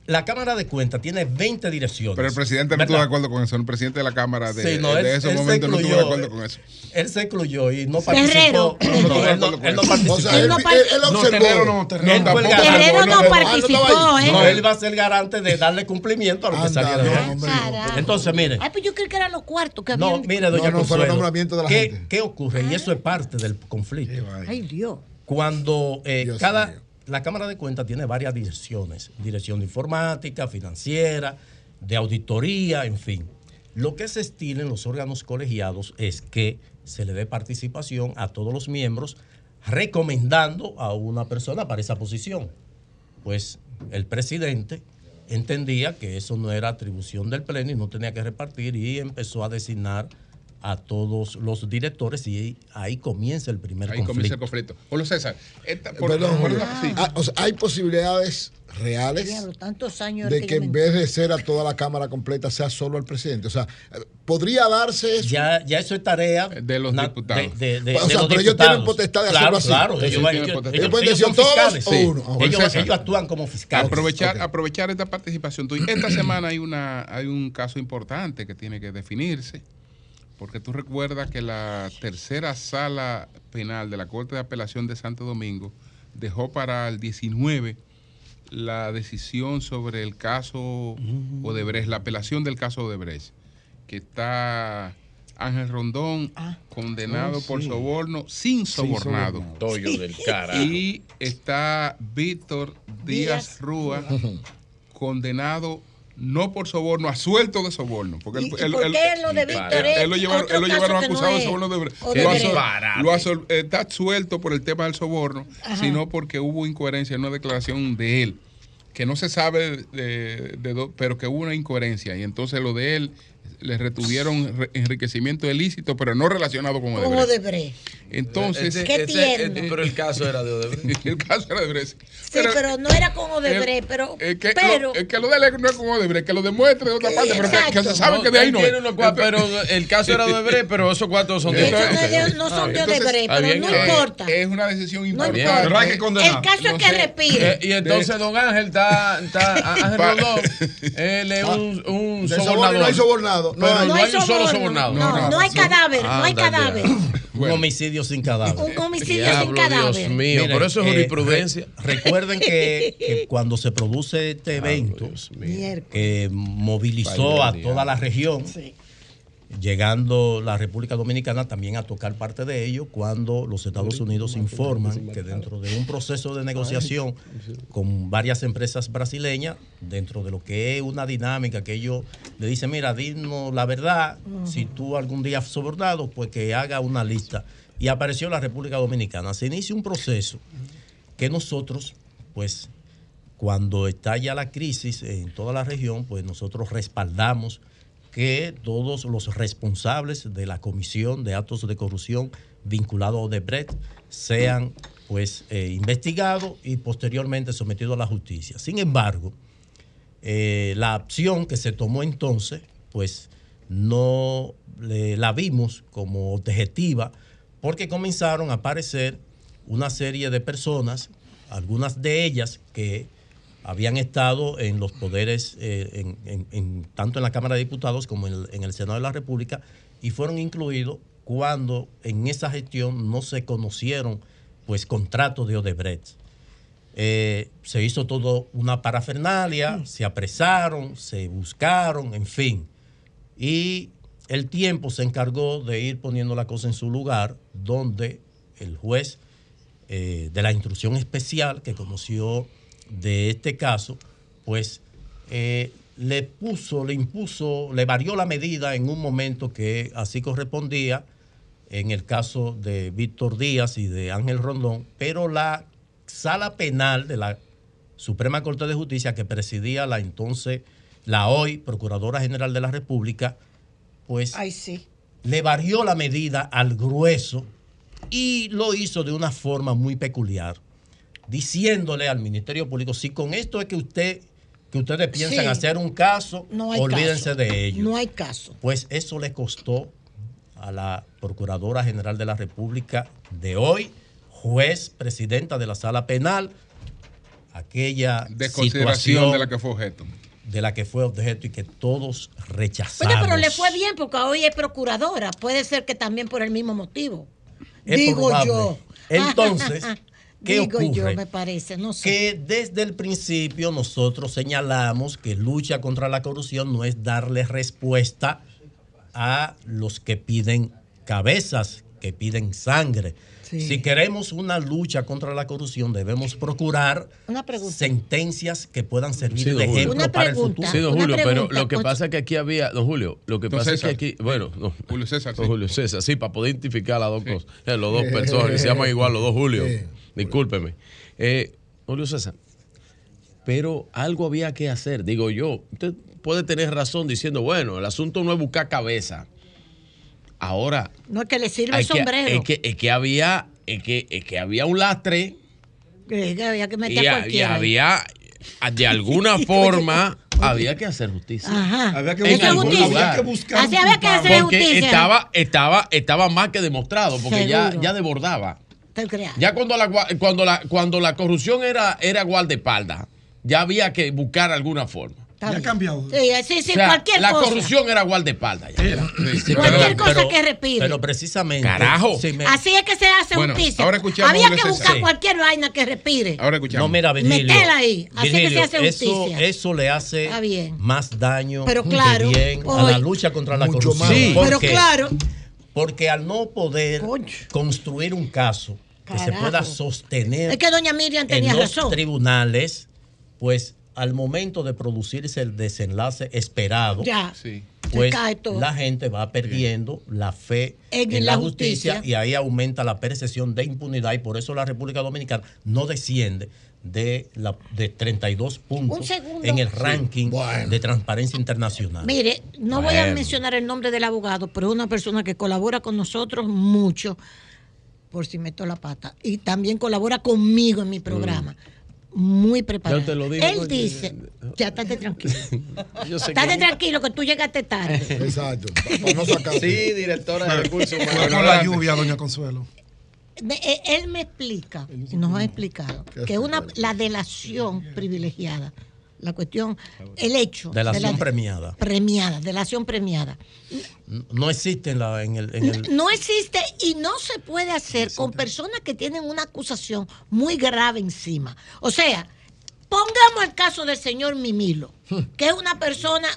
La Cámara de Cuentas tiene 20 direcciones. Pero el presidente no estuvo de acuerdo con eso. El presidente de la Cámara de, Sí, no, de él- esos él no estuvo de acuerdo con eso. Él se incluyó y no Guerrero. participó. No, él no, él no participó. O sea, él- observó. Terrero no, Terrero no no participó, estaba ¿eh? No, él iba a ser garante de darle cumplimiento a lo que saliera no. Entonces, mire. Ay, pues yo creí que eran los cuartos que No, habían. mire, doña No, no, fue el Consuelo, nombramiento de la ¿qué, gente. ¿Qué ocurre? Y eso es parte del conflicto. Ay, Dios. Cuando eh, Dios cada mío. La Cámara de Cuentas tiene varias direcciones, dirección de informática, financiera, de auditoría, en fin. Lo que se estila en los órganos colegiados es que se le dé participación a todos los miembros recomendando a una persona para esa posición. Pues el presidente entendía que eso no era atribución del pleno y no tenía que repartir y empezó a designar a todos los directores y ahí comienza el primer Ahí comienza el conflicto. conflicto. Julio César, esta- por- Perdón, por- Julio. sí. Ah, o sea, hay posibilidades reales Diablo, tantos años de que en vez de ser a toda la Cámara completa sea solo el presidente. O sea, podría darse eso. Ya, ya eso es tarea De los na- diputados. De, de- de- O sea, pero ellos tienen potestad de claro, hacerlo así. Claro, Sí, ellos, sí, ellos- potestad. ellos- Ellos pueden decir todos fiscales. o Sí. uno. Ah, bueno. Ellos, actúan como fiscales. aprovechar, Ok. aprovechar esta participación. Esta [clears throat] semana hay una hay un caso importante que tiene que definirse, porque tú recuerdas que la tercera sala penal de la Corte de Apelación de Santo Domingo dejó para el 19 la decisión sobre el caso Odebrecht, la apelación del caso Odebrecht, que está Ángel Rondón condenado Oh, por soborno sin sobornado. Toyo del carajo. Y está Víctor Díaz Rúa condenado no por soborno, a suelto de soborno. Porque ¿Y- él, lo de Víctor él- lo llevaron, no acusado de soborno de? Lo asol- lo asol- está suelto por el tema del soborno, Ajá. sino porque hubo incoherencia en una declaración de él, que no se sabe de, de do- pero que hubo una incoherencia. Y entonces lo de él le retuvieron re- enriquecimiento ilícito, pero no relacionado con Con Odebrecht. Odebrecht. Entonces, Ese- Qué tierno. pero el caso era de Odebrecht. [laughs] el caso era de Odebrecht. Sí, pero, no era con Odebrecht, pero. Es que, pero lo, es que lo de él no es con Odebrecht, que lo demuestre de otra parte, pero que, que se sabe que de ahí no pero el caso era de Odebrecht, pero esos cuartos son de no, Odebrecht. de- no son de Odebrecht, pero bien, no importa. Es una decisión No importante. importa. Pero hay que condenar. El caso es que respire. Eh, y entonces don Ángel está, está Ángel Rondón, él es un, sobornador. no hay sobornado. No Pero hay. no hay un solo soborno. sobornado. No, no, hay cadáver, no hay Ándale. cadáver. Un homicidio sin cadáver. Un homicidio Diablo, sin cadáver. Dios mío, Mire, pero eso es eh, jurisprudencia. re- recuerden que, que cuando se produce este evento, que movilizó a toda la región, Sí. Llegando la República Dominicana también a tocar parte de ello cuando los Estados Unidos informan que dentro de un proceso de negociación con varias empresas brasileñas, dentro de lo que es una dinámica que ellos le dicen, mira, dinos la verdad, si tú algún día has sobornado, pues que haga una lista. Y apareció la República Dominicana. Se inicia un proceso que nosotros, pues, cuando estalla la crisis en toda la región, pues nosotros respaldamos que todos los responsables de la comisión de actos de corrupción vinculados a Odebrecht sean pues eh, investigados y posteriormente sometidos a la justicia. Sin embargo, eh, la acción que se tomó entonces, pues no la vimos como objetiva porque comenzaron a aparecer una serie de personas, algunas de ellas que habían estado en los poderes, eh, en- en- en- tanto en la Cámara de Diputados como en el, en el Senado de la República, y fueron incluidos cuando en esa gestión no se conocieron pues contratos de Odebrecht. Eh, se hizo todo una parafernalia, se apresaron, se buscaron, en fin. Y el tiempo se encargó de ir poniendo la cosa en su lugar, donde el juez eh, de la instrucción especial que conoció de este caso, pues eh, le puso, le impuso, le varió la medida en un momento que así correspondía en el caso de Víctor Díaz y de Ángel Rondón, pero la sala penal de la Suprema Corte de Justicia que presidía la entonces, la hoy Procuradora General de la República, pues Ay, sí. le varió la medida al grueso y lo hizo de una forma muy peculiar. Diciéndole al Ministerio Público, si con esto es que usted que ustedes piensan Sí. hacer un caso, No hay olvídense caso. de ello. No hay caso. Pues eso le costó a la Procuradora General de la República de hoy, juez, presidenta de la Sala Penal, aquella Desconsideración situación de la que fue objeto. de la que fue objeto y que todos rechazamos. Oye, pero le fue bien porque hoy es procuradora. Puede ser que también por el mismo motivo. Es Digo probable. yo. Entonces, [laughs] ¿qué Digo ocurre? yo, me parece, no sé. que desde el principio nosotros señalamos que lucha contra la corrupción no es darle respuesta a los que piden cabezas, que piden sangre. Sí. Si queremos una lucha contra la corrupción, debemos procurar sentencias que puedan servir Sí, de ejemplo Una para el futuro. Sí, don Julio, pero lo que pasa es que aquí había, don Julio, lo que Don pasa César. es que aquí, bueno, no, Julio César, don sí. Julio César, sí, para poder identificar las dos cosas, eh, los dos personas que se llaman igual, los dos Julio, discúlpeme. Eh, Julio César, pero algo había que hacer, digo yo, usted puede tener razón diciendo, bueno, el asunto no es buscar cabeza, ahora No es que le sirva el que, sombrero. es que, es que había, es que, es que había un lastre Que- que había que y, meter a y cualquiera. ahí. había, de alguna [laughs] forma, había que hacer justicia. Ajá. Había que buscar, había que buscar Así había que hacer Porque justicia. estaba, estaba, estaba más que demostrado, porque ya, Seguro. ya desbordaba. Ya cuando la, cuando la, cuando la corrupción era, era guardaespaldas, ya había que buscar alguna forma. Ya ha cambiado. Sí, sí, sí, O sea, cualquier la cosa. corrupción era guardaespaldas. ya. Sí, Cualquier cosa que respire. Pero precisamente. Carajo. si me- Así es que se hace Bueno, justicia. ahora escuchamos Había que buscar Sí. cualquier vaina que respire. Ahora escuchamos. No, mira, Virgilio. Metela ahí, así que se Virgilio, hace eso, justicia. eso le hace bien. más daño Pero que claro, a la lucha contra la Mucho corrupción. más. Sí. ¿Por Pero claro, Porque al no poder construir un caso que se pueda sostener es que doña Miriam en tenía los razón. tribunales, pues al momento de producirse el desenlace esperado, Ya. Sí. Se pues la gente va perdiendo la fe En en, la la justicia, justicia. y ahí aumenta la percepción de impunidad y por eso la República Dominicana no desciende de, la, de 32 puntos en el ranking Bueno. de transparencia internacional. Mire, no voy a mencionar el nombre del abogado, pero es una persona que colabora con nosotros mucho, por si meto la pata, y también colabora conmigo en mi programa. Muy preparado. Ya te lo digo, Él oye. dice, ya estate tranquilo. [laughs] Yo sé Estate que- tranquilo que tú llegaste tarde. Exacto. Para no sacar. Sí, directora de recursos Fue humanos. con la lluvia, doña Consuelo. Me- eh, él me explica, nos ha explicado, que una, la delación privilegiada, la cuestión, el hecho. de Delación la- premiada. Premiada, delación premiada. No existe en, la, en el... en el- No existe y no se puede hacer con personas que tienen una acusación muy grave encima. O sea, pongamos el caso del señor Mimilo, que es una persona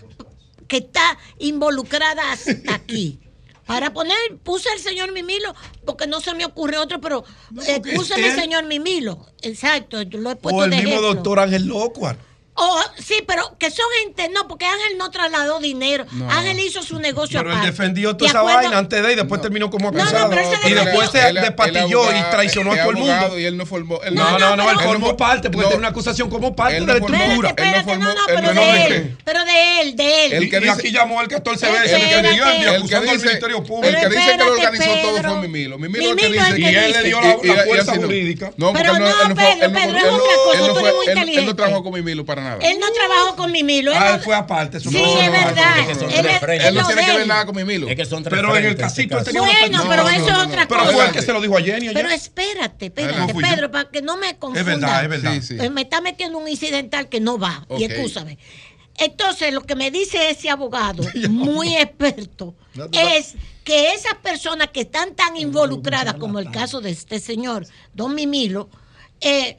que está involucrada hasta aquí. [laughs] Para poner, puse el señor Mimilo porque no se me ocurre otro, pero eh, puse el señor Mimilo. Exacto, yo lo he puesto O el de mismo ejemplo. doctor Ángel Locuar. Oh, sí, pero que son gente, no, porque Ángel no trasladó dinero. No. Ángel hizo su negocio Pero él aparte. defendió ¿De toda esa acuerdo? vaina antes de y después terminó como No, no, acusado. pero ese y defendió- después se Él- él despatilló y traicionó a todo el mundo. Y él no formó. él No, no, no, él él formó parte, porque no, tiene una acusación como parte él de no la estructura. él no Espérate, formó- no, no, él pero no de él, pero de él, de él. El que y aquí llamó al 14 veces, Espérate. que dijo, El que acusando al dice, Ministerio Público. el que dice que lo organizó todo fue Mimilo. Mimilo el que dice el Y él le dio la, fuerza no. jurídica. No, porque Pero no, no, él no fue- Pedro, él no- Pedro, él es no- otra cosa, él no tú eres muy él no- Él no inteligente. trabajó con Mimilo para nada. Él no trabajó con Mimilo. él Ah, no- él fue aparte. Sí, no- es verdad. Él, no él tiene que ver nada con Mimilo. Es que son tres Pero en el frentes, casito él este Bueno, pero eso es otra no. Pero cosa. fue el que se lo dijo a Jenny Pero espérate, no espérate. Pedro, para que no me confunda. Es verdad, es verdad. Sí, sí. Eh, Me está metiendo un incidental que no va. Y escúchame. Entonces, lo que me dice ese abogado, [laughs] muy experto, es que esas personas que están tan involucradas, como el caso de este señor, don Mimilo, eh,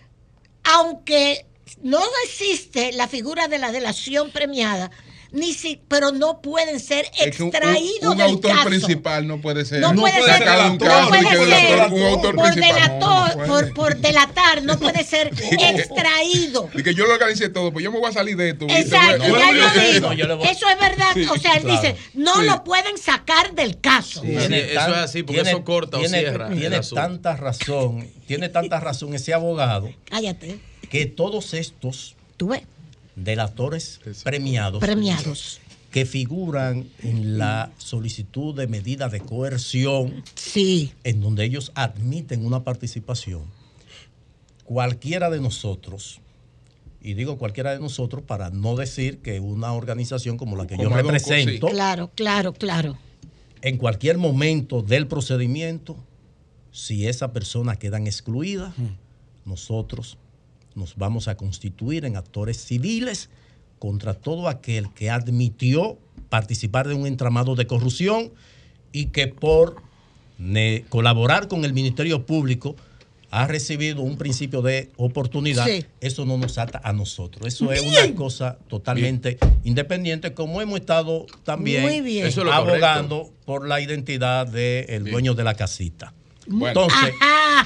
aunque no existe la figura de la delación premiada, ni si, pero no pueden ser Es que un- un- extraídos un, del autor caso. principal no puede ser. No puede ser, sacado de un no caso y puede que ser delator- un autor por, principal. delator, No, no por, por delatar, no puede ser [laughs] extraído. Y que yo lo organicé todo, pues yo me voy a salir de esto. Exacto, ya No, yo digo. yo Eso es verdad. Sí, o sea, él claro. dice, no Sí. lo pueden sacar del caso. Sí, eso es así, porque eso corta o tiene, cierra Tiene tanta razón, tiene tanta razón ese abogado Cállate. Que todos estos delatores premiados premiados. que figuran en la solicitud de medida de coerción Sí. en donde ellos admiten una participación, cualquiera de nosotros, y digo cualquiera de nosotros para no decir que una organización como la que yo Como represento, Claro, claro, claro. en cualquier momento del procedimiento, si esa persona quedan excluidas, nosotros nos vamos a constituir en actores civiles contra todo aquel que admitió participar de un entramado de corrupción y que por colaborar con el Ministerio Público ha recibido un principio de oportunidad, Sí. eso no nos ata a nosotros. Eso es una cosa totalmente independiente, como hemos estado también abogando por la identidad del dueño de la casita. Bueno. Entonces,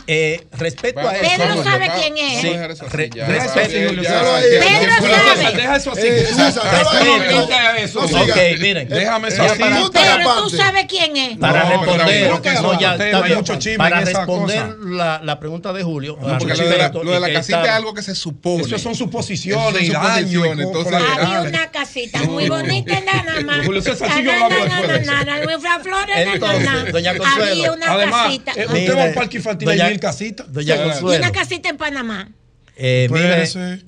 eh, respecto a Vamos, eso. Pedro sabe quién es. Sí, a re- ya. ya. Pedro sabe. Deja eso así. Eh, eso. no, Ok, miren. Déjame eso así. Pero tú sabes quién es. Para No, responder, no, ya, está bien. mucho para responder la, la pregunta de Julio, No, porque lo de la, lo de la casita está- es algo que se supone. Eso son suposiciones y daños. Había una casita muy bonita en Panamá. [laughs] Julio César sigue hablando después de eso. Entonces, doña Consuelo, Había una casita. Eh, usted va al parque infantil y mil casitas. Y una casita en Panamá. Eh, mire,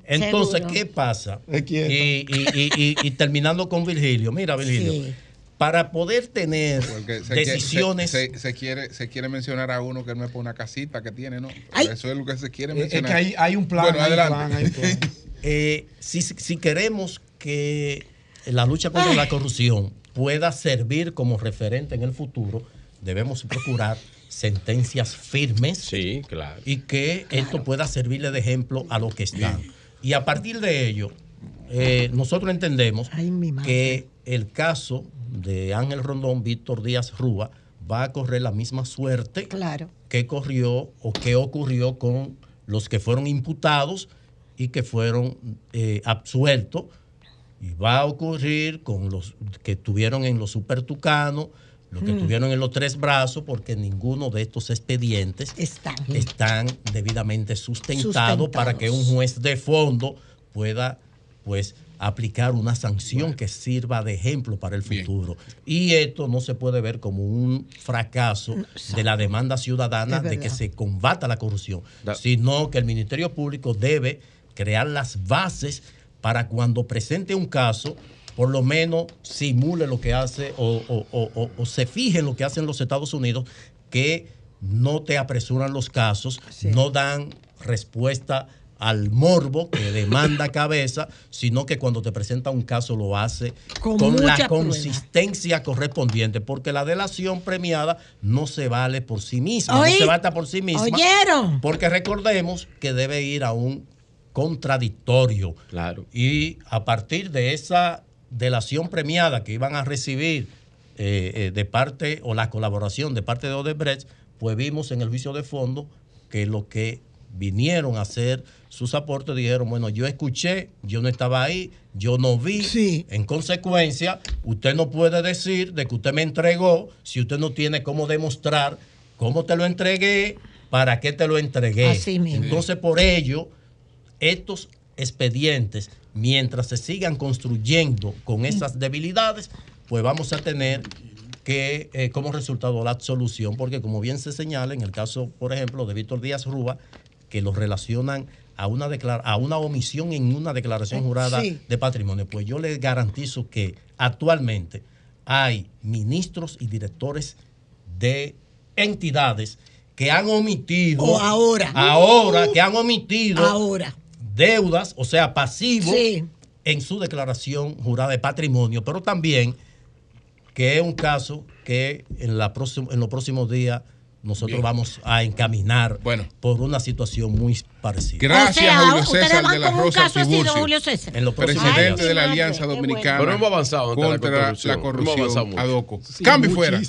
entonces, Seguro. ¿qué pasa? Es. Y, y- y- y- y terminando con Virgilio, mira, Virgilio, Sí. para poder tener se decisiones. Se, se- se quiere, se quiere mencionar a uno que no es por una casita que tiene, ¿no? Ay. Eso es lo que se quiere Es- es mencionar. que hay- hay un plan, Bueno, hay un adelante. plan, hay un plan. [laughs] Eh, si, si queremos que la lucha contra Ay. la corrupción pueda servir como referente en el futuro, debemos procurar sentencias firmes Sí, claro. y que esto pueda servirle de ejemplo a los que están. Y a partir de ello, eh, nosotros entendemos Ay, que el caso de Ángel Rondón, Víctor Díaz Rúa, va a correr la misma suerte Claro. que corrió o que ocurrió con los que fueron imputados y que fueron eh, absueltos. Y va a ocurrir con los que estuvieron en los supertucanos, los que Mm. estuvieron en los tres brazos, porque ninguno de estos expedientes Están. están debidamente sustentados para que un juez de fondo pueda pues aplicar una sanción que sirva de ejemplo para el futuro. Y esto no se puede ver como un fracaso de la demanda ciudadana de que se combata la corrupción, Da- sino que el Ministerio Público debe crear las bases para cuando presente un caso, por lo menos simule lo que hace o, o- o- o- o se fije en lo que hacen los Estados Unidos, que no te apresuran los casos, no dan respuesta al morbo que demanda [laughs] cabeza, sino que cuando te presenta un caso lo hace Con con, la prueba. consistencia correspondiente, porque la delación premiada no se vale por sí misma, Oí- no se basta por sí misma. ¿Oyeron? Porque recordemos que debe ir a un contradictorio. Claro. Y a partir de esa delación premiada que iban a recibir eh, eh, de parte o la colaboración de parte de Odebrecht, pues vimos en el juicio de fondo que lo que vinieron a hacer sus aportes dijeron, bueno, yo escuché, yo no estaba ahí, yo no vi. Sí. En consecuencia, usted no puede decir de que usted me entregó si usted no tiene cómo demostrar cómo te lo entregué, para qué te lo entregué. Así mismo. Entonces, por ello, estos expedientes, mientras se sigan construyendo con esas debilidades, pues vamos a tener que, eh, como resultado, la absolución, porque como bien se señala en el caso, por ejemplo, de Víctor Díaz Rúa, que lo relacionan a una, declara- a una omisión en una declaración jurada Sí. de patrimonio, pues yo les garantizo que actualmente hay ministros y directores de entidades que han omitido O ahora. ahora que han omitido Ahora. Deudas, o sea, pasivos Sí. en su declaración jurada de patrimonio, pero también que es un caso que en, la próxima, en los próximos días nosotros Bien. vamos a encaminar Bueno. por una situación muy parecida. Gracias, O sea, Julio César de la Rosa Tiburcio, Julio César. En los presidente Ay, de la Alianza Dominicana Pero hemos avanzado ante la contra la corrupción. corrupción, Hemos avanzado mucho. ADOCO. Sí, Cambio y fuera.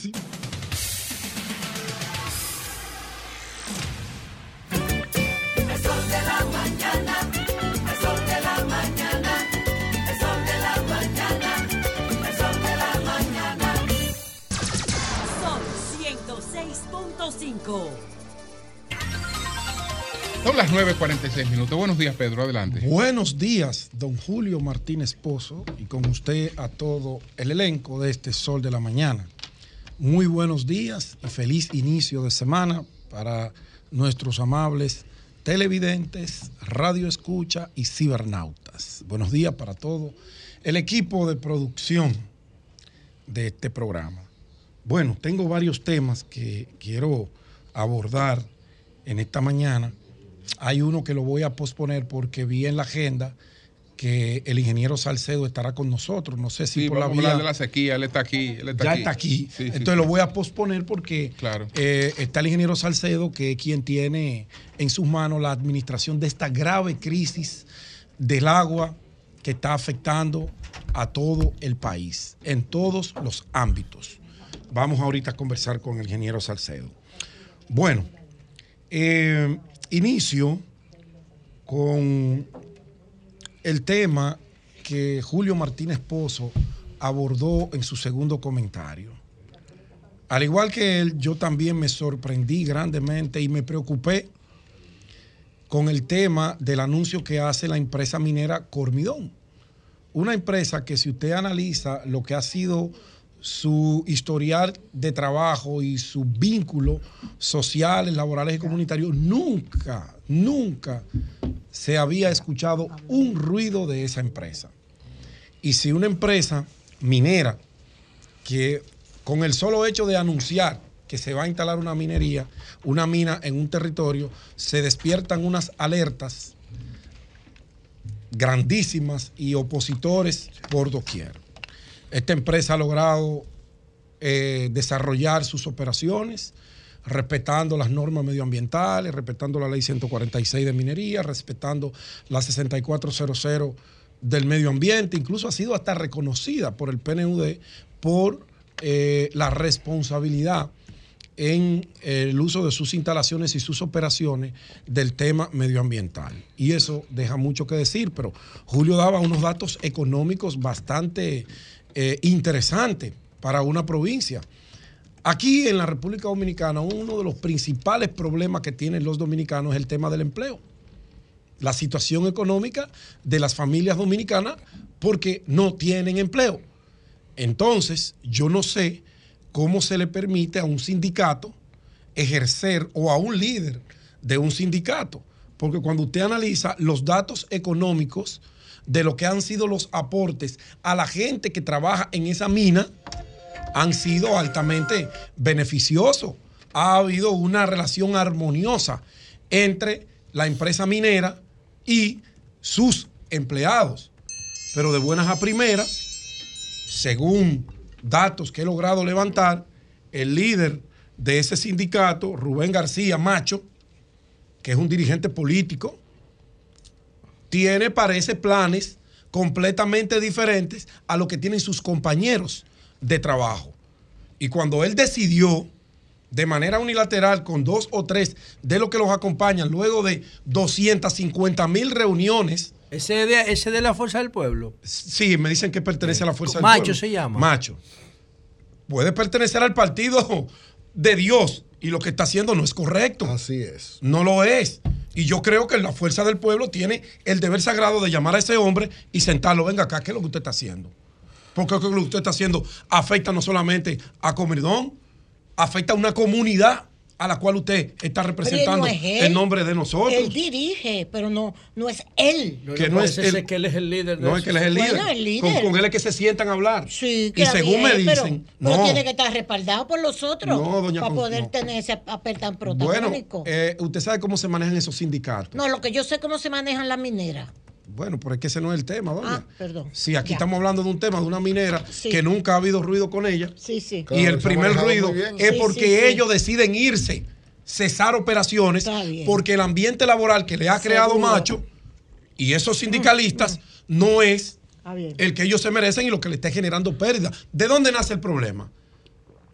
106.5. Son las 9.46 minutos. Buenos días, Pedro. Adelante. Buenos días, don Julio Martínez Pozo, y con usted a todo el elenco de este Sol de la Mañana. Muy buenos días y feliz inicio de semana para nuestros amables televidentes, radio escucha y cibernautas. Buenos días para todo el equipo de producción de este programa. Bueno, tengo varios temas que quiero abordar en esta mañana. Hay uno que lo voy a posponer porque vi en la agenda que el ingeniero Salcedo estará con nosotros. No sé si Sí, por la vamos a hablar vía de la sequía, él está aquí. Él está ya aquí. está aquí. Sí, Entonces sí. lo voy a posponer porque Claro. eh, está el ingeniero Salcedo, que es quien tiene en sus manos la administración de esta grave crisis del agua que está afectando a todo el país, en todos los ámbitos. Vamos ahorita a conversar con el ingeniero Salcedo. Bueno, eh, inicio con el tema que Julio Martínez Pozo abordó en su segundo comentario. Al igual que él, yo también me sorprendí grandemente y me preocupé con el tema del anuncio que hace la empresa minera Cormidón. Una empresa que si usted analiza lo que ha sido su historial de trabajo y sus vínculos sociales, laborales y comunitarios, nunca, nunca se había escuchado un ruido de esa empresa. Y si una empresa minera que con el solo hecho de anunciar que se va a instalar una minería, una mina en un territorio, se despiertan unas alertas grandísimas y opositores por doquier. Esta empresa ha logrado eh, desarrollar sus operaciones respetando las normas medioambientales, respetando la ley 146 de minería, respetando la 6400 del medio ambiente, incluso ha sido hasta reconocida por el PNUD por eh, la responsabilidad en el uso de sus instalaciones y sus operaciones del tema medioambiental. Y eso deja mucho que decir, pero Julio daba unos datos económicos bastante eh, interesantes para una provincia. Aquí en la República Dominicana uno de los principales problemas que tienen los dominicanos es el tema del empleo. La situación económica de las familias dominicanas porque no tienen empleo. Entonces, yo no sé cómo se le permite a un sindicato ejercer o a un líder de un sindicato. Porque cuando usted analiza los datos económicos de lo que han sido los aportes a la gente que trabaja en esa mina, han sido altamente beneficiosos. Ha habido una relación armoniosa entre la empresa minera y sus empleados. Pero de buenas a primeras, según datos que he logrado levantar, el líder de ese sindicato, Rubén García Macho, que es un dirigente político, tiene, parece, planes completamente diferentes a lo que tienen sus compañeros de trabajo. Y cuando él decidió de manera unilateral con dos o tres de los que los acompañan, luego de 250 mil reuniones. ¿Ese de, ese de la Fuerza del Pueblo? Sí, me dicen que pertenece a la Fuerza del Macho Pueblo. se llama. Macho. Puede pertenecer al partido de Dios y lo que está haciendo no es correcto. Así es. No lo es. Y yo creo que la Fuerza del Pueblo tiene el deber sagrado de llamar a ese hombre y sentarlo. Venga acá, ¿qué es lo que usted está haciendo? Porque lo que usted está haciendo afecta no solamente a Comerdón, afecta a una comunidad a la cual usted está representando no es él. en nombre de nosotros. Él dirige, pero no, no es él. que no es Parece el, que él es el líder de no es que él es el líder. Bueno, el líder. Con, con él es que se sientan a hablar. Sí, y según me bien, dicen, pero, no. tiene que estar respaldado por los otros No, doña para Con- poder no. tener ese papel tan Bueno, protagónico. eh, usted sabe cómo se manejan esos sindicatos. no, lo que yo sé es cómo se manejan las mineras. Bueno, pero es que ese no es el tema, doña. Ah, perdón. Si aquí Ya. estamos hablando de un tema de una minera Sí. que nunca ha habido ruido con ella. Sí, sí. y el primer ruido es Sí, porque sí, sí. ellos deciden irse, cesar operaciones, porque el ambiente laboral que le ha creado Seguro. Macho y esos sindicalistas no es el que ellos se merecen y lo que le esté generando pérdida. ¿De dónde nace el problema?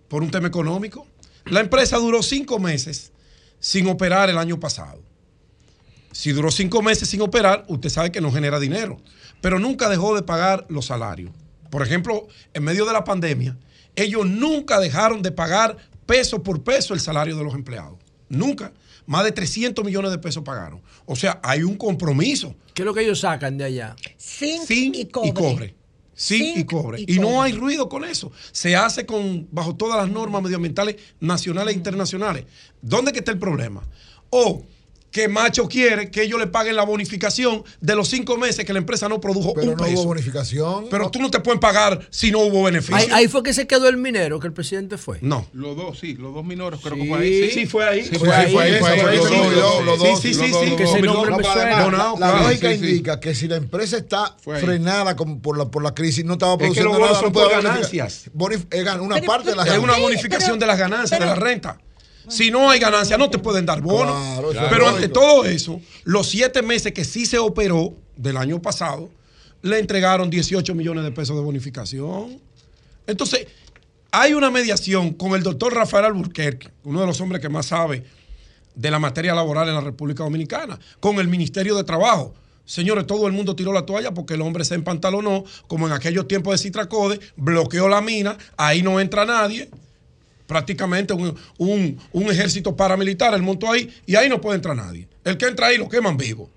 Por un tema económico. La empresa duró cinco meses sin operar el año pasado. Si duró cinco meses sin operar, usted sabe que no genera dinero, pero nunca dejó de pagar los salarios. Por ejemplo, en medio de la pandemia, ellos nunca dejaron de pagar peso por peso el salario de los empleados. Nunca. Más de 300 millones de pesos pagaron. O sea, hay un compromiso. ¿Qué es lo que ellos sacan de allá? Zinc, Sin y cobre. y cobre. Y Zinc cobre. y Y, no cobre. hay ruido con eso. Se hace con bajo todas las normas medioambientales nacionales e internacionales. ¿Dónde que está el problema? O que Macho quiere que ellos le paguen la bonificación de los cinco meses que la empresa no produjo Pero un no peso. hubo bonificación. Pero tú no te pueden pagar si no hubo beneficio. Ahí, ahí fue que se quedó el minero, que el presidente fue. No. Los dos, sí, los dos minores, creo Sí. que fue ahí. Sí, fue ahí. Sí, Fue ahí, ahí, fue ahí, fue ahí, fue ahí, los sí, dos, sí, sí, sí, sí, que No, además, la lógica Sí, sí. indica que si la empresa está frenada con- por, la, por la crisis, no estaba Es que produciendo los bonos nada, son por ganancias. una parte de las Es una ganancias. bonificación de las ganancias, de la renta. Si no hay ganancias, no te pueden dar bonos. Claro, es Pero ante todo eso, los siete meses que sí se operó del año pasado, le entregaron 18 millones de pesos de bonificación. Entonces, hay una mediación con el doctor Rafael Alburquerque, uno de los hombres que más sabe de la materia laboral en la República Dominicana, con el Ministerio de Trabajo. Señores, todo el mundo tiró la toalla porque el hombre se empantalonó, como en aquellos tiempos de Citracode, bloqueó la mina, ahí no entra nadie, prácticamente un, un- un ejército paramilitar, él montó ahí y ahí no puede entrar nadie. El que entra ahí lo queman vivo.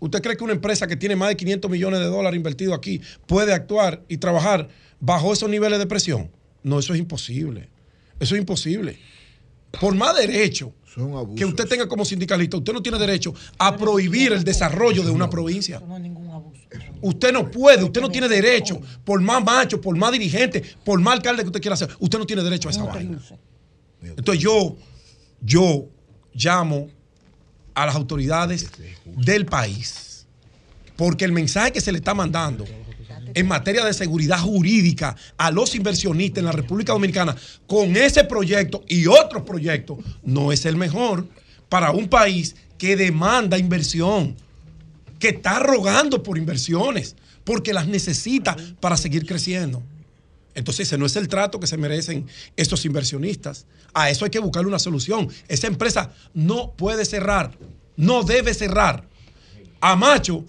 ¿Usted cree que una empresa que tiene más de 500 millones de dólares invertidos aquí puede actuar y trabajar bajo esos niveles de presión? No, eso es imposible. Eso es imposible. Por más derecho Son abusos. que usted tenga como sindicalista, usted no tiene derecho a prohibir el desarrollo de una provincia. Usted no puede, usted no tiene derecho, por más macho, por más dirigente, por más alcalde que usted quiera ser, usted no tiene derecho a esa vaina. Entonces yo, yo llamo a las autoridades del país, porque el mensaje que se le está mandando en materia de seguridad jurídica a los inversionistas en la República Dominicana con ese proyecto y otros proyectos no es el mejor para un país que demanda inversión, que está rogando por inversiones, porque las necesita para seguir creciendo. Entonces ese no es el trato que se merecen estos inversionistas. A eso hay que buscarle una solución. Esa empresa no puede cerrar, no debe cerrar. A Macho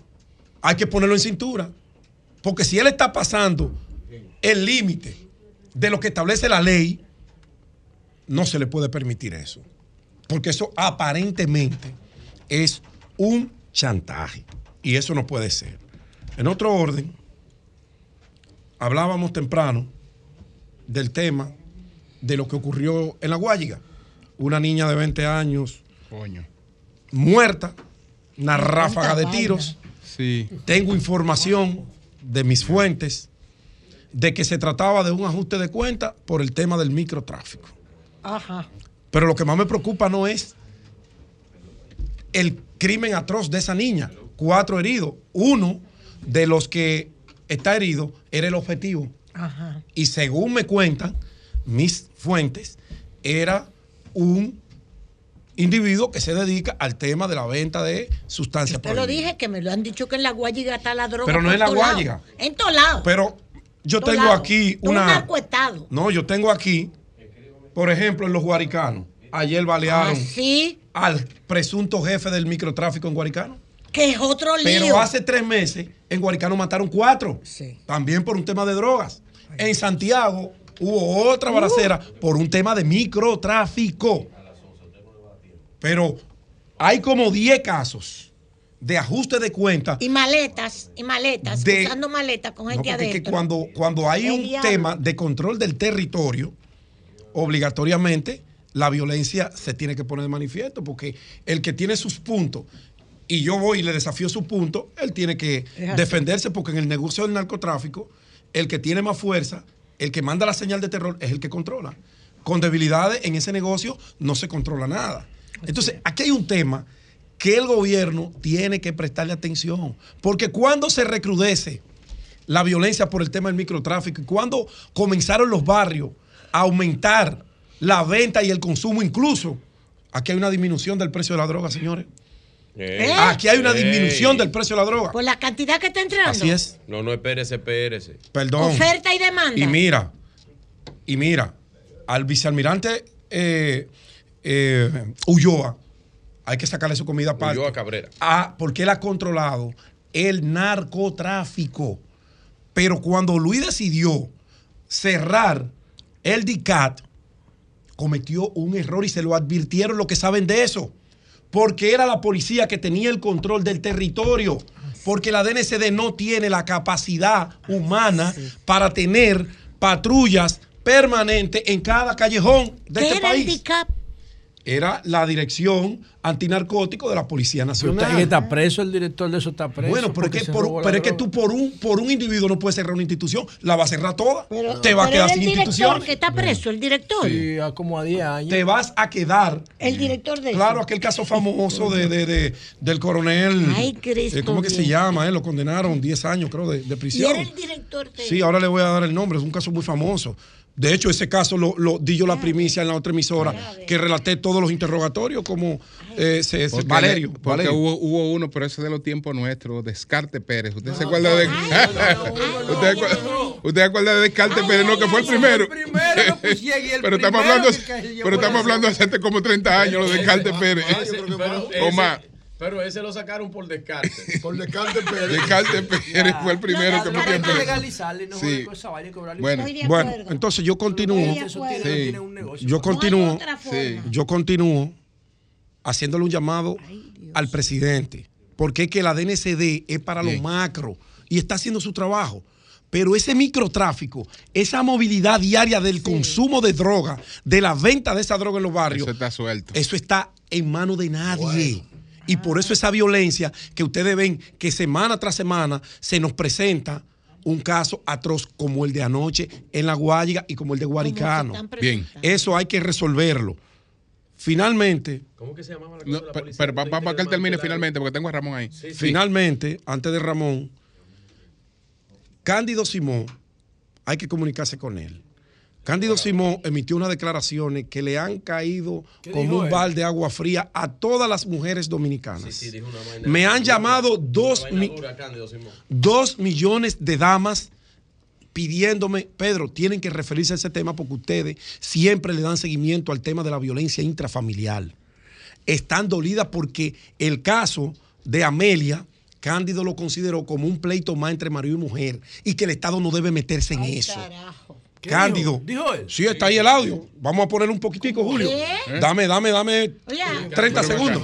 hay que ponerlo en cintura. Porque si él está pasando el límite de lo que establece la ley, no se le puede permitir eso. Porque eso aparentemente es un chantaje. Y eso no puede ser. En otro orden, hablábamos temprano del tema de lo que ocurrió en La Guayiga. Una niña de 20 años Coño. muerta, una ráfaga de tiros. Sí. Tengo información de mis fuentes de que se trataba de un ajuste de cuenta por el tema del microtráfico. Ajá. Pero lo que más me preocupa no es el crimen atroz de esa niña. Cuatro heridos. Uno de los que está herido era el objetivo. Ajá. Y según me cuentan mis fuentes, era un individuo que se dedica al tema de la venta de sustancias Te lo dije que me lo han dicho que en la Guayiga está la droga. Pero no en La. Guayiga. En todos lados. Pero yo tengo aquí Un una. narcoestado. No, yo tengo aquí, por ejemplo, en los Guaricanos. Ayer balearon Ah, sí, al presunto jefe del microtráfico en Guaricano. que es otro lío. Pero hace tres meses en Guaricano mataron cuatro. También por un tema de drogas. En Santiago hubo otra Uh. balacera por un tema de microtráfico. Pero hay como 10 casos de ajuste de cuenta. Y maletas, y maletas, De- usando maletas con gente es que adentro. cuando, cuando hay El un diablo. tema de control del territorio, obligatoriamente la violencia se tiene que poner de manifiesto, porque el que tiene sus puntos y yo voy y le desafío su punto, él tiene que defenderse, porque en el negocio del narcotráfico, el que tiene más fuerza, el que manda la señal de terror, es el que controla. Con debilidades en ese negocio no se controla nada. Entonces, aquí hay un tema que el gobierno tiene que prestarle atención, porque cuando se recrudece la violencia por el tema del microtráfico y cuando comenzaron los barrios a aumentar la venta y el consumo, incluso aquí hay una disminución del precio de la droga, señores. ¿Eh? Aquí hay una Ey. disminución del precio de la droga. Por la cantidad que está entrando. Así es. No, no, espérese, espérese. Perdón. Oferta y demanda. Y mira, y mira, al vicealmirante eh, eh, Ulloa, hay que sacarle su comida aparte. Ulloa Cabrera. Ah, porque él ha controlado el narcotráfico. Pero cuando Luis decidió cerrar el DICAT, cometió un error y se lo advirtieron los que saben de eso. Porque era la policía que tenía el control del territorio. Porque la DNCD no tiene la capacidad humana para tener patrullas permanentes en cada callejón de ¿Qué este era el país. Era la dirección antinarcótico de la Policía Pero Nacional. está, está preso, el director de eso está preso. Bueno, pero, es que, por- pero es tú por un, por un individuo no puedes cerrar una institución, la vas a cerrar toda. te vas a Pero quedar sin instituciones. que está preso, el director. Sí, como a 10 años. Te vas a quedar. El director de Claro, aquel caso famoso de, de- de- del coronel. Ay, Cristo eh, ¿Cómo que se llama? eh? Lo condenaron 10 años, creo, de, de Y prisión. era el director de Sí, ahora le voy a dar el nombre, es un caso muy famoso. De hecho, ese caso lo, lo di yo la primicia en la otra emisora, que relaté todos los interrogatorios como eh, se- se- Porque- Valerio. Porque Valerio. Hubo, hubo uno, pero ese es de los tiempos nuestros, Descarte Pérez. ¿Usted se acuerda de.? [laughs] ¿Usted, acuerda, ¿Usted se acuerda de Descarte Pérez? No, que fue el primero. [laughs] pero estamos hablando, pero estamos hablando hace como 30 años, lo de [laughs] Descarte Pérez. Pero O más. Pero ese lo sacaron por descarte. [laughs] Por descarte Pérez. Descarte Pérez fue el primero que metió preso. legalizarle, no Sí. esa vaina y cobrarle Bueno. Bueno, entonces yo continúo. Sí. Yo No continúo. otra forma. Sí. Yo continúo haciéndole un llamado al presidente. Porque es que la DNCD es para los macro y está haciendo su trabajo. Pero ese microtráfico, esa movilidad diaria del consumo de droga, de la venta de esa droga en los barrios, Eso está suelto. eso está en manos de nadie. Y por eso esa violencia que ustedes ven que semana tras semana se nos presenta un caso atroz como el de anoche en La Guayiga y como el de Guaricano. Bien. Eso hay que resolverlo. Finalmente, ¿Cómo que se llamaba la cosa No, de la pero, policía? para que él termine finalmente, porque tengo a Ramón ahí. Sí. finalmente, antes de Ramón, Cándido Simón, hay que comunicarse con él. Cándido Simón emitió unas declaraciones que le han caído como un balde de agua fría a todas las mujeres dominicanas. Sí, dijo una vaina- Me han llamado dos, mi- dura, millones de damas pidiéndome, Pedro, tienen que referirse a ese tema porque ustedes siempre le dan seguimiento al tema de la violencia intrafamiliar. Están dolidas porque el caso de Amelia, Cándido lo consideró como un pleito más entre marido y mujer y que el Estado no debe meterse en eso. ¿Qué Cándido. dijo? ¿Dijo él? Sí, está ahí el audio. Vamos a poner un poquitico, Julio. ¿Qué? Dame, dame, dame 30 Pero segundos.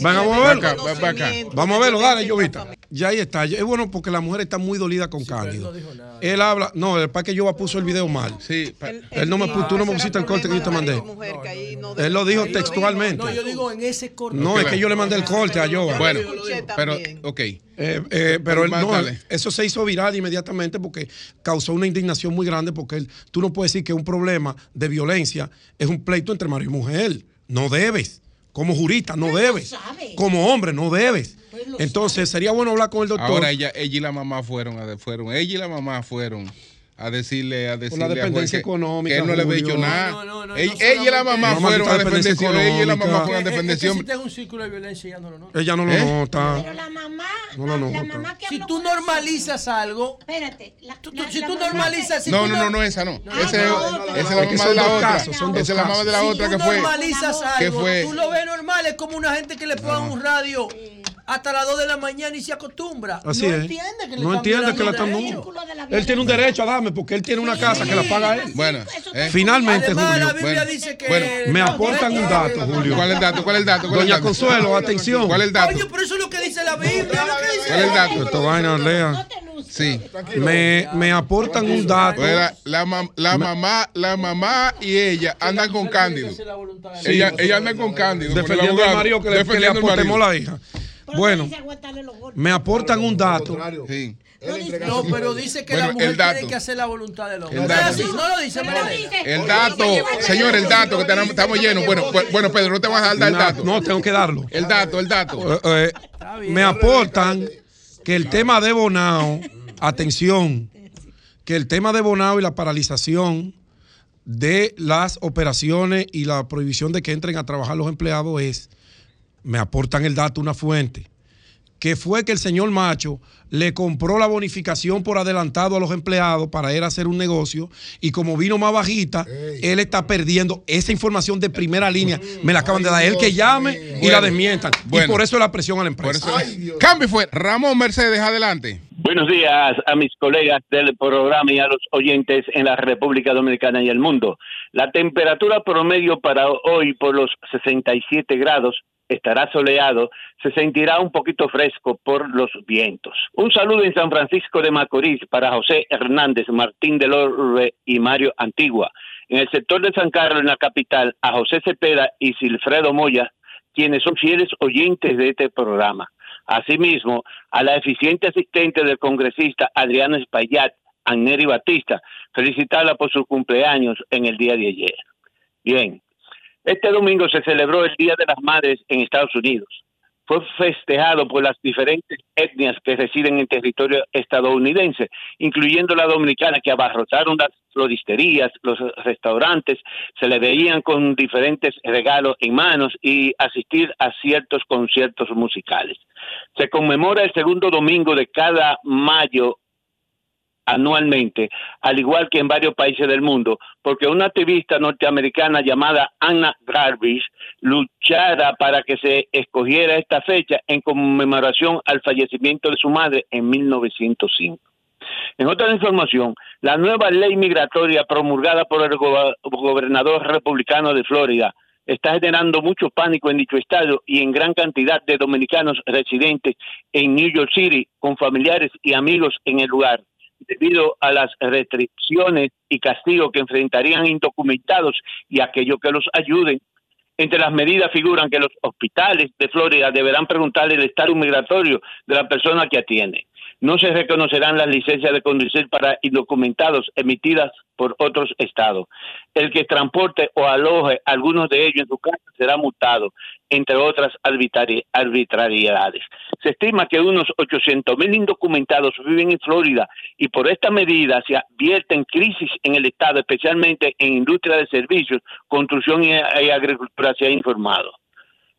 Vamos a verlo. Vamos a verlo, dale, Llovita. Ya ahí está. Es bueno porque la mujer está muy dolida con Cándido. Él habla, no, el para que Yoba puso el video mal. Sí, él no me puso, tú no me pusiste el corte que yo te mandé. Él lo dijo textualmente. No, yo digo en ese corte. No, es que yo le mandé el corte a Yoba. Bueno, pero, ok. Eh, eh, pero él, no, eso se hizo viral inmediatamente porque causó una indignación muy grande porque él, tú no puedes decir que un problema de violencia es un pleito entre marido y mujer. No debes. Como jurista, no debes. Como hombre, no debes. Entonces, sería bueno hablar con el doctor. Ahora ella, ella y la mamá fueron, a, fueron, ella y la mamá fueron a decirle, a decirle juez dependencia que- económica, que él no le había hecho nada. No, no, no, ella, no ella y la mamá fueron a defenderse, ella y la mamá fueron a Es defenderse. si está en un círculo de violencia ya no lo nota. Ella no lo ¿Eh? nota. Pero la mamá, No la nota. mamá que Si tú normalizas algo, Espérate. la- tú- la- si la tú normalizas, si No, tú no, no- no, esa no. Esa es es la es mamá de la otra. Esa es la mamá de la otra tú que fue. normalizas que algo, fue- tú lo ves normal, es como una gente que le pone un radio hasta las 2 de la mañana y se acostumbra. Así no es. entiende que le no entiende que la están. Él tiene un derecho a darme porque él tiene una casa que la paga él. Bueno, eh. Finalmente, Además, Julio. la Biblia Bueno, dice que bueno. Me aportan un dato, Julio. ¿Cuál es el dato? ¿Cuál es el dato? ¿Cuál es el Doña? Consuelo, atención. ¿Cuál es el dato? Oye, pero eso es lo que dice la Biblia, ¿Cuál es el dato? Esto vaina, lea. Sí. Me, me aportan un dato. La, la, mam- la mamá, la mamá y ella andan con Cándido. Ella, ella anda con Cándido. Defendiendo al marido que le, que le aportemos la hija. Bueno, me aportan un dato. Sí. No, pero dice que Bueno, la mujer el dato. tiene que hacer la voluntad del hombre. El ¿No es dato. No lo dice. El dato, señor, el dato, que tenemos- estamos llenos. Bueno, bueno, Pedro, no te vas a dar el dato. No, tengo que darlo. El dato, el dato. Eh, eh, me aportan que el tema de Bonao, [laughs] atención, que el tema de Bonao y la paralización de las operaciones y la prohibición de que entren a trabajar los empleados es, me aportan el dato una fuente, que fue que el señor Macho le compró la bonificación por adelantado a los empleados para él hacer un negocio y como vino más bajita, él está perdiendo esa información de primera línea. Me la acaban de dar. Él que llame y la desmientan. bueno. y por eso la presión a la empresa. Cambio fue. Ramón Mercedes, adelante. Buenos días a mis colegas del programa y a los oyentes en la República Dominicana y el mundo. La temperatura promedio para hoy por los 67 grados estará soleado, se sentirá un poquito fresco por los vientos. Un saludo en San Francisco de Macorís para José Hernández, Martín de Lorre y Mario Antigua. En el sector de San Carlos, en la capital, a José Cepeda y Silfredo Moya, quienes son fieles oyentes de este programa. Asimismo, a la eficiente asistente del congresista Adriano Espaillat, Anneri Batista, felicitarla por su cumpleaños en el día de ayer. Bien, este domingo se celebró el Día de las Madres en Estados Unidos. Fue festejado por las diferentes etnias que residen en territorio estadounidense, incluyendo la dominicana, que abarrotaron las floristerías, los restaurantes, se le veían con diferentes regalos en manos y asistir a ciertos conciertos musicales. Se conmemora el segundo domingo de cada mayo anualmente, al igual que en varios países del mundo, porque una activista norteamericana llamada Anna Garbish luchara para que se escogiera esta fecha en conmemoración al fallecimiento de su madre en 1905. En otra información, la nueva ley migratoria promulgada por el go- gobernador republicano de Florida está generando mucho pánico en dicho estado y en gran cantidad de dominicanos residentes en New York City con familiares y amigos en el lugar debido a las restricciones y castigos que enfrentarían indocumentados y aquellos que los ayuden. Entre las medidas figuran que los hospitales de Florida deberán preguntarle el estado migratorio de la persona que atiende. No se reconocerán las licencias de conducir para indocumentados emitidas por otros estados. El que transporte o aloje a algunos de ellos en su casa será multado, entre otras arbitrari- arbitrariedades. Se estima que unos 800 mil indocumentados viven en Florida y por esta medida se advierte en crisis en el estado, especialmente en industria de servicios, construcción y agricultura, se ha informado.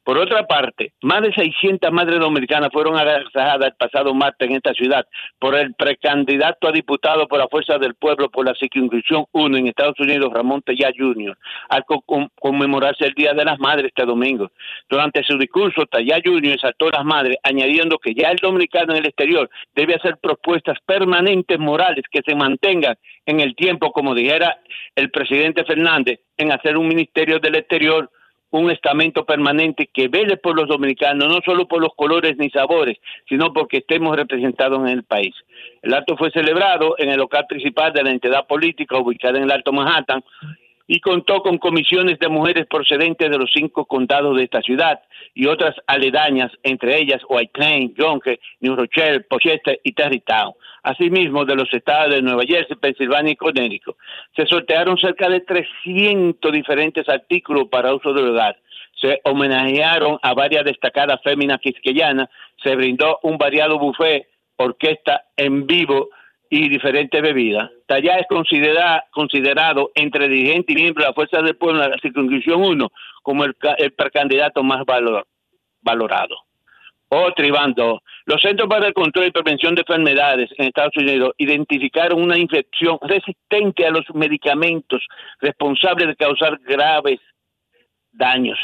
Por otra parte, más de 600 madres dominicanas fueron agasajadas el pasado martes en esta ciudad por el precandidato a diputado por la Fuerza del Pueblo por la circunscripción 1 en Estados Unidos, Ramón Tellá Jr., al co- con- conmemorarse el Día de las Madres este domingo. Durante su discurso, Tellá Jr. exaltó a las madres, añadiendo que ya el dominicano en el exterior debe hacer propuestas permanentes morales que se mantengan en el tiempo, como dijera el presidente Fernández, en hacer un ministerio del exterior un estamento permanente que vele por los dominicanos, no solo por los colores ni sabores, sino porque estemos representados en el país. El acto fue celebrado en el local principal de la entidad política ubicada en el Alto Manhattan y contó con comisiones de mujeres procedentes de los cinco condados de esta ciudad y otras aledañas, entre ellas White Plains, Yonke, New Rochelle, Pochester y Tarrytown. Asimismo, de los estados de Nueva Jersey, Pensilvania y Connecticut. Se sortearon cerca de 300 diferentes artículos para uso del hogar. Se homenajearon a varias destacadas féminas quisqueyanas, se brindó un variado buffet, orquesta en vivo y diferentes bebidas. Tallá es considera- considerado entre dirigentes y miembros de la Fuerza del Pueblo en la circunscripción 1 como el, el precandidato más valor- valorado. Van dos. Los Centros para el Control y Prevención de Enfermedades en Estados Unidos identificaron una infección resistente a los medicamentos responsable de causar graves daños.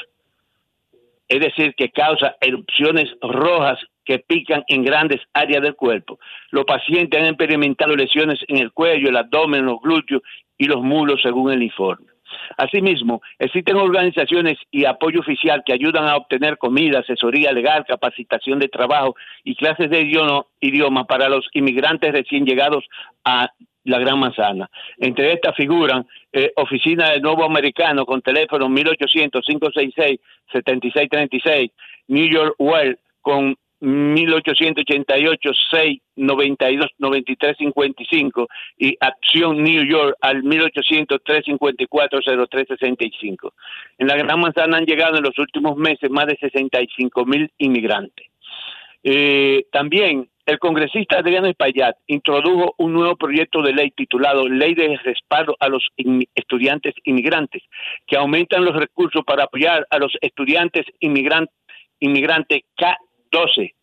Es decir, que causa erupciones rojas que pican en grandes áreas del cuerpo. Los pacientes han experimentado lesiones en el cuello, el abdomen, los glúteos y los mulos, según el informe. Asimismo, existen organizaciones y apoyo oficial que ayudan a obtener comida, asesoría legal, capacitación de trabajo y clases de idioma, para los inmigrantes recién llegados a la Gran Manzana. Entre estas figuran eh, Oficina del Nuevo Americano con teléfono 1800-566-7636, New York Well con 1888-692-9355 y Acción New York al 1800-354-0365. En la Gran Manzana han llegado en los últimos meses más de 65 mil inmigrantes. Eh, también el congresista Adriano Espaillat introdujo un nuevo proyecto de ley titulado Ley de Respaldo a los Estudiantes Inmigrantes, que aumentan los recursos para apoyar a los estudiantes inmigran- inmigrantes K12,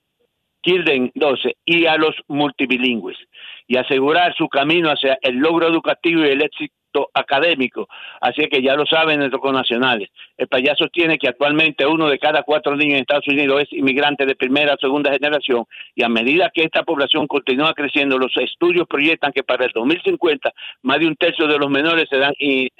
Kilden 12 y a los multibilingües y asegurar su camino hacia el logro educativo y el éxito académico. Así que ya lo saben nuestros connacionales. El payaso tiene que actualmente uno de cada cuatro niños en Estados Unidos es inmigrante de primera o segunda generación y a medida que esta población continúa creciendo, los estudios proyectan que para el 2050 más de un tercio de los menores serán,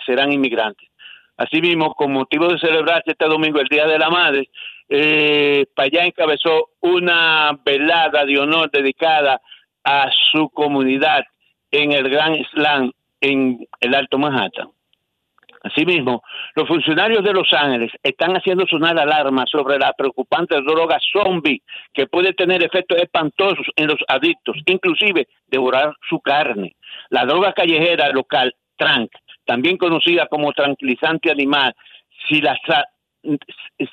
serán inmigrantes. Asimismo, con motivo de celebrarse este domingo el Día de la Madre, eh, encabezó una velada de honor dedicada a su comunidad en el Gran Slam en el Alto Manhattan. Asimismo, los funcionarios de Los Ángeles están haciendo sonar alarma sobre la preocupante droga zombie que puede tener efectos espantosos en los adictos, inclusive devorar su carne. La droga callejera local, Trank, también conocida como tranquilizante animal,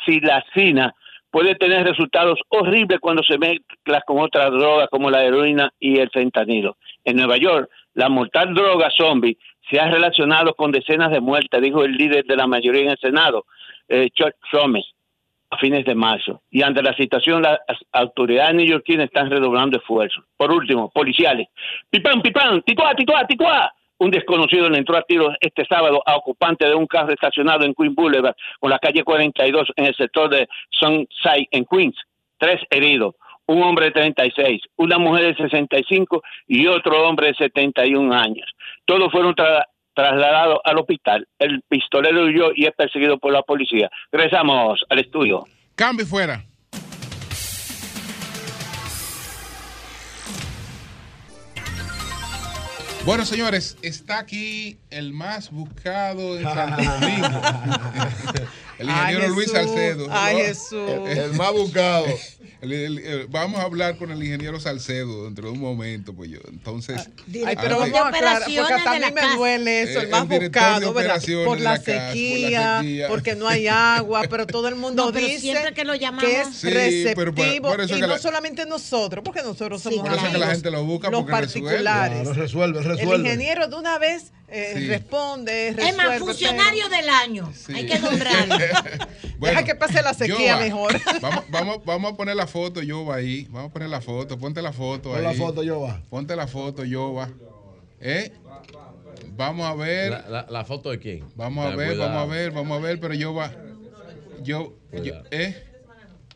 silacina, puede tener resultados horribles cuando se mezcla con otras drogas como la heroína y el fentanilo. En Nueva York, la mortal droga zombie se ha relacionado con decenas de muertes, dijo el líder de la mayoría en el Senado, eh, Chuck Schumer, a fines de marzo. Y ante la situación, las autoridades neoyorquinas están redoblando esfuerzos. Por último, policiales. Pipán, pipán, ticuá, ticuá, ticuá. Un desconocido le entró a tiros este sábado a ocupante de un carro estacionado en Queens Boulevard, con la calle 42 en el sector de Sunside, en Queens. Tres heridos. Un hombre de 36, una mujer de 65 y otro hombre de 71 años. Todos fueron tra- trasladados al hospital. El pistolero huyó y es perseguido por la policía. Regresamos al estudio. Cambio fuera. Bueno, señores, está aquí el más buscado en Santo Domingo. El ingeniero Ay, Luis. Salcedo. Ay, ¿no? Jesús. El, El más buscado. [laughs] el- el- el- vamos a hablar con el ingeniero Salcedo dentro de un momento, pues yo. Entonces. Ay, pero antes- vamos a aclarar, porque hasta a mí me duele eso, Eh, el más el director de buscado, ¿verdad? Por la, por sequía, porque no hay agua, pero todo el mundo No, pero dice siempre que lo llamamos- es Sí, receptivo. pero por- por eso y que no la- solamente nosotros, porque nosotros somos Por eso es que la amigos, gente lo busca los porque resuelve. particulares. Claro, resuelve, El resuelve. ingeniero de una vez eh, Sí. responde, Es más, funcionario del año. Hay que nombrarlo. [laughs] Bueno, Deja que pase la sequía Yoba, mejor. Vamos, [laughs] vamos, vamos a poner la foto, Yoba, ahí. Vamos a poner la foto. Ponte la foto Pon ahí. la foto, Yoba. Ponte la foto, Yoba. ¿Eh? Vamos a ver. La, la- la foto de quién? Vamos a ver, cuidado. vamos a ver, vamos a ver, pero Yoba. Yo, yo. ¿eh?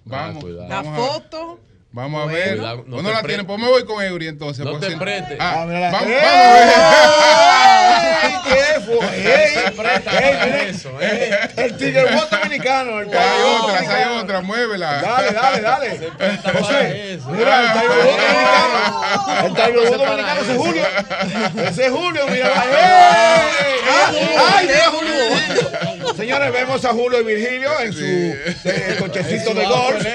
Vamos. La foto. Vamos a ver. Cuidado, no ¿O no la pre- tienen? Pues me voy con Eury entonces. No te si- preste. Ah, Ah, vamos, ¡Eh! vamos a ver. [laughs] ¡Ey! ¿Qué fue? Eso, eh. El tigre Bot dominicano. El Hay Tiger otra, hay otra, muévela. Dale, dale, dale. José, eso. mira, el Tiger Bot [laughs] dominicano. El Tiger Bot dominicano ese es Julio. Ese es Julio, mira. [laughs] ¡Ey! ¡Ay, mira Julio! Señores, vemos a Julio y Virgilio en su eh, [laughs] cochecito de golf.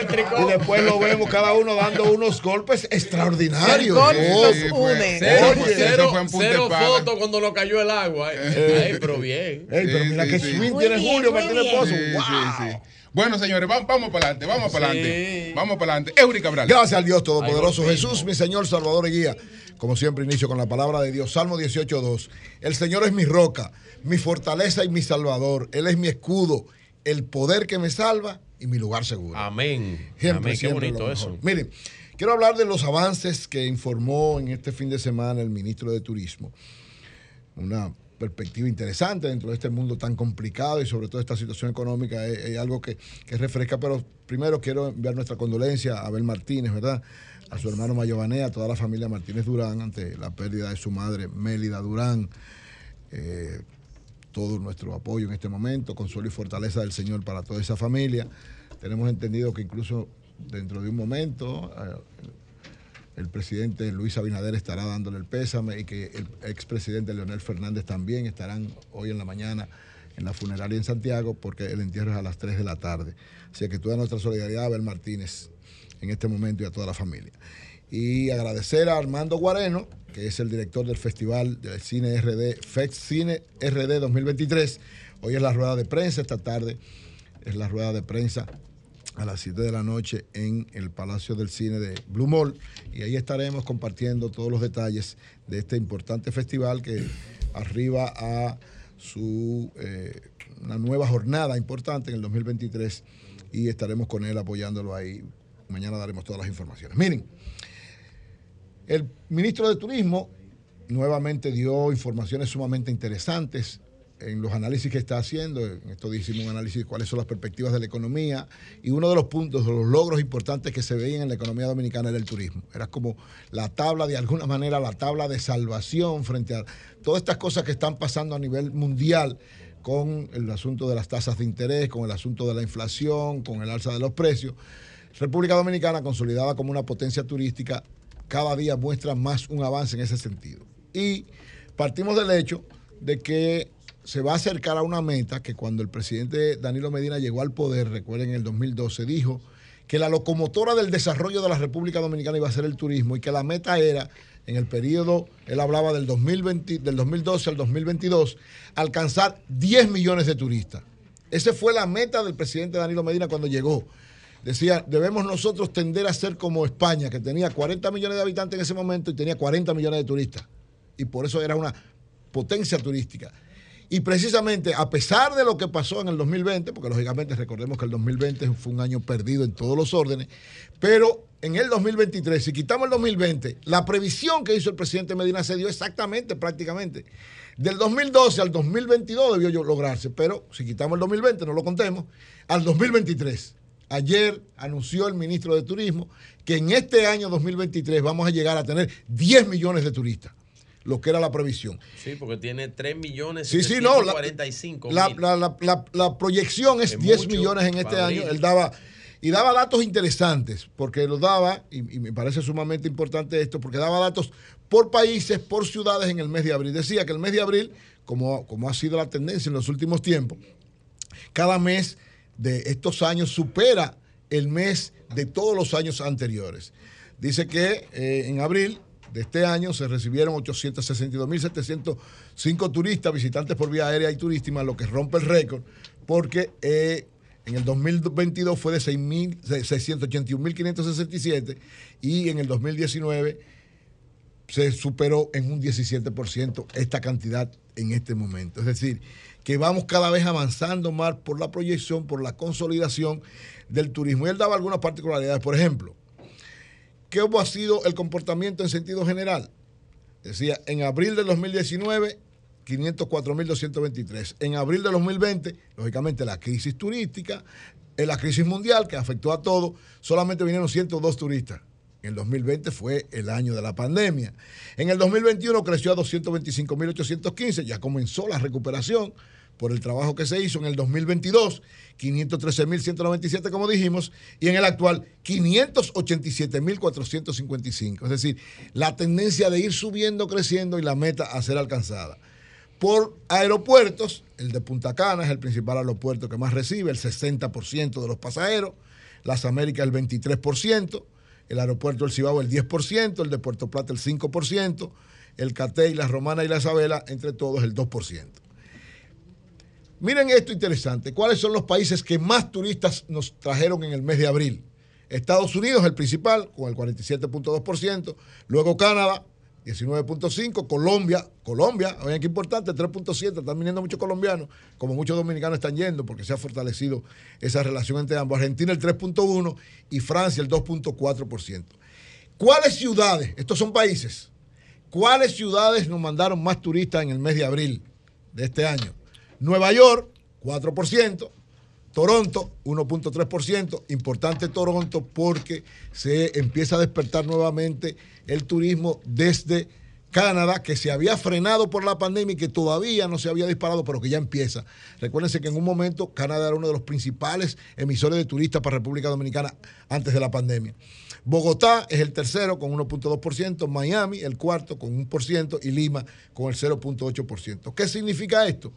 Y después lo vemos cada uno dando unos golpes extraordinarios. El golf une. Cero, Oye, cero, cero fotos cuando nos cayó el agua. eh. Ay, pero bien. Ey, pero mira sí, qué sí. swing tiene Julio Martínez bien. Pozo. Sí, ¡Wow! sí, sí. Bueno, señores, vamos, vamos para adelante, vamos para adelante. Sí. Vamos para adelante. Eury Cabral. Gracias al Dios Todopoderoso Jesús, mi Señor, Salvador y Guía. Como siempre, inicio con la palabra de Dios. Salmo 18.2. El Señor es mi roca, mi fortaleza y mi salvador. Él es mi escudo, el poder que me salva y mi lugar seguro. Amén. Siempre, Amén. Qué siempre bonito eso. Miren, quiero hablar de los avances que informó en este fin de semana el ministro de Turismo. Una perspectiva interesante dentro de este mundo tan complicado y sobre todo esta situación económica es, es algo que, que refresca. Pero primero quiero enviar nuestra condolencia a Abel Martínez, ¿verdad? A su hermano Mayobané, a toda la familia Martínez Durán ante la pérdida de su madre Mélida Durán. Eh, todo nuestro apoyo en este momento, consuelo y fortaleza del Señor para toda esa familia. Tenemos entendido que incluso dentro de un momento eh, el presidente Luis Abinader estará dándole el pésame y que el expresidente Leonel Fernández también estarán hoy en la mañana en la funeraria en Santiago porque el entierro es a las 3 de la tarde. Así que toda nuestra solidaridad Abel Martínez en este momento y a toda la familia. Y agradecer a Armando Guareno, que es el director del Festival del Cine RD, FEX Cine RD 2023. Hoy es la rueda de prensa, esta tarde es la rueda de prensa a las 7 de la noche en el Palacio del Cine de Blue Mall. Y ahí estaremos compartiendo todos los detalles de este importante festival que arriba a su eh, una nueva jornada importante en el 2023 y estaremos con él apoyándolo ahí. Mañana daremos todas las informaciones. Miren, el ministro de Turismo nuevamente dio informaciones sumamente interesantes en los análisis que está haciendo. En días hicimos un análisis de cuáles son las perspectivas de la economía y uno de los puntos, de los logros importantes que se veían en la economía dominicana era el turismo. Era como la tabla, de alguna manera, la tabla de salvación frente a todas estas cosas que están pasando a nivel mundial. con el asunto de las tasas de interés, con el asunto de la inflación, con el alza de los precios. República Dominicana, consolidada como una potencia turística, cada día muestra más un avance en ese sentido. Y partimos del hecho de que se va a acercar a una meta que cuando el presidente Danilo Medina llegó al poder, recuerden en el 2012, dijo que la locomotora del desarrollo de la República Dominicana iba a ser el turismo y que la meta era, en el periodo, él hablaba del, 2020, del 2012 al 2022, alcanzar 10 millones de turistas. Esa fue la meta del presidente Danilo Medina cuando llegó. Decía, debemos nosotros tender a ser como España, que tenía 40 millones de habitantes en ese momento y tenía 40 millones de turistas. Y por eso era una potencia turística. Y precisamente, a pesar de lo que pasó en el 2020, porque lógicamente recordemos que el 2020 fue un año perdido en todos los órdenes, pero en el 2023, si quitamos el 2020, la previsión que hizo el presidente Medina se dio exactamente, prácticamente. Del 2012 al 2022 debió lograrse, pero si quitamos el 2020, no lo contemos, al 2023. Ayer anunció el ministro de Turismo que en este año 2023 vamos a llegar a tener 10 millones de turistas, lo que era la previsión. Sí, porque tiene 3 millones Sí, sí, no, la- 745 La, la- proyección es Es 10 mucho millones en este año. Él daba y daba datos interesantes, porque los daba, y, y me parece sumamente importante esto, porque daba datos por países, por ciudades en el mes de abril. Decía que el mes de abril, como, como ha sido la tendencia en los últimos tiempos, cada mes de estos años supera el mes de todos los años anteriores. Dice que eh, en abril de este año se recibieron 862.705 turistas, visitantes por vía aérea y turístima, lo que rompe el récord, porque eh, en el 2022 fue de 6.000 de 681.567 y en el 2019 se superó en un 17% esta cantidad en este momento. Es decir, que vamos cada vez avanzando más por la proyección, por la consolidación del turismo. Y él daba algunas particularidades. Por ejemplo, ¿qué ha sido el comportamiento en sentido general? Decía, en abril del 2019, 504.223. En abril del 2020, lógicamente la crisis turística, eh, la crisis mundial que afectó a todo, solamente vinieron 102 turistas. En el 2020 fue el año de la pandemia. En el 2021 creció a 225.815, ya comenzó la recuperación por el trabajo que se hizo. En el 2022, 513.197, como dijimos, y en el actual, 587.455. Es decir, la tendencia de ir subiendo, creciendo y la meta a ser alcanzada. Por aeropuertos, el de Punta Cana es el principal aeropuerto que más recibe, el 60% de los pasajeros, las Américas el 23%, el aeropuerto del Cibao el 10%, el de Puerto Plata el 5%, el Catey, la Romana y la Isabela, entre todos el 2%. Miren esto interesante, ¿cuáles son los países que más turistas nos trajeron en el mes de abril? Estados Unidos, el principal, con el 47.2%, luego Canadá, 19.5, Colombia, Colombia, oigan qué importante, 3.7, están viniendo muchos colombianos, como muchos dominicanos están yendo, porque se ha fortalecido esa relación entre ambos. Argentina el 3.1 y Francia el 2.4%. ¿Cuáles ciudades, estos son países, cuáles ciudades nos mandaron más turistas en el mes de abril de este año? Nueva York, 4%. Toronto, 1.3%. Importante Toronto porque se empieza a despertar nuevamente el turismo desde Canadá, que se había frenado por la pandemia y que todavía no se había disparado, pero que ya empieza. Recuérdense que en un momento Canadá era uno de los principales emisores de turistas para República Dominicana antes de la pandemia. Bogotá es el tercero con 1.2%, Miami el cuarto con 1% y Lima con el 0.8%. ¿Qué significa esto?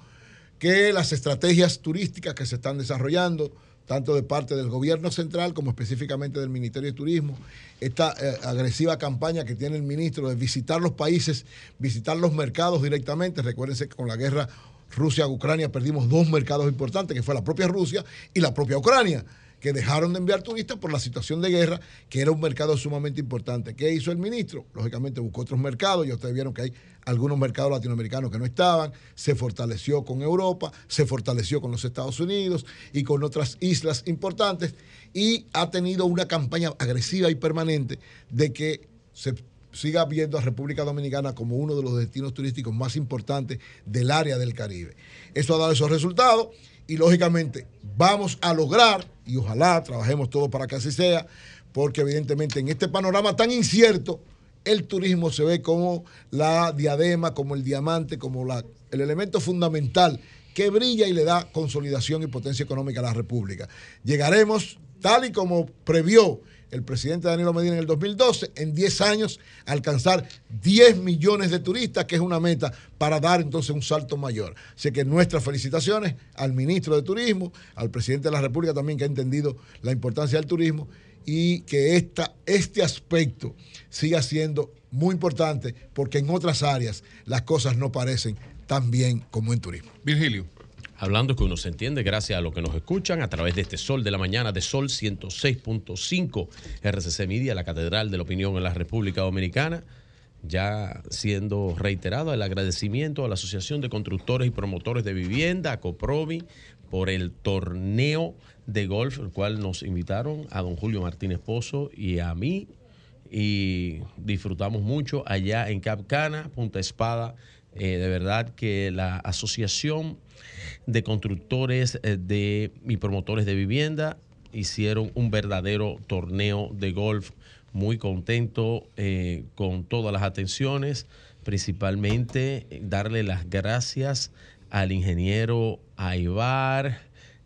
que las estrategias turísticas que se están desarrollando, tanto de parte del gobierno central como específicamente del Ministerio de Turismo, esta eh, agresiva campaña que tiene el ministro de visitar los países, visitar los mercados directamente. Recuérdense que con la guerra Rusia-Ucrania perdimos dos mercados importantes, que fue la propia Rusia y la propia Ucrania que dejaron de enviar turistas por la situación de guerra, que era un mercado sumamente importante. ¿Qué hizo el ministro? Lógicamente buscó otros mercados, y ustedes vieron que hay algunos mercados latinoamericanos que no estaban, se fortaleció con Europa, se fortaleció con los Estados Unidos y con otras islas importantes, y ha tenido una campaña agresiva y permanente de que se siga viendo a República Dominicana como uno de los destinos turísticos más importantes del área del Caribe. Eso ha dado esos resultados y lógicamente vamos a lograr, y ojalá trabajemos todos para que así sea, porque evidentemente en este panorama tan incierto, el turismo se ve como la diadema, como el diamante, como la, el elemento fundamental que brilla y le da consolidación y potencia económica a la República. Llegaremos, tal y como previó el presidente Danilo Medina en el 2012, en 10 años alcanzar 10 millones de turistas, que es una meta para dar entonces un salto mayor. Así que nuestras felicitaciones al ministro de Turismo, al presidente de la República también que ha entendido la importancia del turismo y que esta, este aspecto siga siendo muy importante porque en otras áreas las cosas no parecen tan bien como en turismo. Virgilio. Hablando que uno se entiende gracias a lo que nos escuchan a través de este Sol de la Mañana de Sol 106.5 RCC Media, la Catedral de la Opinión en la República Dominicana. Ya siendo reiterado el agradecimiento a la Asociación de Constructores y Promotores de Vivienda, a Coprovi, por el torneo de golf, el cual nos invitaron a don Julio Martínez Pozo y a mí. Y disfrutamos mucho allá en Capcana, Punta Espada. Eh, de verdad que la Asociación de constructores eh, de, y promotores de vivienda hicieron un verdadero torneo de golf. Muy contento eh, con todas las atenciones, principalmente eh, darle las gracias al ingeniero Aibar,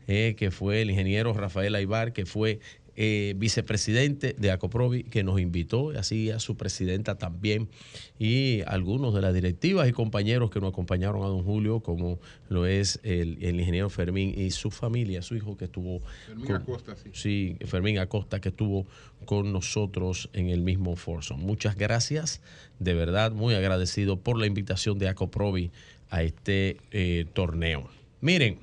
que fue el ingeniero Rafael Aibar, que fue eh, vicepresidente de Acoprovi, que nos invitó, así a su presidenta también, y algunos de las directivas y compañeros que nos acompañaron a don Julio, como lo es el, el ingeniero Fermín y su familia, su hijo que estuvo... Fermín con- Acosta, sí. Sí, Fermín Acosta que estuvo con nosotros en el mismo Forson. Muchas gracias, de verdad, muy agradecido por la invitación de Acoprovi a este eh, torneo. Miren,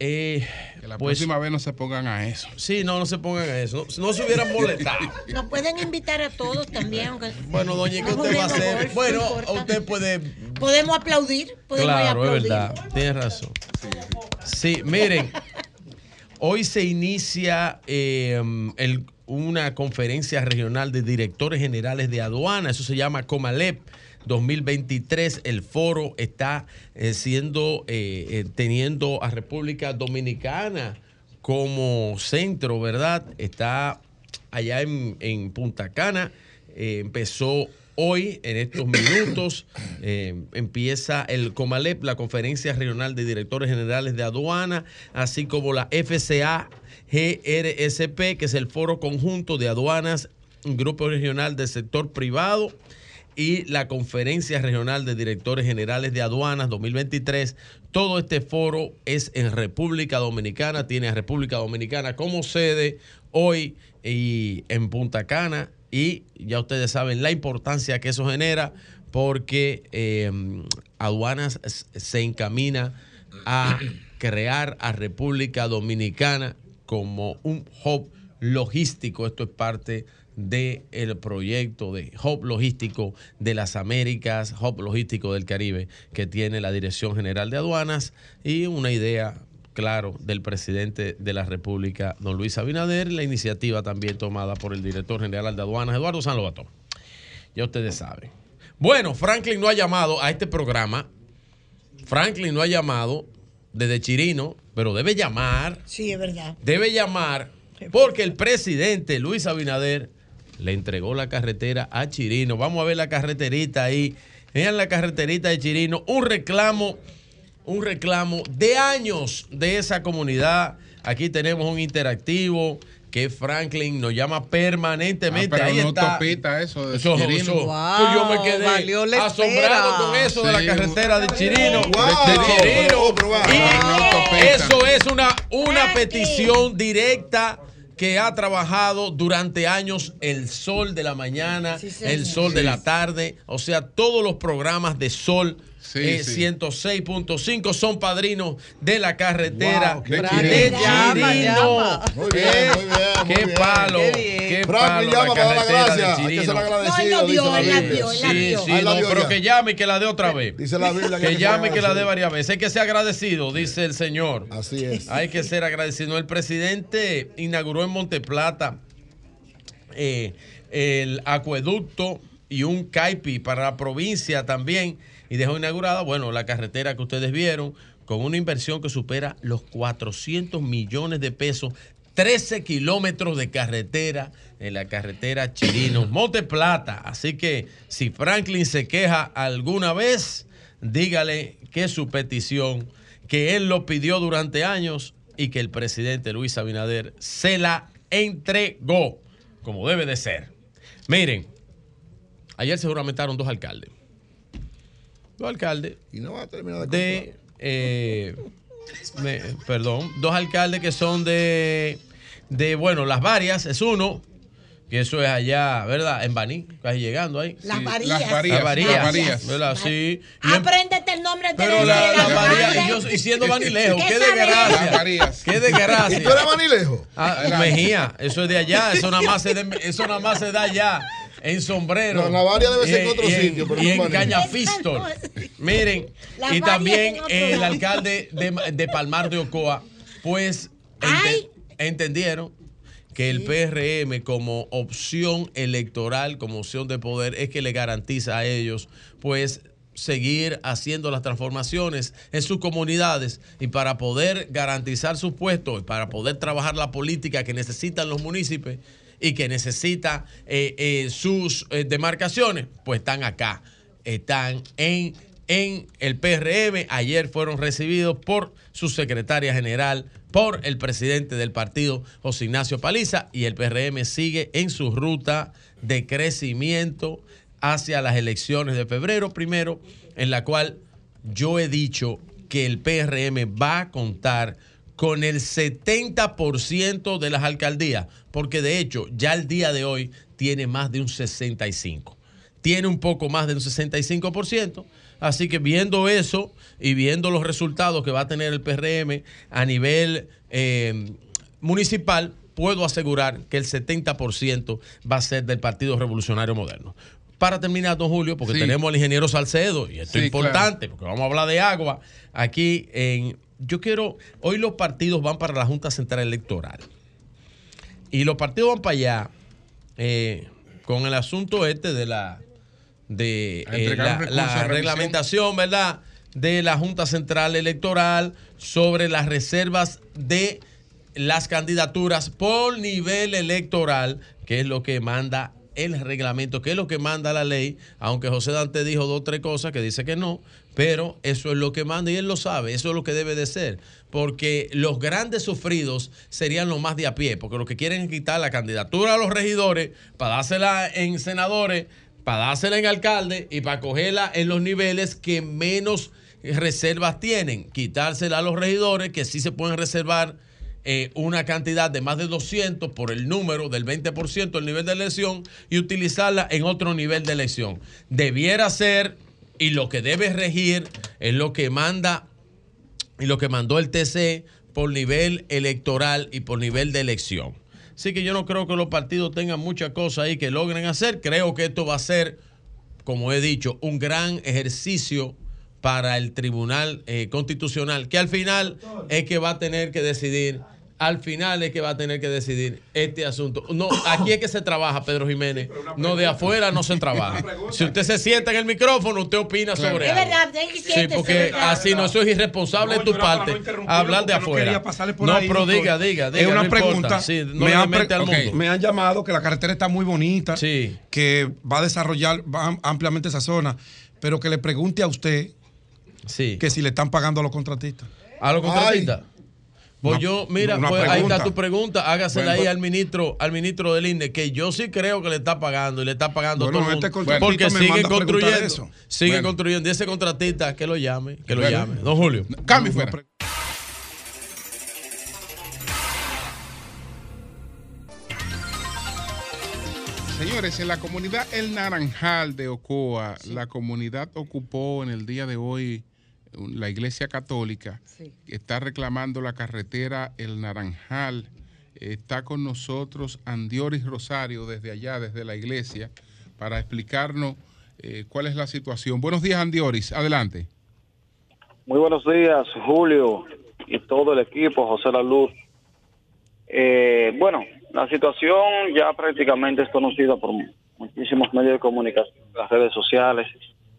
eh, Que la pues- próxima vez no se pongan a eso. Sí, no, no se pongan a eso. No, no se hubieran molestado. [laughs] Nos pueden invitar a todos también. aunque- Bueno, doña, ¿qué usted va a hacer? golf, Bueno, no usted puede. Podemos aplaudir. Podemos Claro, es aplaudir. verdad. Tienes razón. Sí, miren. Hoy se inicia eh, el- una conferencia regional de directores generales de aduana. Eso se llama Comalep 2023. El foro está eh, siendo, eh, eh, teniendo a República Dominicana como centro, ¿verdad? Está allá en, en Punta Cana. Empezó hoy, en estos minutos, [coughs] eh, empieza el COMALEP, la Conferencia Regional de Directores Generales de Aduana, así como la FCA GRSP, que es el Foro Conjunto de Aduanas, un grupo regional del sector privado y la Conferencia Regional de Directores Generales de Aduanas 2023. Todo este foro es en República Dominicana, tiene a República Dominicana como sede hoy y en Punta Cana. Y ya ustedes saben la importancia que eso genera porque eh, Aduanas se encamina a crear a República Dominicana como un hub logístico. Esto es parte del proyecto de Hub Logístico de las Américas, Hub Logístico del Caribe, que tiene la Dirección General de Aduanas y una idea, claro, del presidente de la República, don Luis Abinader, la iniciativa también tomada por el director general de Aduanas, Eduardo San Lobato. Ya ustedes saben. Bueno, Franklin no ha llamado a este programa. Franklin no ha llamado desde Chirino, pero debe llamar Sí, es verdad. debe llamar porque el presidente Luis Abinader le entregó la carretera a Chirino. Vamos a ver la carreterita ahí. Vean la carreterita de Chirino. Un reclamo, un reclamo de años de esa comunidad. Aquí tenemos un interactivo que Franklin nos llama permanentemente. Ah, pero ahí no está. topita eso de Eso- Chirino. eso- Wow, pues yo me quedé asombrado espera. con eso de la carretera de Chirino. Wow. de Chirino. Oh, pero wow. Y No eso es una, una petición directa que ha trabajado durante años el sol de la mañana, el sol de la tarde, o sea, todos los programas de sol. Eh, sí. 106.5 son padrinos de la carretera Wow, de qué Chirino. Muy bien, Eh, muy bien, muy Qué bien. palo, Qué palo llama para dar la carretera Hay que No, él la vio, la él la Sí, sí, no, pero ya. que llame y que la dé otra vez. Dice la Biblia que llame y que la dé varias veces. Hay que ser agradecido, dice el señor. Así es. Hay que ser agradecido. El presidente inauguró en Monteplata eh, el acueducto y un CAIPI para la provincia también. Y dejó inaugurada, bueno, la carretera que ustedes vieron, con una inversión que supera los 400 millones de pesos. 13 kilómetros de carretera en la carretera Chirino, [laughs] Monte Plata. Así que si Franklin se queja alguna vez dígale que su petición, que él lo pidió durante años y que el presidente Luis Abinader se la entregó, como debe de ser. Miren, ayer se juramentaron dos alcaldes. Dos alcaldes. Y no va a terminar de. eh, me- perdón, dos alcaldes que son de. De, bueno, las varias, es uno. Que eso es allá, ¿verdad? En Baní, casi llegando ahí. Las varías. Las varías. Las varías. Las varías, ¿verdad? Sí. Y Apréndete el nombre de pero la, y yo y siendo Banilejo, qué desgracia. Qué desgracia. ¿Y tú eres Banilejo? Ah, Mejía, eso es de allá, eso nada más se, de- eso nada más se da allá, en sombrero. No, Navaria debe ser en Y- otro y sitio, pero Y no en Banilejo. Cañafistol. [laughs] Miren, y también el alcalde de, de Palmar de Ocoa, pues ente- entendieron que el PRM como opción electoral, como opción de poder, es que le garantiza a ellos, pues seguir haciendo las transformaciones en sus comunidades y para poder garantizar sus puestos y para poder trabajar la política que necesitan los municipios y que necesita eh, eh, sus eh, demarcaciones, pues están acá, están en, en el PRM. Ayer fueron recibidos por su secretaria general, por el presidente del partido, José Ignacio Paliza, y el PRM sigue en su ruta de crecimiento hacia las elecciones de febrero primero, en la cual yo he dicho que el PRM va a contar con el 70% de las alcaldías, porque de hecho ya el día de hoy tiene más de un 65%. Tiene un poco más de un 65%. Así que viendo eso y viendo los resultados que va a tener el PRM a nivel eh, municipal, puedo asegurar que el 70% va a ser del Partido Revolucionario Moderno. Para terminar, don Julio, porque Sí. tenemos al ingeniero Salcedo, y esto es importante, porque vamos a hablar de agua. Aquí en. Yo quiero. Hoy los partidos van para la Junta Central Electoral. Y los partidos van para allá eh, con el asunto este de la. De eh, la, reglamentación, ¿verdad? De la Junta Central Electoral sobre las reservas de las candidaturas por nivel electoral, que es lo que manda el reglamento, que es lo que manda la ley, aunque José Dante dijo dos o tres cosas que dice que no, pero eso es lo que manda y él lo sabe, eso es lo que debe de ser, porque los grandes sufridos serían los más de a pie, porque lo que quieren es quitar la candidatura a los regidores para dársela en senadores, para dársela en alcalde y para cogerla en los niveles que menos reservas tienen, quitársela a los regidores que sí se pueden reservar eh, una cantidad de más de 200 por el número del 20% del nivel de elección y utilizarla en otro nivel de elección. Debiera ser, y lo que debe regir es lo que manda y lo que mandó el TC por nivel electoral y por nivel de elección. Así que yo no creo que los partidos tengan muchas cosas ahí que logren hacer. Creo que esto va a ser, como he dicho, un gran ejercicio para el Tribunal eh, Constitucional, que al final es que va a tener que decidir, al final es que va a tener que decidir este asunto. No, aquí es que se trabaja, Pedro Jiménez. No, de afuera no se trabaja. Si usted se sienta en el micrófono, usted opina sobre Es algo. verdad, y Sí, porque ¿verdad? así no, eso es irresponsable de tu parte hablar de no afuera. por no, ahí, pero doctor. diga, diga, diga. Es una no pregunta. Sí, no me, han pre- al mundo. me han llamado que la carretera está muy bonita, que va a desarrollar va am- ampliamente esa zona, pero que le pregunte a usted que si le están pagando a los contratistas. A los contratistas. Pues Una- yo, mira, pues ahí está tu pregunta, hágasela Bueno, ahí pues- al ministro, al ministro del INE, que yo sí creo que le está pagando y le está pagando Bueno, todo el este mundo. porque siguen construyendo. eso. Siguen Bueno. construyendo. Y ese contratista, que lo llame, que lo Bueno. llame. Don Julio. Cambio fuera. Señores, en la comunidad El Naranjal de Ocoa, la comunidad ocupó en el día de hoy la iglesia católica. Está reclamando la carretera El Naranjal. Está con nosotros Andioris Rosario desde allá, desde la iglesia, para explicarnos eh, cuál es la situación. Buenos días, Andioris. Adelante. Muy buenos días, Julio y todo el equipo, José La Luz. Eh, bueno, la situación ya prácticamente es conocida por muchísimos medios de comunicación, las redes sociales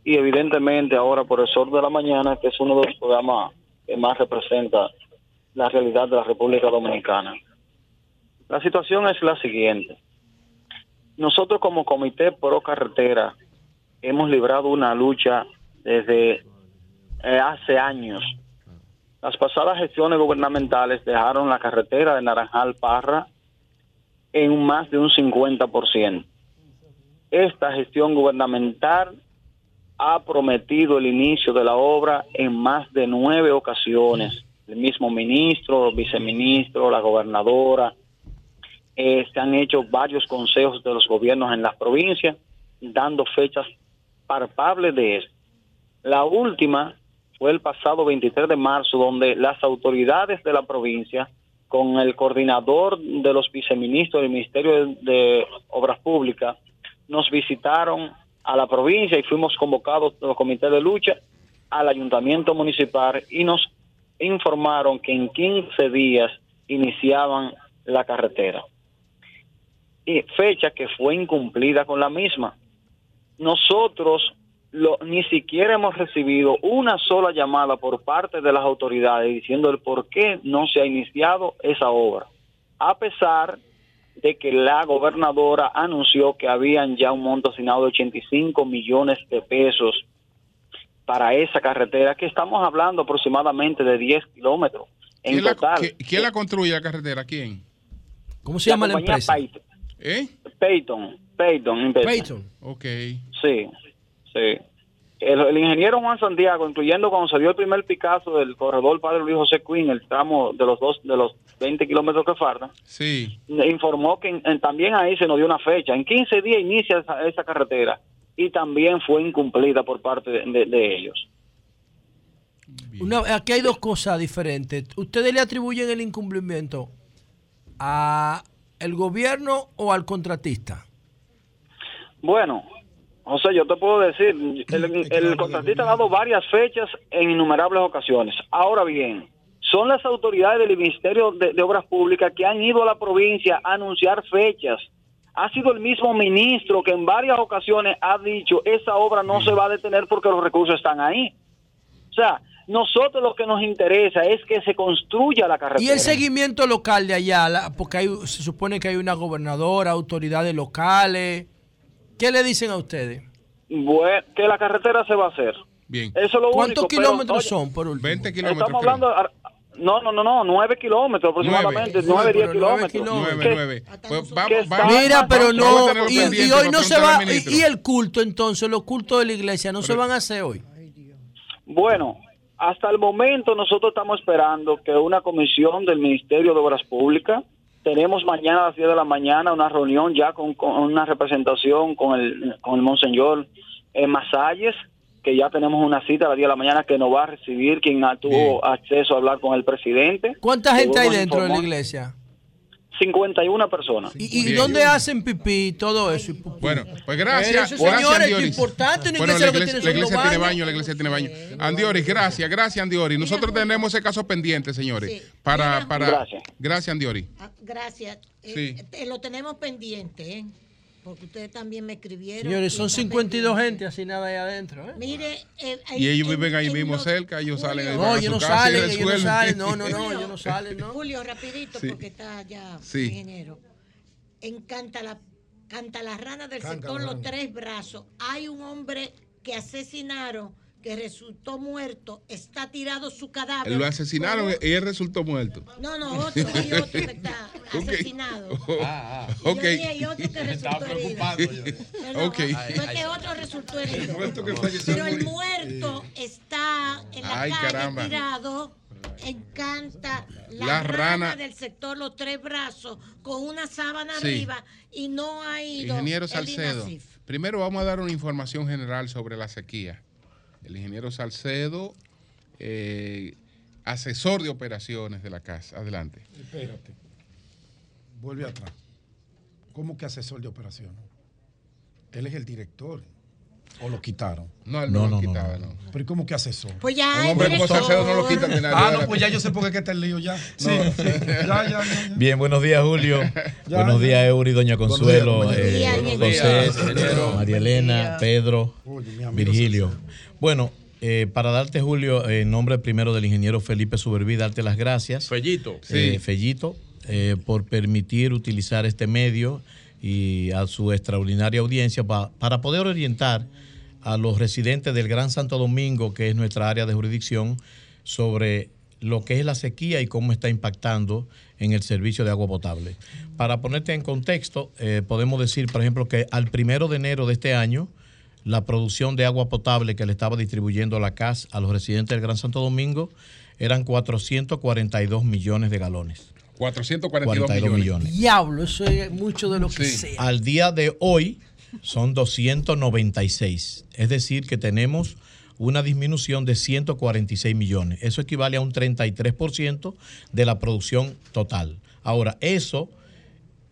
y evidentemente ahora por el Sol de la Mañana, que es uno de los programas que más representa la realidad de la República Dominicana. La situación es la siguiente. Nosotros como Comité Pro Carretera hemos librado una lucha desde eh, hace años. Las pasadas gestiones gubernamentales dejaron la carretera de Naranjal Parra en más de un 50%. Esta gestión gubernamental ha prometido el inicio de la obra en más de nueve ocasiones. El mismo ministro, el viceministro, la gobernadora, eh, se han hecho varios consejos de los gobiernos en las provincias, dando fechas palpables de esto. La última fue el pasado 23 de marzo, donde las autoridades de la provincia, con el coordinador de los viceministros del Ministerio de, de Obras Públicas, nos visitaron a la provincia y fuimos convocados los comités de lucha al ayuntamiento municipal y nos informaron que en 15 días iniciaban la carretera. Y fecha que fue incumplida con la misma. Nosotros lo- ni siquiera hemos recibido una sola llamada por parte de las autoridades diciendo el por qué no se ha iniciado esa obra. A pesar de que la gobernadora anunció que habían ya un monto asignado de 85 millones de pesos para esa carretera, que estamos hablando aproximadamente de 10 kilómetros en ¿Quién la, total. qui- quién la construye la carretera? ¿Quién? ¿Cómo se llama la empresa? Payton. ¿Eh? Payton, Payton. Payton. Ok. Sí, sí. El, el ingeniero Juan Santiago, incluyendo cuando se dio el primer Picasso del corredor Padre Luis José Quinn, el tramo de los dos de los 20 kilómetros que faltan, Sí. informó que en- en- también ahí se nos dio una fecha. En 15 días inicia esa, esa carretera y también fue incumplida por parte de, de- de ellos. Una- aquí hay dos cosas diferentes. ¿Ustedes le atribuyen el incumplimiento a el gobierno o al contratista? Bueno, José, yo te puedo decir, el, el contratista ha dado varias fechas en innumerables ocasiones. Ahora bien, son las autoridades del Ministerio de, de Obras Públicas que han ido a la provincia a anunciar fechas. Ha sido el mismo ministro que en varias ocasiones ha dicho esa obra no se va a detener porque los recursos están ahí. O sea, nosotros lo que nos interesa es que se construya la carretera. Y el seguimiento local de allá, la- porque hay, se supone que hay una gobernadora, autoridades locales. ¿Qué le dicen a ustedes? Bueno, que la carretera se va a hacer. Bien. Eso es lo ¿Cuántos único, pero, kilómetros oye, son por último? 20 kilómetros. Estamos hablando. ar- No, no, no, no, nueve kilómetros aproximadamente, nueve, diez kilómetros. Nueve, Que- nueve. Pues que vamos, vamos. Mira, pero a no, y, y hoy no se va, y, y el culto entonces, los cultos de la iglesia no se van a hacer hoy. Bueno, hasta el momento nosotros estamos esperando que una comisión del Ministerio de Obras Públicas, tenemos mañana a las 10 de la mañana una reunión ya con, con una representación con el, con el Monseñor eh, Masalles, que ya tenemos una cita a las 10 de la mañana que nos va a recibir quien tuvo acceso a hablar con el presidente. ¿Cuánta gente hay dentro de la iglesia? 51 personas. ¿Y, y dónde hacen pipí y todo eso? Bueno, pues gracias. eso, gracias, señores, es importante, una Bueno, iglesia la lo que iglesia, tiene la iglesia baño, la iglesia tiene baño. Andioris, gracias, gracias, Andioris. Nosotros tenemos ese caso pendiente, señores. Para, para, Gracias. gracias, Andioris. Ah, Gracias. Eh, Sí. eh, lo tenemos pendiente, ¿eh? Porque ustedes también me escribieron. Señores, y son está 52 pendiente. gente así nada ahí adentro. ¿eh? Mire, eh, Y en- ellos en- viven ahí mismo los- cerca, ellos salen ahí No, ellos no y salen, ellos no salen. No, no, no, Julio, ellos no salen, ¿no? Julio, rapidito, Sí. porque está ya Sí. ingeniero. En Canta la, Canta la Rana del Canta sector la Los. Tres Brazos, hay un hombre que asesinaron, que resultó muerto, está tirado su cadáver. Lo asesinaron y él resultó muerto. No, no, otro, otro que está [laughs] asesinado. [laughs] Ah, ah. Y yo hay otro que resultó herido. No, no. Fue que otro resultó herido. muerto que falleció Pero el muerto está en la Ay, calle caramba. tirado. Encanta la, La rana, rana. del sector Los Tres Brazos con una sábana Sí. arriba y no ha ido. Ingeniero el Salcedo, primero vamos a dar una información general sobre la sequía. El ingeniero Salcedo, eh, asesor de operaciones de la casa. Adelante. Espérate. Vuelve atrás. ¿Cómo que asesor de operaciones? Él es el director. ¿O lo quitaron? No, él no, lo quitaba, no. Pero ¿y cómo que asesor? Pues ya Un hombre como. Salcedo no lo quitan de nadie. Ah, no, pues ya yo sé por qué está el lío ya. Sí, sí. Ya, ya, ya, ya. Bien, buenos días, Julio. [laughs] Ya, buenos ya. días, Eury, Doña Buenos Consuelo, días, eh. José, Buenos días, ingeniero. María Elena, Pedro, Virgilio. Bueno, eh, para darte, Julio, en nombre primero del ingeniero Felipe Suberví, darte las gracias. Fellito. Eh, Sí. Fellito, eh, por permitir utilizar este medio y a su extraordinaria audiencia pa- para poder orientar a los residentes del Gran Santo Domingo, que es nuestra área de jurisdicción, sobre lo que es la sequía y cómo está impactando en el servicio de agua potable. Para ponerte en contexto, eh, podemos decir, por ejemplo, que al primero de enero de este año, la producción de agua potable que le estaba distribuyendo la CAS a los residentes del Gran Santo Domingo eran 442 millones de galones. 442 42 millones. millones. Diablo, eso es mucho de lo que sea. Al día de hoy son 296. Es decir, que tenemos una disminución de 146 millones. Eso equivale a un 33% de la producción total. Ahora, eso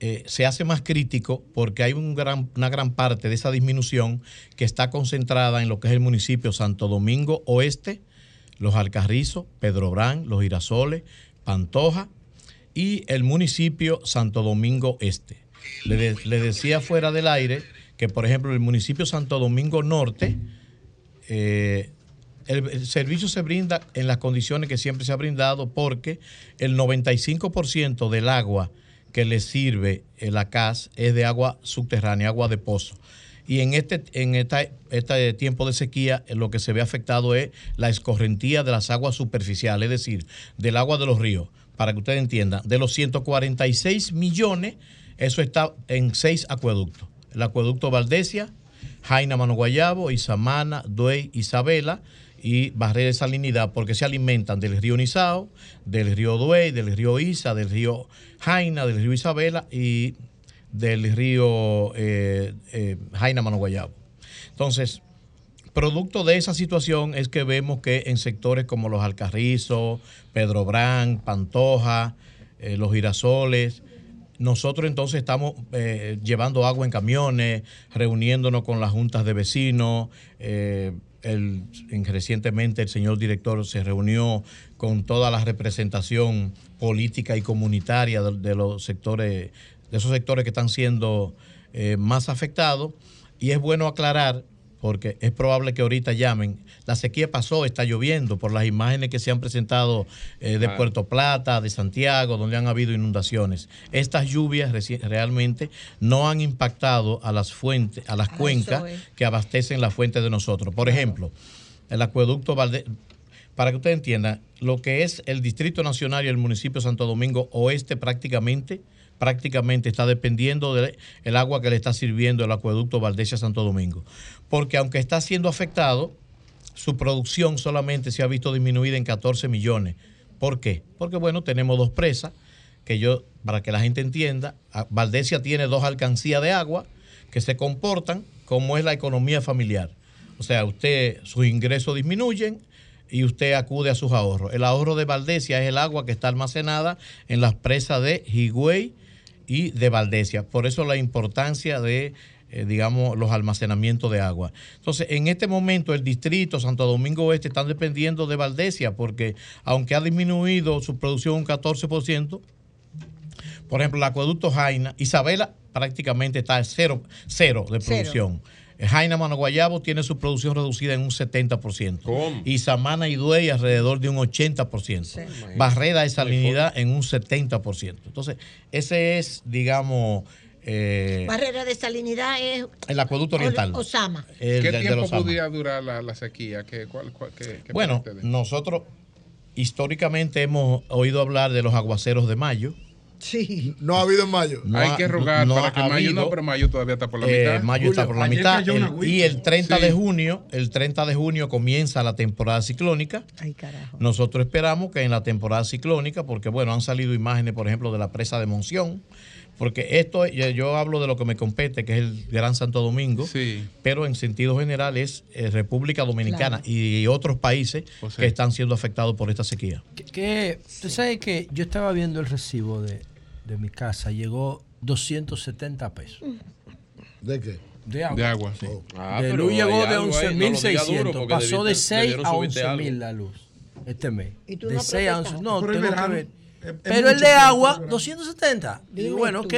eh, se hace más crítico porque hay una gran parte de esa disminución que está concentrada en lo que es el municipio Santo Domingo Oeste, Los Alcarrizos, Pedro Brán, Los Girasoles, Pantoja y el municipio Santo Domingo Este. Le decía fuera del aire que, por ejemplo, el municipio Santo Domingo Norte, eh, el, el servicio se brinda en las condiciones que siempre se ha brindado porque el 95% del agua que le sirve la CAS es de agua subterránea, agua de pozo. Y en este, en esta, este tiempo de sequía, eh, lo que se ve afectado es la escorrentía de las aguas superficiales, es decir, del agua de los ríos. Para que ustedes entiendan, de los 146 millones, eso está en seis acueductos. El acueducto Valdesia, Jaina Mano Guayabo, Isamana, Duey, Isabela y Barrera de Salinidad, porque se alimentan del río Nizao, del río Duey, del río Isa, del río Jaina, del río Isabela y del río eh, eh, Jaina Mano Guayabo. Entonces, producto de esa situación es que vemos que en sectores como los Alcarrizos, Pedro Brán, Pantoja, eh, los Girasoles, nosotros entonces estamos eh, llevando agua en camiones, reuniéndonos con las juntas de vecinos. El- en- recientemente el señor director se reunió con toda la representación política y comunitaria de, de los sectores, de esos sectores que están siendo eh, más afectados. Y es bueno aclarar, porque es probable que ahorita llamen, la sequía pasó, está lloviendo, por las imágenes que se han presentado eh, de Claro. Puerto Plata, de Santiago, donde han habido inundaciones. Estas lluvias realmente no han impactado a las fuentes, a las Ah, cuencas que abastecen la fuente de nosotros. Por ejemplo, el acueducto Valde, para que usted entienda, lo que es el Distrito Nacional y el municipio de Santo Domingo Oeste prácticamente, prácticamente está dependiendo del el agua que le está sirviendo el acueducto Valdesia Santo Domingo. Porque aunque está siendo afectado, su producción solamente se ha visto disminuida en 14 millones. ¿Por qué? Porque bueno, tenemos dos presas, que yo, para que la gente entienda, Valdesia tiene dos alcancías de agua que se comportan como es la economía familiar. O sea, usted, sus ingresos disminuyen y usted acude a sus ahorros. El ahorro de Valdesia es el agua que está almacenada en las presas de Higüey y de Valdesia. Por eso la importancia de, eh, digamos, los almacenamientos de agua. Entonces, en este momento el distrito Santo Domingo Oeste están dependiendo de Valdesia porque aunque ha disminuido su producción un 14%, por ejemplo, el acueducto Jaina, Isabela prácticamente está cero, cero de Cero. Jaina Manoguayabo tiene su producción reducida en un 70%. Y Samana y Duey alrededor de un 80%. Barrera de salinidad en un 70%. Entonces, ese es, digamos, eh, Barrera de salinidad es el acueducto oriental. Osama. El ¿Qué de- de tiempo podría durar la, la sequía? ¿Qué, cuál, cuál- qué- qué Bueno, de- nosotros históricamente hemos oído hablar de los aguaceros de mayo. Sí. No ha habido en mayo. Hay que rogar para que ha mayo no, pero mayo todavía está por la Eh, mitad. mayo está por la mitad. el- y el 30 Sí. de junio, el 30 de junio comienza la temporada ciclónica. Ay, carajo. Nosotros esperamos que en la temporada ciclónica, porque bueno, han salido imágenes, por ejemplo, de la presa de Monción, porque esto, yo, hablo de lo que me compete, que es el Gran Santo Domingo, pero en sentido general es eh, República Dominicana y otros países O sea. que están siendo afectados por esta sequía. Que, que- tú sabes que yo estaba viendo el recibo de, de mi casa, llegó 270 pesos. ¿De qué? De agua. De agua, sí. Ah, de pero luz llegó de algo ahí, no lo diga duro, 11.600, porque pasó de debiste- 6 debieron a subirte 11.000 la luz este mes. ¿Y tú de no 6 a 11. protestaste? No, el tengo que ver. es- es Pero el de agua, por el verano. 270. Digo, Dime bueno, tú. ok.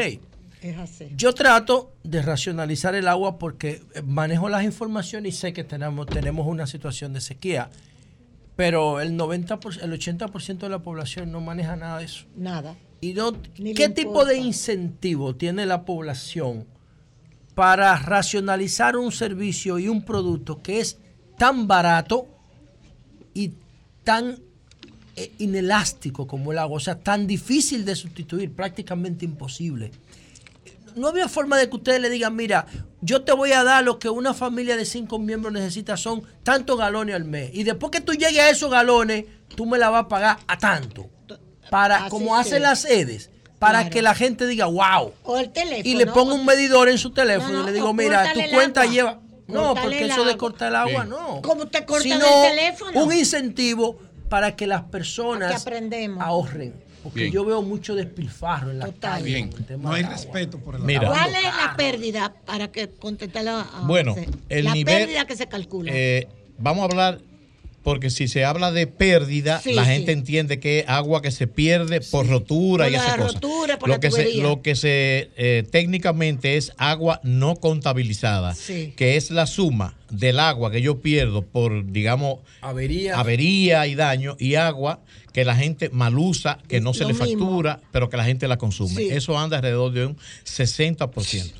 Es así. Yo trato de racionalizar el agua porque eh, manejo las informaciones y sé que tenemos, tenemos una situación de sequía. Pero el 90%, el 80% de la población no maneja nada de eso. Nada. ¿Y no, Ni le qué tipo de incentivo tiene la población para racionalizar un servicio y un producto que es tan barato y tan eh, inelástico como el agua, o sea, tan difícil de sustituir, prácticamente imposible. No había forma de que ustedes le digan, mira, yo te voy a dar lo que una familia de cinco miembros necesita, son tantos galones al mes. Y después que tú llegues a esos galones, tú me la vas a pagar a tanto. Para, Así como sí. hacen las sedes, para Claro. que la gente diga, wow. O el teléfono. Y le pongo un medidor en su teléfono No, no, y le digo, mira, tu cuenta agua. lleva. No, porque eso de cortar el agua, Sí. no. Como te cortan Sino el teléfono. un incentivo para que las personas ahorren. Porque Bien. yo veo mucho despilfarro en la calle. Bien, no hay respeto por el Mira. ¿Cuál es la pérdida para que contestarlo a Bueno, el la nivel- pérdida que se calcula. Eh, vamos a hablar, porque si se habla de pérdida, Sí, la sí. gente entiende que es agua que se pierde por rotura Por y esas cosas. rotura, por lo, la que se, lo que se eh, técnicamente es agua no contabilizada, Sí. que es la suma del agua que yo pierdo por, digamos, avería, avería y daño, y agua que la gente mal usa, que no se Lo le mismo. factura, pero que la gente la consume. Sí. Eso anda alrededor de un 60%.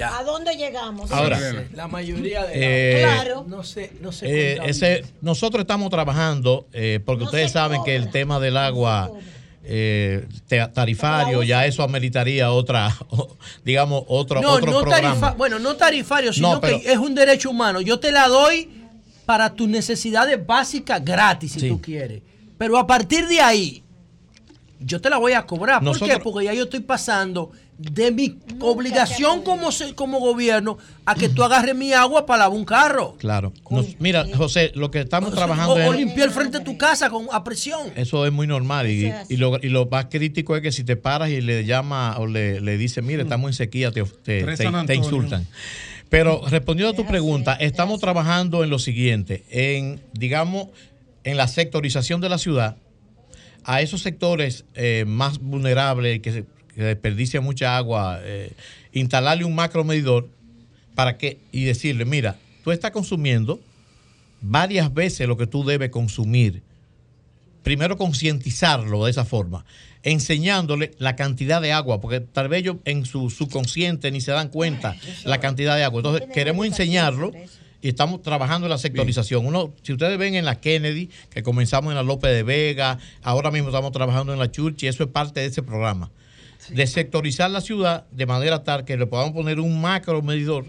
¿A dónde llegamos? Ahora, La mayoría de Eh, Claro. no sé, no sé. Eh, ese, nosotros estamos trabajando, eh, porque ustedes saben que el tema del agua eh, tarifario, ya eso ameritaría otra, [laughs] digamos, otro, no, otro no programa. tarifa- bueno, no tarifario, sino No, pero- que es un derecho humano. Yo te la doy para tus necesidades básicas gratis, si Sí. tú quieres. Pero a partir de ahí, yo te la voy a cobrar. ¿Por qué? Porque ya yo estoy pasando de mi obligación como, se- como gobierno a que tú agarres mi agua para lavar un carro. Claro. Nos- mira, José, lo que estamos O, trabajando o es... limpiar el frente de tu casa con, a presión. Eso es muy normal y, y lo, y lo más crítico es que si te paras y le llama o le, le dice, mire, estamos en sequía, te, te- te- insultan. Pero respondiendo a tu pregunta, estamos trabajando en lo siguiente, en, digamos, en la sectorización de la ciudad, a esos sectores eh, más vulnerables que, se- que desperdician mucha agua, eh, instalarle un macro medidor para que, y decirle, mira, tú estás consumiendo varias veces lo que tú debes consumir primero concientizarlo de esa forma, enseñándole la cantidad de agua, porque tal vez ellos en su subconsciente ni se dan cuenta la cantidad de agua. Entonces queremos enseñarlo y estamos trabajando en la sectorización. Uno, si ustedes ven en la Kennedy, que comenzamos en la López de Vega, ahora mismo estamos trabajando en la Church y eso es parte de ese programa. De sectorizar la ciudad de manera tal que le podamos poner un macro medidor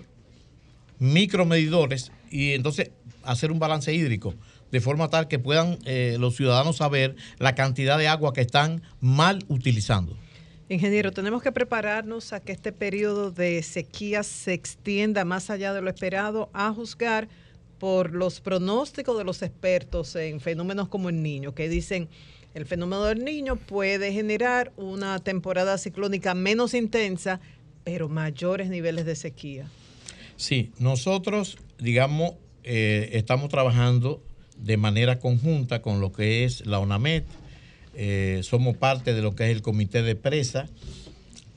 micromedidores y entonces hacer un balance hídrico de forma tal que puedan eh, los ciudadanos saber la cantidad de agua que están mal utilizando. Ingeniero, tenemos que prepararnos a que este periodo de sequía se extienda más allá de lo esperado, a juzgar por los pronósticos de los expertos en fenómenos como el niño, que dicen el fenómeno del niño puede generar una temporada ciclónica menos intensa, pero mayores niveles de sequía. Sí, nosotros, digamos, eh, estamos trabajando de manera conjunta con lo que es la ONAMET, eh, somos parte de lo que es el comité de presa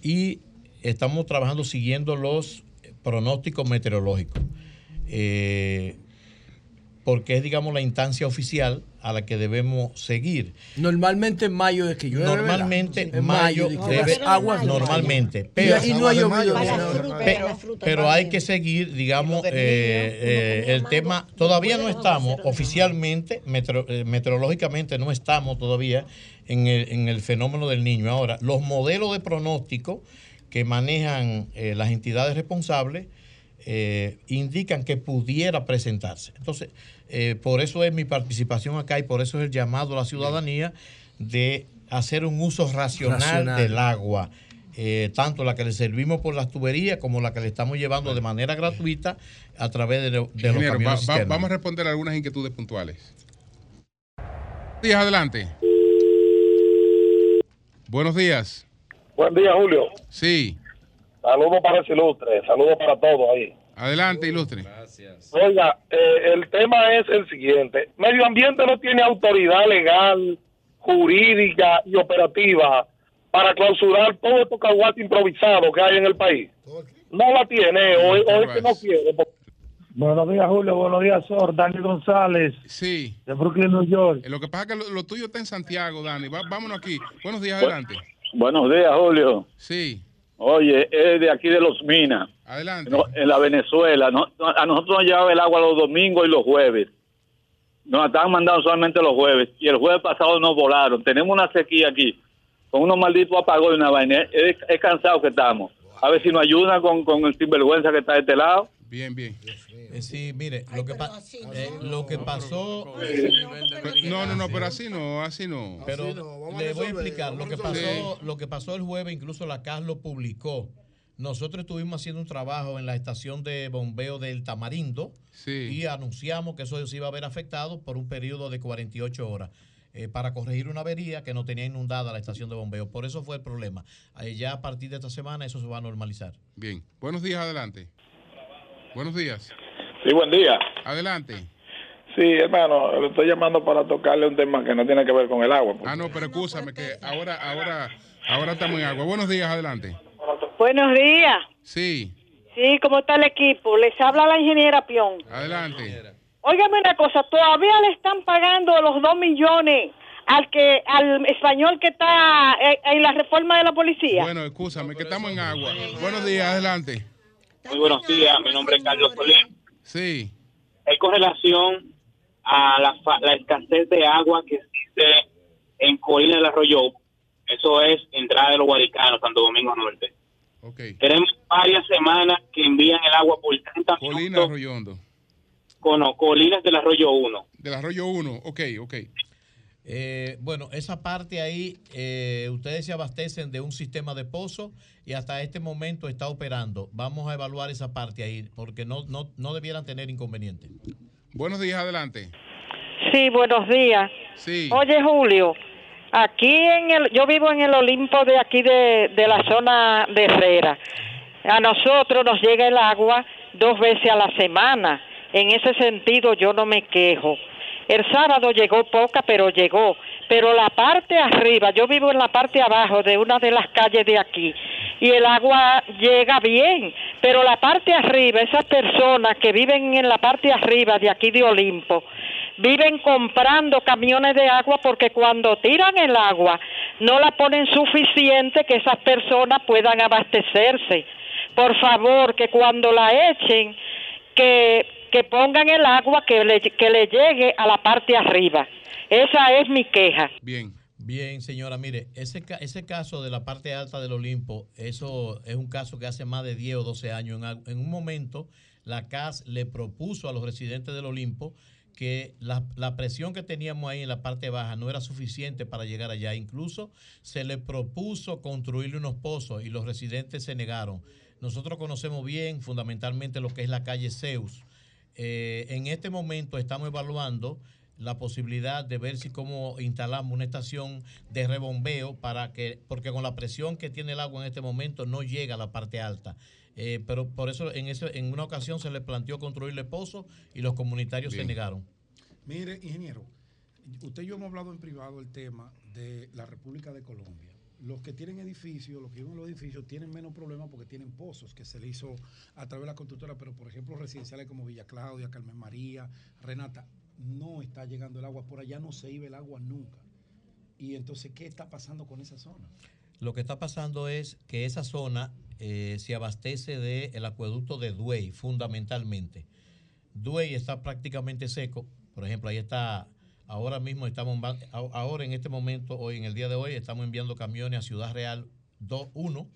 y estamos trabajando siguiendo los pronósticos meteorológicos, eh, porque es, digamos, la instancia oficial a la que debemos seguir. Normalmente en mayo es que llueve. Normalmente En mayo dice, debe aguas normalmente, pero y, no ha llovido. Para la nada. fruta, Pe- para la fruta pero hay que seguir, digamos, eh, eh, el tema. Todavía no estamos oficialmente, metro- eh, meteorológicamente, no estamos todavía en el, en el fenómeno del niño. Ahora, los modelos de pronóstico que manejan eh, las entidades responsables eh, indican que pudiera presentarse. Entonces, eh, por eso es mi participación acá y por eso es el llamado a la ciudadanía de hacer un uso racional, Racional. del agua, eh, tanto la que le servimos por las tuberías como la que le estamos llevando de manera gratuita a través de, lo- de los Ingeniero, camiones va- va- cisterna. vamos a responder algunas inquietudes puntuales. Días adelante. Buenos días. Buen día, Julio. Sí, Saludos para ese ilustre, saludos para todos ahí. Adelante, ilustre. Oiga, eh, el tema es el siguiente. Medio Ambiente no tiene autoridad legal, jurídica y operativa para clausurar todo estos caguates improvisados que hay en el país. No la tiene o, o es que no quiere. Buenos días, Julio. Buenos días, Sor. Dani González, Sí. de Brooklyn, New York. Eh, Lo que pasa es que lo, lo tuyo está en Santiago, Dani. Va- vámonos aquí. Buenos días, adelante. Buenos días, Julio. Sí. Oye, es de aquí de Los Minas. Adelante. No, en la Venezuela. No- no- a nosotros nos llevaba el agua los domingos y los jueves. Nos estaban mandando solamente los jueves. Y el jueves pasado nos volaron. Tenemos una sequía aquí. Con unos malditos apagones y una vaina. Es, es cansado que estamos. A ver si nos ayuda con, con el sinvergüenza que está de este lado. Bien, bien. Eh, sí, mire, lo que, pa- eh, lo que pasó... No, no, no, pero así no, así no. Pero le voy a explicar lo que pasó, lo que pasó el jueves, incluso la CAS lo publicó. Nosotros estuvimos haciendo un trabajo en la estación de bombeo del Tamarindo y anunciamos que eso se iba a ver afectado por un periodo de 48 horas eh, para corregir una avería que no tenía inundada la estación de bombeo. Por eso fue el problema. Eh, ya a partir de esta semana eso se va a normalizar. Bien. Buenos días, adelante. Buenos días. Sí, buen día. Adelante. Sí, hermano, le estoy llamando para tocarle un tema que no tiene que ver con el agua. Ah, no, pero escúchame que ahora, ahora, ahora estamos en agua. Buenos días, adelante. Buenos días. Sí, Sí, ¿cómo está el equipo? Les habla la ingeniera Pion. adelante. Óigame una cosa, todavía le están pagando los dos millones al que al español que está en la reforma de la policía. Bueno, escúchame que estamos en agua. Buenos días, adelante. Muy buenos días, mi nombre es Carlos Solín. Sí. Es con relación a la, fa- la escasez de agua que existe en Colina del Arroyo. Eso es entrada de los Guaricanos, Santo Domingo Norte. Tenemos varias semanas que envían el agua por 30 Colina minutos con no, Colinas del Arroyo 1. Del Arroyo 1, ok, ok. Eh, bueno, esa parte ahí, eh, ustedes se abastecen de un sistema de pozo y hasta este momento está operando. Vamos a evaluar esa parte ahí porque no, no, no debieran tener inconveniente. Buenos días, adelante. Sí, buenos días. Sí. Oye, Julio, aquí en el, yo vivo en el Olimpo de aquí de, de la zona de Herrera. A nosotros nos llega el agua dos veces a la semana. En ese sentido yo no me quejo. El sábado llegó poca, pero llegó. Pero la parte arriba, yo vivo en la parte abajo de una de las calles de aquí y el agua llega bien, pero la parte arriba, esas personas que viven en la parte arriba de aquí de Olimpo, viven comprando camiones de agua porque cuando tiran el agua no la ponen suficiente que esas personas puedan abastecerse. Por favor, que cuando la echen, que, que pongan el agua que le, que le llegue a la parte arriba. Esa es mi queja. Bien. Bien, señora, mire, ese, ese caso de la parte alta del Olimpo, eso es un caso que hace más de 10 o 12 años. En, en un momento, la CAS le propuso a los residentes del Olimpo que la, la presión que teníamos ahí en la parte baja no era suficiente para llegar allá. Incluso se le propuso construirle unos pozos y los residentes se negaron. Nosotros conocemos bien fundamentalmente lo que es la calle Zeus. Eh, en este momento estamos evaluando la posibilidad de ver si cómo instalamos una estación de rebombeo para que, porque con la presión que tiene el agua en este momento no llega a la parte alta. Eh, pero por eso en, eso en una ocasión se le planteó construirle pozos y los comunitarios se negaron. Mire, ingeniero, usted y yo hemos hablado en privado el tema de la República de Colombia. Los que tienen edificios, los que viven en los edificios, tienen menos problemas porque tienen pozos que se le hizo a través de la constructora, pero por ejemplo residenciales como Villa Claudia, Carmen María, Renata, no está llegando el agua, por allá no se iba el agua nunca. Y entonces, ¿qué está pasando con esa zona? Lo que está pasando es que esa zona eh, se abastece del acueducto de Duey, fundamentalmente. Duey está prácticamente seco. Por ejemplo, ahí está, ahora mismo estamos, ahora en este momento, hoy en el día de hoy, estamos enviando camiones a Ciudad Real 2, 1,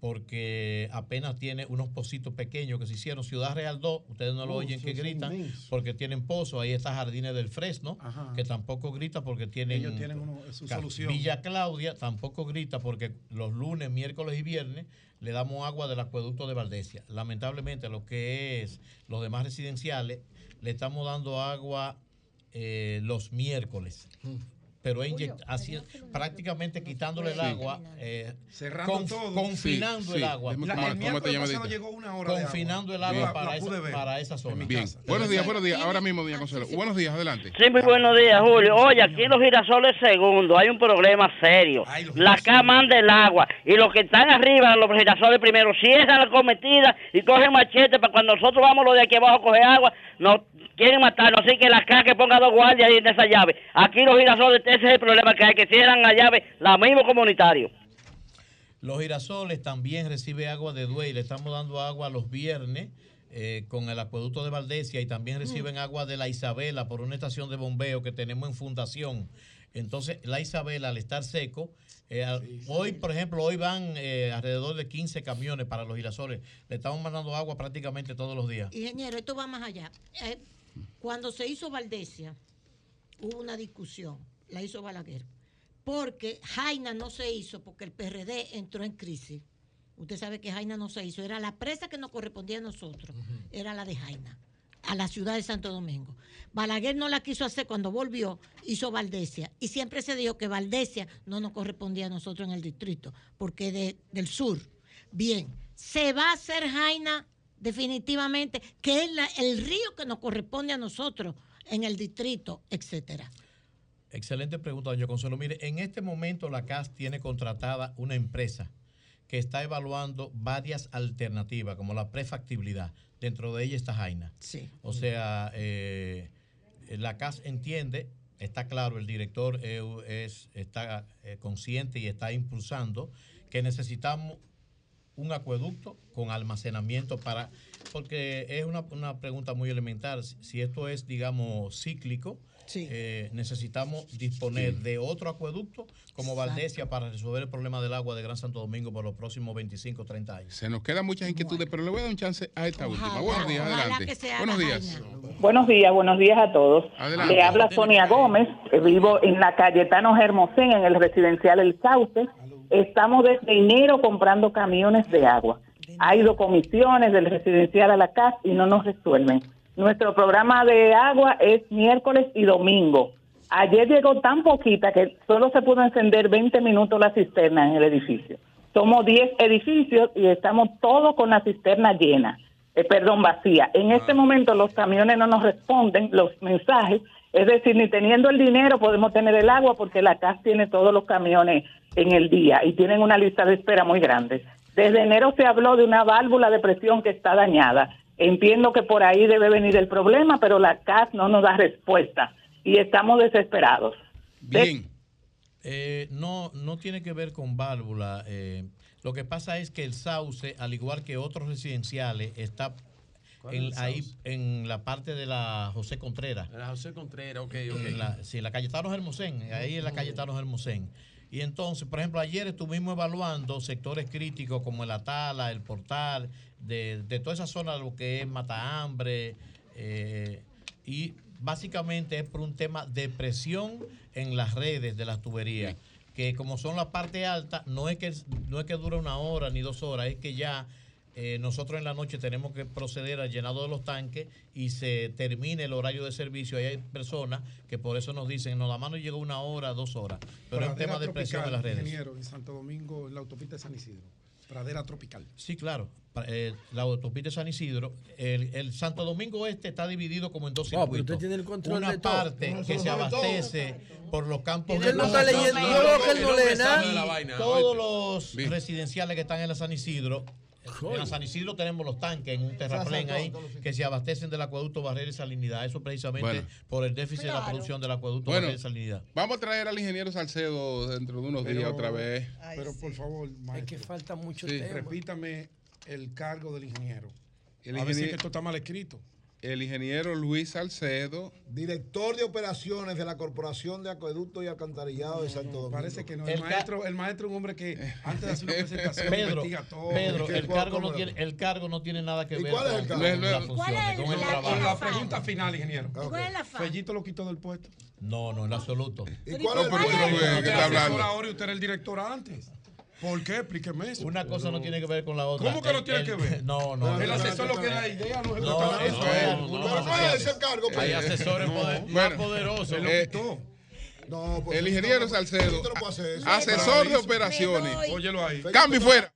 porque apenas tiene unos pocitos pequeños que se hicieron. Ciudad Real 2, ustedes no lo Oh, oyen que gritan, porque tienen pozos. Ahí está Jardines del Fresno, Ajá. que tampoco grita porque tienen... Ellos tienen uno- su solución. Villa Claudia tampoco grita porque los lunes, miércoles y viernes le damos agua del acueducto de Valdesia. Lamentablemente, lo que es los demás residenciales, le estamos dando agua eh, los miércoles. Pero inyect- así- prácticamente quitándole el agua, eh, Cerrando conf- todo. confinando Sí, el sí. agua. La- el miércoles pasado llegó una hora de agua. Confinando el agua para, esa, para esa zona. Bien. Buenos días, buenos días. Ahora mismo, doña Consuelo. Buenos días, adelante. Sí, muy buenos días, Julio. Oye, aquí en los girasoles segundo hay un problema serio. La cama del agua y los que están arriba, los girasoles primero, cierran la cometida y cogen machete para cuando nosotros vamos los de aquí abajo a coger agua, nos quieren matarnos. Así que la CA que ponga dos guardias ahí en esa llave. Aquí los girasoles, ese es el problema que hay, que cierran la llave, la mismo comunitario. Los girasoles también recibe agua de Duey, le estamos dando agua los viernes eh, con el acueducto de Valdesia y también reciben agua de la Isabela por una estación de bombeo que tenemos en fundación. Entonces, la Isabela, al estar seco, eh, hoy, por ejemplo, hoy van eh, alrededor de 15 camiones para los girasoles. Le estamos mandando agua prácticamente todos los días. Ingeniero, esto va más allá. Eh, cuando se hizo Valdesia, hubo una discusión, la hizo Balaguer, porque Jaina no se hizo porque el PRD entró en crisis. Usted sabe que Jaina no se hizo, era la presa que nos correspondía a nosotros, era la de Jaina, a la ciudad de Santo Domingo. Balaguer no la quiso hacer cuando volvió, hizo Valdesia, y siempre se dijo que Valdesia no nos correspondía a nosotros en el distrito, porque de, del sur. Bien, se va a hacer Jaina definitivamente, que es la- el río que nos corresponde a nosotros en el distrito, etcétera. Excelente pregunta, doña Consuelo. Mire, en este momento la CAS tiene contratada una empresa que está evaluando varias alternativas, como la prefactibilidad. Dentro de ella está Jaina. Sí. O sea, eh, la CAS entiende, está claro, el director eh, es, está eh, consciente y está impulsando que necesitamos un acueducto con almacenamiento para, porque es una, una pregunta muy elemental, si si esto es, digamos, cíclico, eh, necesitamos disponer de otro acueducto como Exacto. Valdesia para resolver el problema del agua de Gran Santo Domingo por los próximos 25 o 30 años. Se nos quedan muchas inquietudes, pero le voy a dar un chance a esta última. Buenos días, ojalá adelante. Buenos días. Buenos días, buenos días a todos. Adelante. Le habla Sonia Gómez, vivo en la Cayetano Hermosén, en el residencial El Sauce. Estamos desde enero comprando camiones de agua. Ha ido comisiones del residencial a la casa y no nos resuelven. Nuestro programa de agua es miércoles y domingo. Ayer llegó tan poquita que solo se pudo encender 20 minutos la cisterna en el edificio. Somos 10 edificios y estamos todos con la cisterna llena, eh, perdón, vacía. En este momento los camiones no nos responden los mensajes, es decir, ni teniendo el dinero podemos tener el agua porque la CAS tiene todos los camiones en el día y tienen una lista de espera muy grande. Desde enero se habló de una válvula de presión que está dañada. Entiendo que por ahí debe venir el problema, pero la CAS no nos da respuesta y estamos desesperados. Bien. Eh, no, no tiene que ver con válvula. eh, lo que pasa es que el sauce, al igual que otros residenciales, está ¿Cuál es en, ahí en la parte de la José Contreras. La José Contreras, ok, En ok. la, sí, la calle Taros Hermosén, ahí en la calle Taros Hermosén. Y entonces, por ejemplo, ayer estuvimos evaluando sectores críticos como el Atala, el Portal, de, de toda esa zona, lo que es Matahambre, eh, y básicamente es por un tema de presión en las redes de las tuberías, que como son la parte alta, no es que, no es que dure una hora ni dos horas, es que ya eh, nosotros en la noche tenemos que proceder al llenado de los tanques y se termine el horario de servicio. Ahí hay personas que por eso nos dicen, no, la mano llegó una hora, dos horas. Pero es un tema de presión en las redes. Ingeniero, en Santo Domingo, en la autopista de San Isidro. Pradera tropical. Sí, claro. Eh, la autopista de San Isidro, el, el Santo Domingo Este está dividido como en dos Oh, circuitos. usted tiene el control Una de todo. parte No, que se abastece por los campos Él no está leyendo, no lee nada. Y Todos los residenciales que están en la San Isidro. En San Isidro tenemos los tanques en un terraplén ahí que se abastecen del acueducto Barrera y Salinidad. Eso precisamente Bueno. por el déficit de la producción del acueducto Bueno, Barrera y Salinidad. vamos a traer al ingeniero Salcedo dentro de unos Pero- días otra vez. Pero por favor, maestro. que falta mucho Sí. Repítame el cargo del ingeniero. El a ver si es ingeniero- que esto está mal escrito. El ingeniero Luis Salcedo. Director de operaciones de la Corporación de Acueducto y Alcantarillado de Santo Domingo. Parece que no. El, maestro, el maestro es un hombre que [laughs] antes de hacer una presentación Pedro, investiga todo. Pedro, ¿Qué- el cargo, no lo- tiene, el cargo no tiene nada que ¿Y ver cuál es con, el con cargo? las funciones, con el trabajo. Con la pregunta final, ingeniero. ¿Cuál es la fa- Fellito lo quitó del puesto. No, no, en absoluto. ¿Y cuál es el y usted era el director antes. ¿Por qué? Explíqueme eso. Una cosa no tiene que ver con la otra. ¿Cómo que no tiene el- que ver? No, no. El asesor lo que da idea no es No, no, eso Pero ¿cuál es asesores. ese cargo? Hay asesores No. poder- más poderosos. Eh, quitó. No, pues, El ingeniero Salcedo, no puede asesor de operaciones. Óyelo ahí. Cambio y fuera.